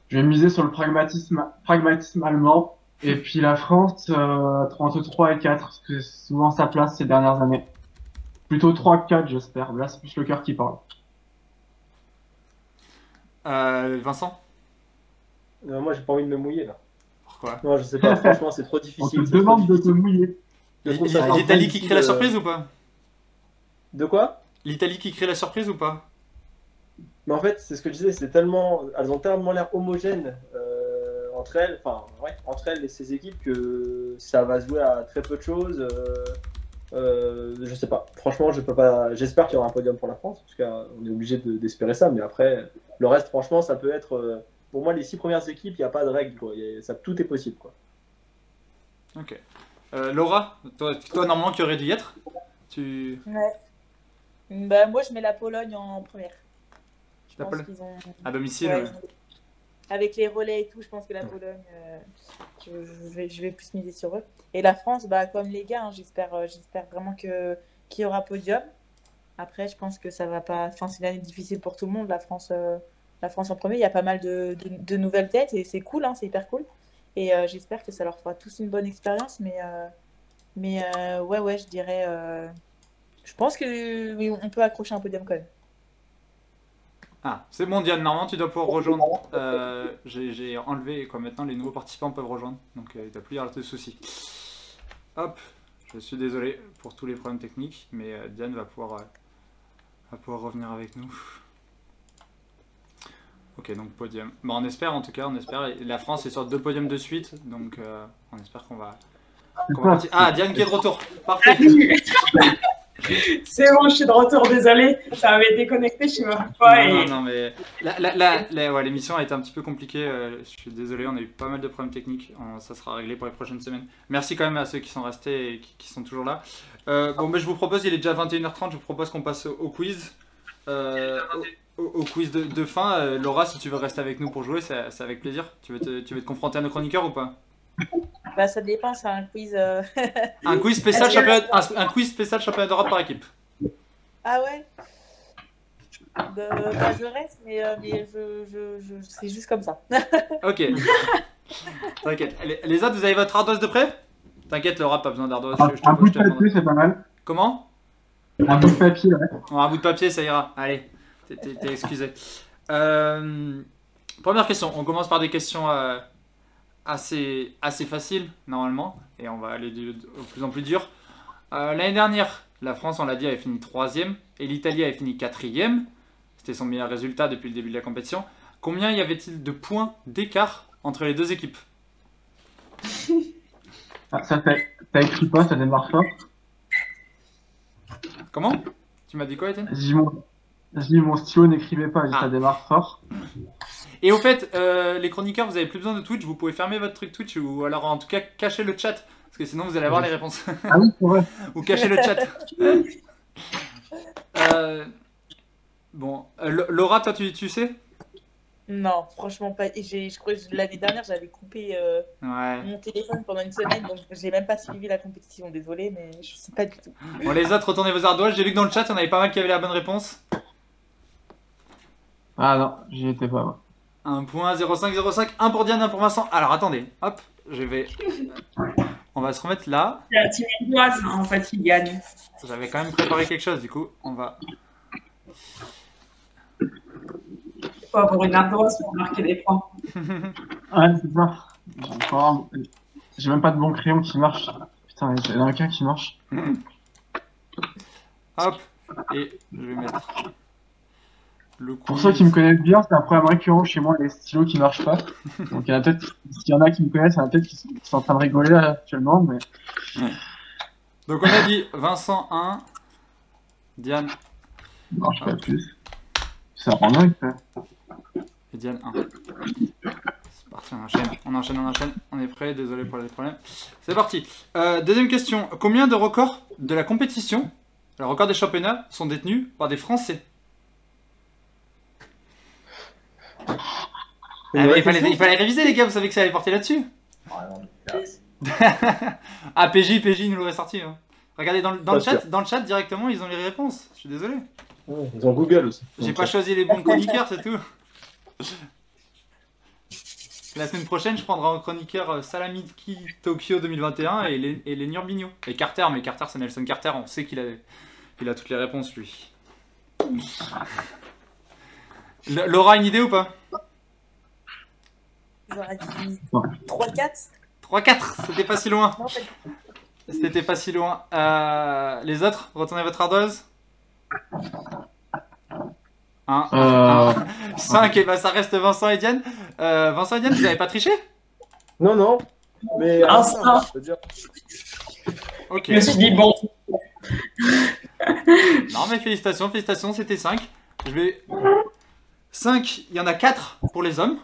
H: Je vais miser sur le pragmatisme, pragmatisme allemand. Et puis la France, euh, 33 et 4, parce que c'est souvent sa place ces dernières années. Plutôt 3-4, j'espère. Là, c'est plus le cœur qui parle.
F: Euh, Vincent
A: moi, j'ai pas envie de me mouiller là.
F: Pourquoi
A: Non, je sais pas, franchement, c'est trop
H: On
A: difficile.
H: te
A: c'est trop
H: demande de te mouiller.
F: L'Italie qui crée la
A: euh,
F: surprise ou pas
A: De quoi
F: L'Italie qui crée la surprise ou pas
A: Mais en fait, c'est ce que je disais, c'est tellement, elles ont tellement l'air homogènes euh, entre elles, enfin, ouais, entre elles et ces équipes que ça va se jouer à très peu de choses. euh, euh, je sais pas. Franchement, je peux pas. J'espère qu'il y aura un podium pour la France, parce qu'on est obligé de- d'espérer ça. Mais après, le reste, franchement, ça peut être. euh, pour moi, les six premières équipes, il n'y a pas de règle. Quoi. Il y a- ça, tout est possible. Quoi.
F: Ok. Euh, Laura, toi, toi, normalement qui aurait dû y être tu...
I: Ouais. Bah, moi, je mets la Pologne en première. Je
F: La
I: pense
F: Pologne.
I: ont.
F: à domicile
I: Ouais,
F: ouais.
I: Avec les relais et tout, je pense que la Pologne, euh, je, vais, je vais plus miser sur eux. Et la France, bah, comme les gars, hein, j'espère, euh, j'espère vraiment que qu'il y aura podium. Après, je pense que ça va pas. Enfin, c'est une année difficile pour tout le monde. La France, euh, la France en premier. Il y a pas mal de, de, de nouvelles têtes et c'est cool, hein, c'est hyper cool. Et j'espère que ça leur fera tous une bonne expérience. Mais, mais ouais, ouais, je dirais. je pense que oui, on peut accrocher un podium quand même.
F: Ah, c'est bon Diane, normalement tu dois pouvoir rejoindre. Euh, J'ai enlevé, quoi, maintenant les nouveaux participants peuvent rejoindre, donc euh, il ne doit plus y avoir de soucis. Hop, je suis désolé pour tous les problèmes techniques, mais euh, Diane va pouvoir, euh, va pouvoir revenir avec nous. Ok, donc podium. Bon, on espère en tout cas, on espère. La France est sur deux podiums de suite, donc on espère qu'on va... va Ah, Diane qui est de retour, parfait.
G: C'est bon, je suis de retour, désolé. Ça avait déconnecté, je sais pas pourquoi.
F: Non,
G: et...
F: non, non, mais ouais, l'émission a été un petit peu compliquée. euh, je suis désolé, on a eu pas mal de problèmes techniques. On- ça sera réglé pour les prochaines semaines. Merci quand même à ceux qui sont restés et qui, qui sont toujours là. Euh, bon, mais je vous propose, il est déjà 21h30, je vous propose qu'on passe au, quiz. Euh, au, quiz de, de fin. Laura, si tu veux rester avec nous pour jouer, c'est c'est avec plaisir. Tu veux, te, tu veux te confronter à nos chroniqueurs ou pas?
I: Bah, ça dépend, c'est un quiz. euh,
F: un quiz, spécial championnat, un, un quiz spécial championnat d'Europe par équipe.
I: Ah ouais? Bah, bah, je reste, mais, euh, mais je, je, je- c'est juste comme ça.
F: Ok. T'inquiète. Les, les autres, vous avez votre ardoise de près T'inquiète, Laura, pas besoin d'ardoise.
H: Un, bout de papier, c'est pas mal.
F: Comment?
H: Un bout de papier, ouais.
F: Bon, un bout de papier, ça ira. Allez, t'es- excusé. Euh, première question. On commence par des questions euh, assez, assez faciles, normalement. Et on va aller au plus en plus dur. Euh, L'année dernière, la France, on l'a dit, avait fini troisième. Et l'Italie avait fini quatrième. C'était son meilleur résultat depuis le début de la compétition. Combien y avait-il de points d'écart entre les deux équipes
H: Ah, ça, t'as écrit pas, ça démarre fort.
F: Comment? Tu m'as dit quoi, Étienne?
H: J'ai mon, mon stylo n'écrivait pas,
F: Ah.
H: ça démarre fort.
F: Et au fait, euh, les chroniqueurs, vous avez plus besoin de Twitch, vous pouvez fermer votre truc Twitch ou alors en tout cas cacher le chat, parce que sinon vous allez avoir les réponses.
H: Ah oui, vrai.
F: ou cacher le chat. Euh, bon, euh, Laura, toi tu, tu sais?
I: Non, franchement pas. Et j'ai- je crois que l'année dernière, j'avais coupé euh,
F: Ouais.
I: mon téléphone pendant une semaine, donc j'ai même pas suivi la compétition. Désolée, mais je sais pas du tout.
F: Bon, les autres, retournez vos ardoises. J'ai vu que dans le chat, il y en avait pas mal qui avaient la bonne réponse.
H: Ah non, j'y étais pas. Moi.
F: 1 point, 0,5, 0,5, 1 pour Diane, 1 pour Vincent. Alors attendez, hop, je vais. On va se remettre là.
G: C'est la team Antoise, en fait, il gagne.
F: J'avais quand même préparé quelque chose, du coup, on va.
G: Faut avoir une ardoise pour marquer des points.
H: Ouais, c'est ça. J'ai encore un- même pas de bon crayon qui marche. Putain, il y en a qu'un qui marche.
F: Hop, et je vais mettre le.
H: Pour ceux qui me connaissent bien, c'est un problème récurrent chez moi, les stylos qui marchent pas. Donc il y en a peut-être, s'il y en a qui me connaissent, il y en a peut-être qui sont, qui sont en train de rigoler là, actuellement, mais
F: Donc on a dit Vincent 1, Diane
H: ça marche pas plus. Ça rend dingue,
F: et Diane 1. C'est parti, on enchaîne, on enchaîne, on enchaîne. On est prêt, désolé pour les problèmes. C'est parti. Euh, deuxième question. Combien de records de la compétition, le record des championnats, sont détenus par des Français? Ah, il, fallait, il fallait réviser les gars, vous savez que ça allait porter là-dessus. ah PJ, PJ nous l'aurait sorti. hein. Regardez dans, le- dans le chat,
A: sûr.
F: dans le chat directement, ils ont les réponses. Je suis désolé.
A: Ouais, Ils ont Google aussi.
F: J'ai pas choisi les bons chroniqueurs, c'est tout. La semaine prochaine, je prendrai en chroniqueur euh, Salamiki Tokyo 2021 et les, et les Nurbigno. Et Carter, mais Carter, c'est Nelson Carter, on sait qu'il a, il a toutes les réponses, lui. Laura, une idée ou pas?
I: J'aurais dit 3-4.
F: 3-4, c'était pas si loin.
I: Non.
F: C'était pas si loin. Euh, les autres, retournez votre ardoise. 1,
H: Euh,
F: 5, et bah ça reste Vincent et Diane. Euh, Vincent et Diane, vous avez pas triché?
A: Non, non. Mais
G: Un
A: ah,
G: star.
A: je veux dire,
F: Ok.
G: Je me suis dit, bon,
F: Non mais félicitations, félicitations, c'était 5. Je vais... 5, il y en a 4 pour les hommes.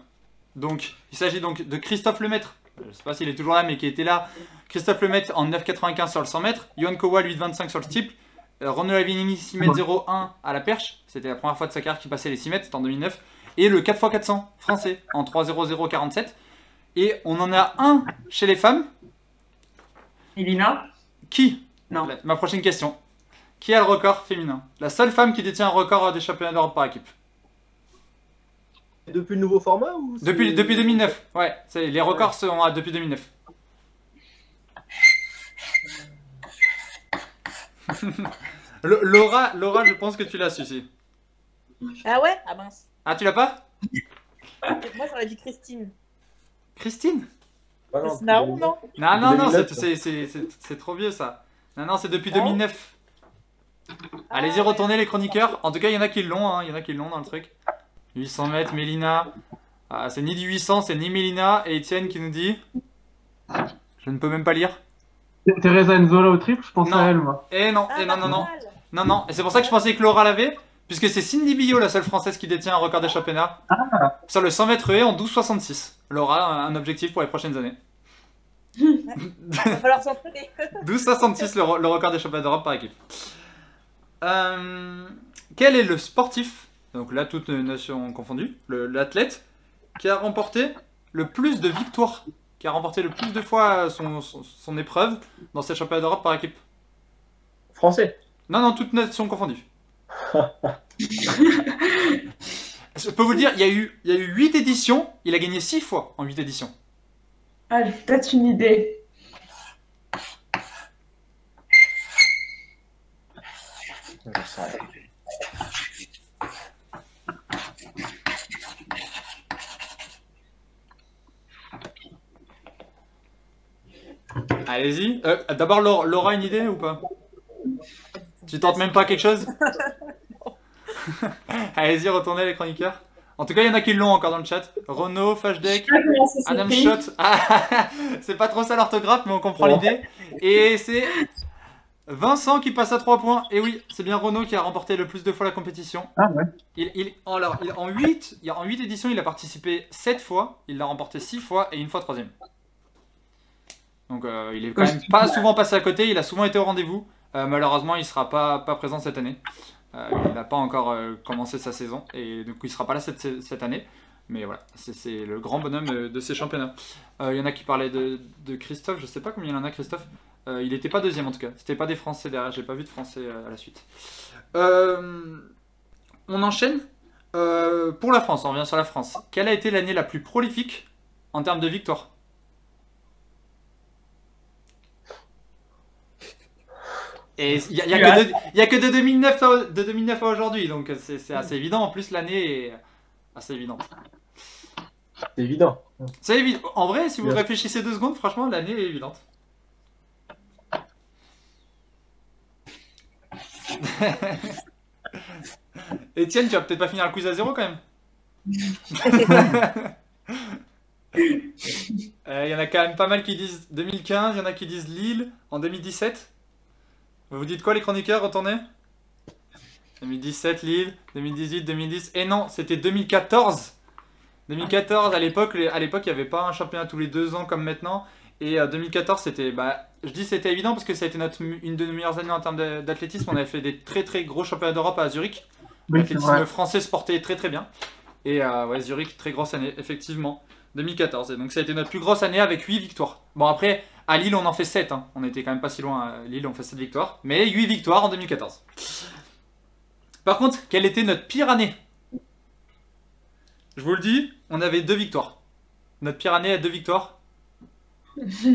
F: Donc, il s'agit donc de Christophe Lemaître. Je sais pas s'il est toujours là, mais qui était là. Christophe Lemaître en 9,95 sur le 100 mètres. Johan Kowa, 8,25 sur le steeple. Euh, Renaud Lavinini, 6 mètres 01 à la perche. C'était la première fois de sa carrière qu'il passait les 6 mètres, c'était en 2009. Et le 4x400 français en 3,0047. Et on en a un chez les femmes.
G: Elina?
F: Qui?
G: Non.
F: La- Ma prochaine question. Qui a le record féminin? La seule femme qui détient un record des championnats d'Europe par équipe.
A: Depuis le nouveau format ou
F: Depuis, depuis 2009. Ouais, c'est- les records sont à- depuis 2009. L- Laura, Laura, je pense que tu l'as, celui-ci.
I: Ah ouais? Ah mince.
F: Ah, tu l'as pas?
I: Moi, j'aurais dit Christine.
F: Christine?
A: Ah non,
I: C'est Naron, non?
F: Non, non, non,
A: 2009,
F: c'est- c'est- c'est c'est- c'est trop vieux ça. Non, non, c'est depuis
I: Non
F: 2009. Allez-y,
I: Ah,
F: retournez les chroniqueurs. En tout cas, il y en a qui l'ont, hein, il y en a qui l'ont dans le truc. 800 mètres, Mélina. Ah, c'est ni du 800, c'est ni Mélina. Et Étienne qui nous dit. Je ne peux même pas lire.
H: Teresa Nzola au triple, je pense
F: Non.
H: à elle, moi.
F: Eh non,
I: Ah,
F: eh non, non, non. Non, non. Et c'est pour ça que je pensais que Laura l'avait. Puisque c'est Cindy Billot, la seule française qui détient un record des championnats. Sur le 100 mètres haies en 12,66. Laura, un objectif pour les prochaines années.
I: Va falloir s'entraîner.
F: 12,66 le, re- le record des championnats d'Europe par équipe. Euh, quel est le sportif, donc là toutes nations confondues, l'athlète, qui a remporté le plus de victoires, qui a remporté le plus de fois son, son, son épreuve dans ces championnats d'Europe par équipe
A: Français.
F: Non, non, toutes nations confondues. Je peux vous le dire, il y a eu, il y a eu 8 éditions, il a gagné 6 fois en 8 éditions.
G: Ah, j'ai peut-être une idée.
A: J'en sais rien.
F: Allez-y. Euh, D'abord, Laura, Laura, une idée ou pas? Tu tentes même pas quelque chose? Allez-y, retournez les chroniqueurs. En tout cas, il y en a qui l'ont encore dans le chat. Renaud, Fashdeck, Adam. Schott. Ah, c'est pas trop ça l'orthographe, mais on comprend l'idée. Et c'est Vincent qui passe à 3 points. Et oui, c'est bien Renaud qui a remporté le plus de fois la compétition.
H: Ah ouais.
F: Il, il- alors, il- en, 8, il- en 8 éditions, il a participé 7 fois, il l'a remporté 6 fois et une fois troisième. Donc euh, il est quand même pas souvent passé à côté, il a souvent été au rendez-vous. Euh, malheureusement, il sera pas, pas présent cette année. Euh, il n'a pas encore commencé sa saison et coup il sera pas là cette, cette année. Mais voilà, c'est- le grand bonhomme de ces championnats. Il y en a qui parlaient de, de Christophe, je sais pas combien il y en a Christophe. Il n'était pas deuxième en tout cas, c'était pas des Français derrière, j'ai pas vu de Français à la suite. On enchaîne. Pour la France, on revient sur la France. Quelle a été l'année la plus prolifique en termes de victoires? Et il n'y a, y a que de, y a que de 2009 à, de 2009 à aujourd'hui, donc c'est c'est assez évident. En plus, l'année est assez évidente.
A: C'est évident.
F: C'est évident. En vrai, si vous
A: Bien.
F: réfléchissez deux secondes, franchement, l'année est évidente. Etienne, tu vas peut-être pas finir le quiz à zéro quand même. Euh, Il y en a quand même pas mal qui disent 2015, il y en a qui disent Lille en 2017. Vous vous dites quoi les chroniqueurs Retournez? 2017 Lille, 2018, 2010. Et non, c'était 2014. 2014, à l'époque, à l'époque, il n'y avait pas un championnat tous les deux ans comme maintenant. Et euh, 2014, c'était, bah, je dis c'était évident parce que ça a été notre, une de nos meilleures années en termes d'athlétisme. On avait fait des très très gros championnats d'Europe à Zurich.
H: Oui,
F: L'athlétisme français se portait très très bien. Et euh, ouais, Zurich, très grosse année, effectivement. 2014. Et donc ça a été notre plus grosse année avec 8 victoires. Bon, après, à Lille, on en fait 7. hein. On était quand même pas si loin. À Lille, on fait 7 victoires. Mais 8 victoires en 2014. Par contre, quelle était notre pire année? Je vous le dis, on avait 2 victoires. Notre pire année à 2 victoires?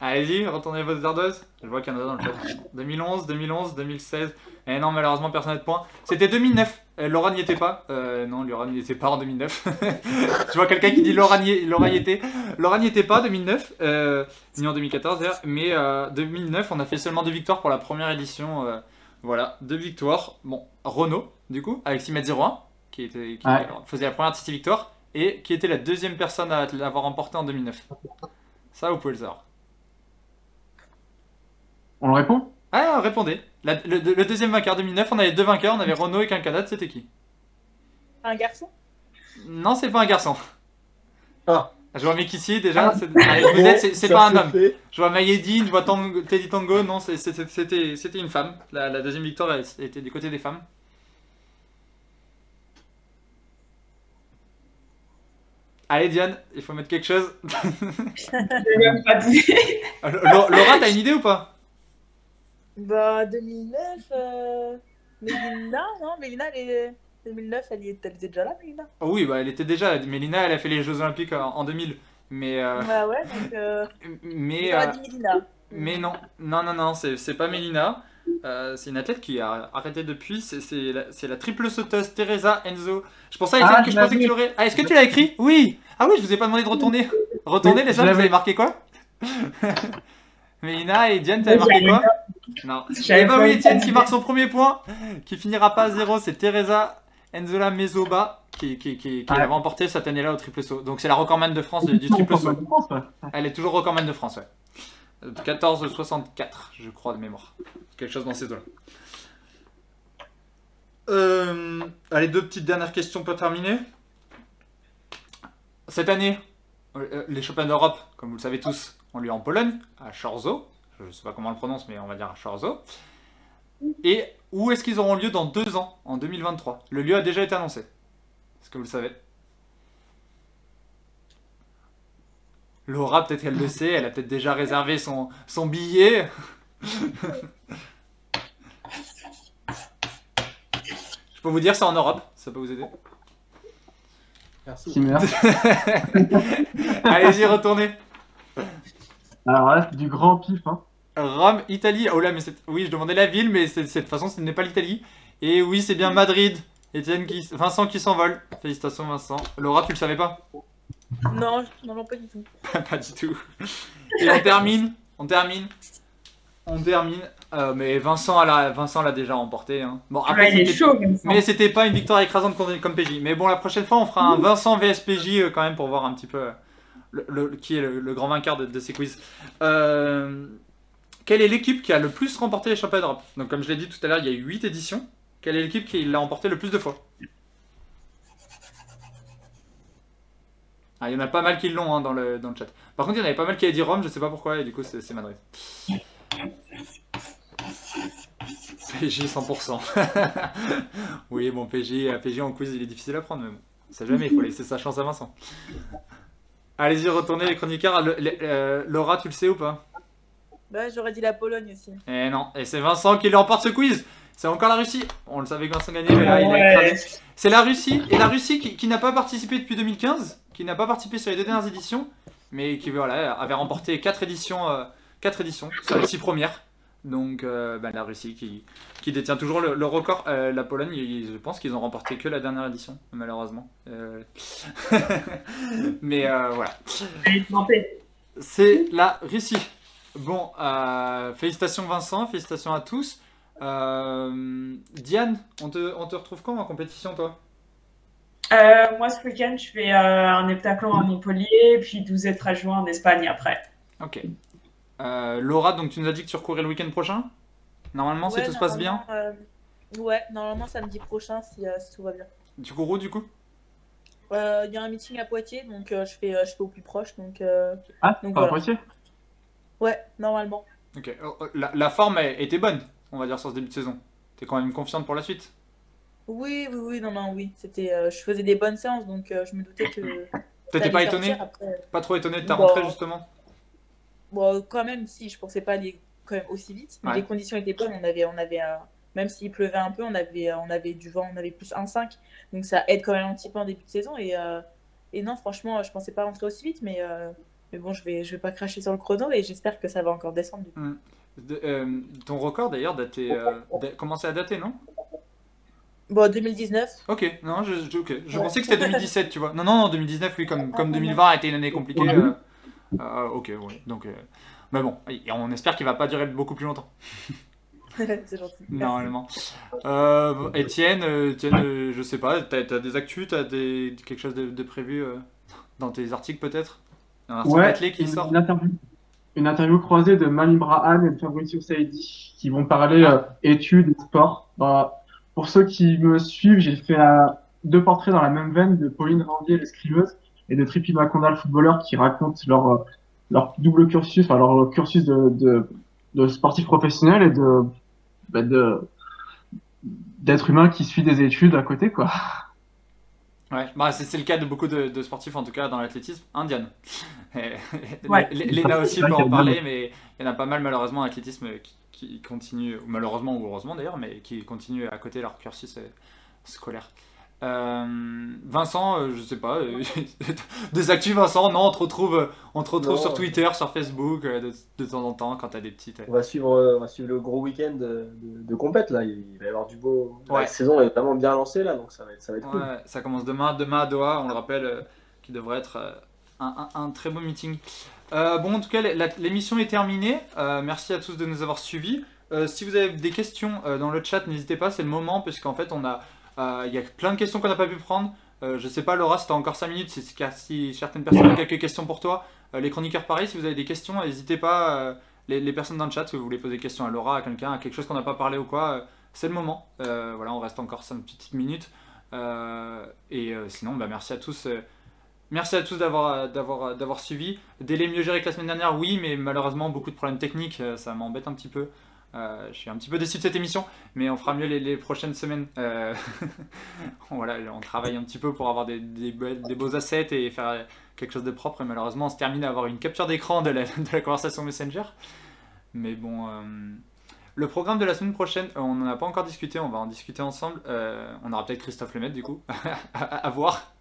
F: Allez-y, retournez vos ardeuses. Je vois qu'il y en a dans le chat. 2011, 2011, 2016. Eh non, malheureusement, personne n'a de points. C'était 2009. Euh, Laura n'y était pas. Euh, non, Laura n'y était pas en 2009. Je vois quelqu'un qui dit Laura n'y était. Laura n'y était pas 2009, euh, ni en 2014 d'ailleurs. Mais euh, 2009, on a fait seulement deux victoires pour la première édition. euh, voilà, deux victoires. Bon, Renault, du coup, avec 6 m 01, qui, était, qui
H: Ouais.
F: faisait la première de ces victoires, et qui était la deuxième personne à l'avoir remporté en 2009. Ça, vous pouvez le savoir.
H: On le répond?
F: Ah, répondez. La- le, le deuxième vainqueur 2009, on avait deux vainqueurs, on avait Renault et Quincanat, c'était qui?
I: Un garçon?
F: Non, c'est pas un garçon.
A: Ah.
F: Je vois Mekissier déjà, c'est allez, vous êtes- c'est- c'est pas un homme.
A: fait.
F: Je vois Mayedine, je vois Tango- Teddy Tango, non, c'est- c'est- c'était c'était une femme. La, la deuxième victoire elle, était du côté des femmes. Allez Diane, il faut mettre quelque chose.
G: Je l'ai même pas dit.
F: Laura, Laura, t'as une idée ou pas?
I: Bah, 2009, euh... Mélina, non Mélina, elle est... 2009, elle, y est- elle était déjà là, Mélina
F: Oh Oui, bah elle était déjà. Mélina, elle a fait les Jeux Olympiques en, en 2000. Mais, euh,
I: Bah ouais, donc... Euh...
F: mais, euh,
I: dit Mélina.
F: mais non, non, non, non, c'est c'est pas Mélina. Euh, c'est une athlète qui a arrêté depuis. C'est c'est la, la triple sauteuse Teresa Enzo. Je pensais,
H: Ah,
F: que
H: je
F: pensais que tu l'aurais. Ah, est-ce que tu l'as écrit? Oui Ah oui, je vous ai pas demandé de retourner. Retournez,
H: Oui,
F: les hommes, vous avez marqué quoi? Mélina et Diane, t'avais marqué quoi Non. Et bah oui,
G: de
F: qui marque son premier point, qui finira pas à zéro, c'est Teresa Enzola Mezoba qui, qui, qui, l'avait cette année-là au triple saut. Donc c'est la recordman de France du, du triple saut. Elle est toujours recordman de France, ouais. Euh, 14,64, je crois, de mémoire. Quelque chose dans ces eaux-là. Euh, allez, deux petites dernières questions pour terminer. Cette année, euh, les championnats d'Europe, comme vous le savez tous, ont lieu en Pologne, à Chorzo. Je ne sais pas comment on le prononce, mais on va dire à Chorzo. Et où est-ce qu'ils auront lieu dans deux ans, en 2023 Le lieu a déjà été annoncé. Est-ce que vous le savez? Laura, peut-être qu'elle le sait, elle a peut-être déjà réservé son, son billet. Je peux vous dire, c'est en Europe, ça peut vous aider.
A: Merci.
F: Allez-y, retournez.
H: Alors là, c'est du grand pif. Hein.
F: Rome, Italie. Oh là, mais c'est... oui, je demandais la ville, mais de toute façon, ce n'est pas l'Italie. Et oui, c'est bien Madrid. Étienne qui... Vincent qui s'envole. Félicitations, Vincent. Laura, tu le savais pas?
I: Non, je- non, non, pas du tout.
F: Pas du tout. Et on termine. On termine. On termine. Euh, mais Vincent l'a, Vincent l'a déjà remporté. hein. Bon, après,
G: Ouais, il est
F: c'était-
G: chaud comme ça.
F: mais c'était pas une victoire écrasante contre comme PJ. Mais bon, la prochaine fois, on fera un Vincent vs PJ euh, quand même pour voir un petit peu euh, qui est le, grand vainqueur de, de ces quiz. Euh, quelle est l'équipe qui a le plus remporté les championnats d'Europe? Donc, comme je l'ai dit tout à l'heure, il y a eu 8 éditions. Quelle est l'équipe qui l'a remporté le plus de fois? Ah, il y en a pas mal qui l'ont hein, dans, le, chat. Par contre, il y en avait pas mal qui avaient dit Rome, je sais pas pourquoi, et du coup, c'est Madrid. PJ 100%. oui, bon, PJ, PJ en quiz, il est difficile à prendre, mais bon, on sait jamais, il faut laisser sa chance à Vincent. Allez-y, retournez les chroniqueurs. Le- le- euh, Laura, tu le sais ou pas
I: Bah, j'aurais dit la Pologne aussi.
F: Eh non, et c'est Vincent qui remporte ce quiz. C'est encore la Russie. On le savait que Vincent gagnait, mais là, il a
G: Ouais.
F: écrasé. C'est la Russie, et la Russie qui, qui n'a pas participé depuis 2015, qui n'a pas participé sur les deux dernières éditions, mais qui voilà, avait remporté 4 éditions, euh, quatre éditions sur les 6 premières. Donc euh, bah, la Russie qui, qui détient toujours le, le record. Euh, la Pologne, ils- je pense qu'ils ont remporté que la dernière édition, malheureusement. Euh, mais voilà. C'est la Russie. Bon, félicitations Vincent, félicitations à tous. Diane, on te, on te retrouve quand en compétition toi?
G: Moi, ce week-end, je fais un heptathlon à Montpellier, puis 12 et 13 juin en Espagne après.
F: Ok. Euh, Laura, donc tu nous as dit que tu recourais le week-end prochain? Normalement, si tout se passe bien
I: normalement, euh, Ouais, normalement samedi prochain si, euh, si tout va bien.
F: Tu cours où du coup?
I: Euh, Il y a un meeting à Poitiers, donc euh, je, fais, euh, je fais au plus proche. Donc, euh,
H: Ah,
I: Donc voilà.
H: Poitiers?
I: Ouais, normalement.
F: Ok. La, la forme a- était bonne, on va dire, sur ce début de saison. T'es quand même confiante pour la suite?
I: Oui, oui, oui, non, non, oui. C'était, euh, je faisais des bonnes séances, donc euh, je me doutais que.
F: T'étais pas étonné
I: Après,
F: Pas trop étonné de ta
I: Bon.
F: rentrée justement?
I: Bon, quand même, si, je pensais pas aller quand même aussi vite. Mais
F: Ouais.
I: les conditions étaient bonnes. On avait, on avait même s'il pleuvait un peu, on avait, euh, on avait du vent, on avait plus 1,5. Donc ça aide quand même un petit peu en début de saison. Et, euh, et non, franchement, je pensais pas rentrer aussi vite. Mais, euh, mais bon, je vais, je vais pas cracher sur le chrono et j'espère que ça va encore descendre. du coup.
F: De- euh, Ton record d'ailleurs daté, euh, da- commençait à dater, non?
I: Bon, 2019.
F: Ok, non, je, je- ok. je
I: Ouais.
F: pensais que c'était 2017, tu vois. Non, non, non, 2019, oui, comme, comme 2020 a été une année compliquée. euh, euh, ok, ouais. Donc, euh, mais bon, et on espère qu'il va pas durer beaucoup plus longtemps,
I: C'est gentil.
F: Normalement. Euh, Étienne, euh, Étienne, euh, je sais pas, t'as as des actus, t'as des, quelque chose de, de prévu euh, dans tes articles peut-être? Un article
H: Ouais,
F: qui
H: une,
F: sort?
H: une interview, une interview croisée de Mali Brahan et de Fabrizio Saidi qui vont parler euh, études et sport. Bah, pour ceux qui me suivent, j'ai fait euh, deux portraits dans la même veine de Pauline Randier, l'escriveuse, et de Tripi Maconda, le footballeur, qui racontent leur, euh, leur double cursus, enfin leur cursus de, de, de sportif professionnel et de, bah, de d'être humain qui suit des études à côté, quoi.
F: Ouais, bah, c'est c'est le cas de beaucoup de, de sportifs, en tout cas dans l'athlétisme. Indienne.
G: Ouais.
F: Léna aussi peut en parler, mais il y en a pas mal malheureusement en athlétisme qui, qui continuent, ou malheureusement ou heureusement d'ailleurs, mais qui continuent à côté leur cursus euh, scolaire. Euh, Vincent, euh, je sais pas, euh, des actus Vincent, non, on te retrouve, on te retrouve
A: Non.
F: sur Twitter, sur Facebook de, de temps en temps quand t'as des petites.
A: On va suivre, on va suivre le gros week-end de, de, de compète là. Il va y avoir du beau.
F: Ouais.
A: La saison est vraiment bien lancée là, donc ça va être, ça va être cool.
F: Ça commence demain, demain à Doha, on le rappelle, qui devrait être un, un- un très beau meeting. Euh, bon, en tout cas, l'émission est terminée. Euh, merci à tous de nous avoir suivis. Si vous avez des questions dans le chat, n'hésitez pas, c'est le moment, puisqu'en fait, on a, il y a plein de questions qu'on n'a pas pu prendre. Euh, je sais pas, Laura, si t'as encore 5 minutes, si, certaines personnes ont quelques questions pour toi. Euh, les chroniqueurs, pareil, si vous avez des questions, n'hésitez pas. euh, les, personnes dans le chat, si vous voulez poser des questions à Laura, à quelqu'un, à quelque chose qu'on n'a pas parlé ou quoi, euh, c'est le moment. Euh, voilà, on reste encore 5 petites minutes. Euh, et euh, sinon, bah, merci à tous. euh, merci à tous d'avoir suivi. Délai mieux géré que la semaine dernière, oui, mais malheureusement beaucoup de problèmes techniques, euh, ça m'embête un petit peu. Euh, je suis un petit peu déçu de cette émission, mais on fera mieux les, prochaines semaines. Euh, voilà, on travaille un petit peu pour avoir des, des, be- des beaux assets et faire quelque chose de propre. Et malheureusement, on se termine à avoir une capture d'écran de la, conversation Messenger. Mais bon, euh, le programme de la semaine prochaine, on n'en a pas encore discuté, on va en discuter ensemble. On aura peut-être Christophe Lemaitre du coup, à, voir.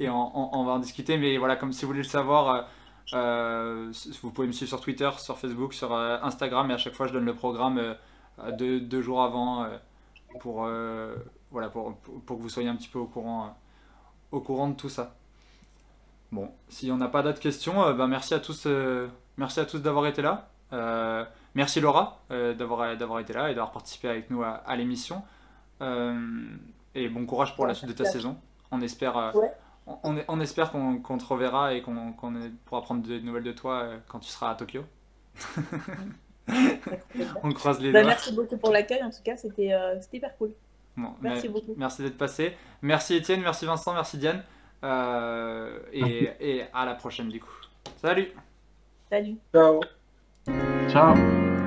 F: Et on, va en discuter. Mais voilà, comme si vous voulez le savoir, vous pouvez me suivre sur Twitter, sur Facebook, sur euh, Instagram. Et à chaque fois, je donne le programme euh, euh, deux, deux jours avant euh, pour, euh, voilà, pour, pour, que vous soyez un petit peu au courant, euh, au courant de tout ça. Bon, si on n'a pas d'autres questions, euh, ben merci à tous, euh, merci à tous d'avoir été là. Euh, merci Laura euh, d'avoir d'avoir été là et d'avoir participé avec nous à, à l'émission. Euh, et bon courage pour la suite de ta saison. On espère, euh,
I: Ouais.
F: On, espère qu'on te reverra et qu'on pourra prendre des nouvelles de toi euh, quand tu seras à Tokyo. on croise les
I: Bah,
F: doigts.
I: merci beaucoup pour l'accueil, en tout cas, c'était euh, c'était hyper cool.
F: Bon,
I: Merci
F: mais-
I: beaucoup.
F: Merci d'être passé. Merci Étienne, merci Vincent, merci Diane. Euh, et, et à la prochaine du coup. Salut
I: Salut.
A: Ciao.
H: Ciao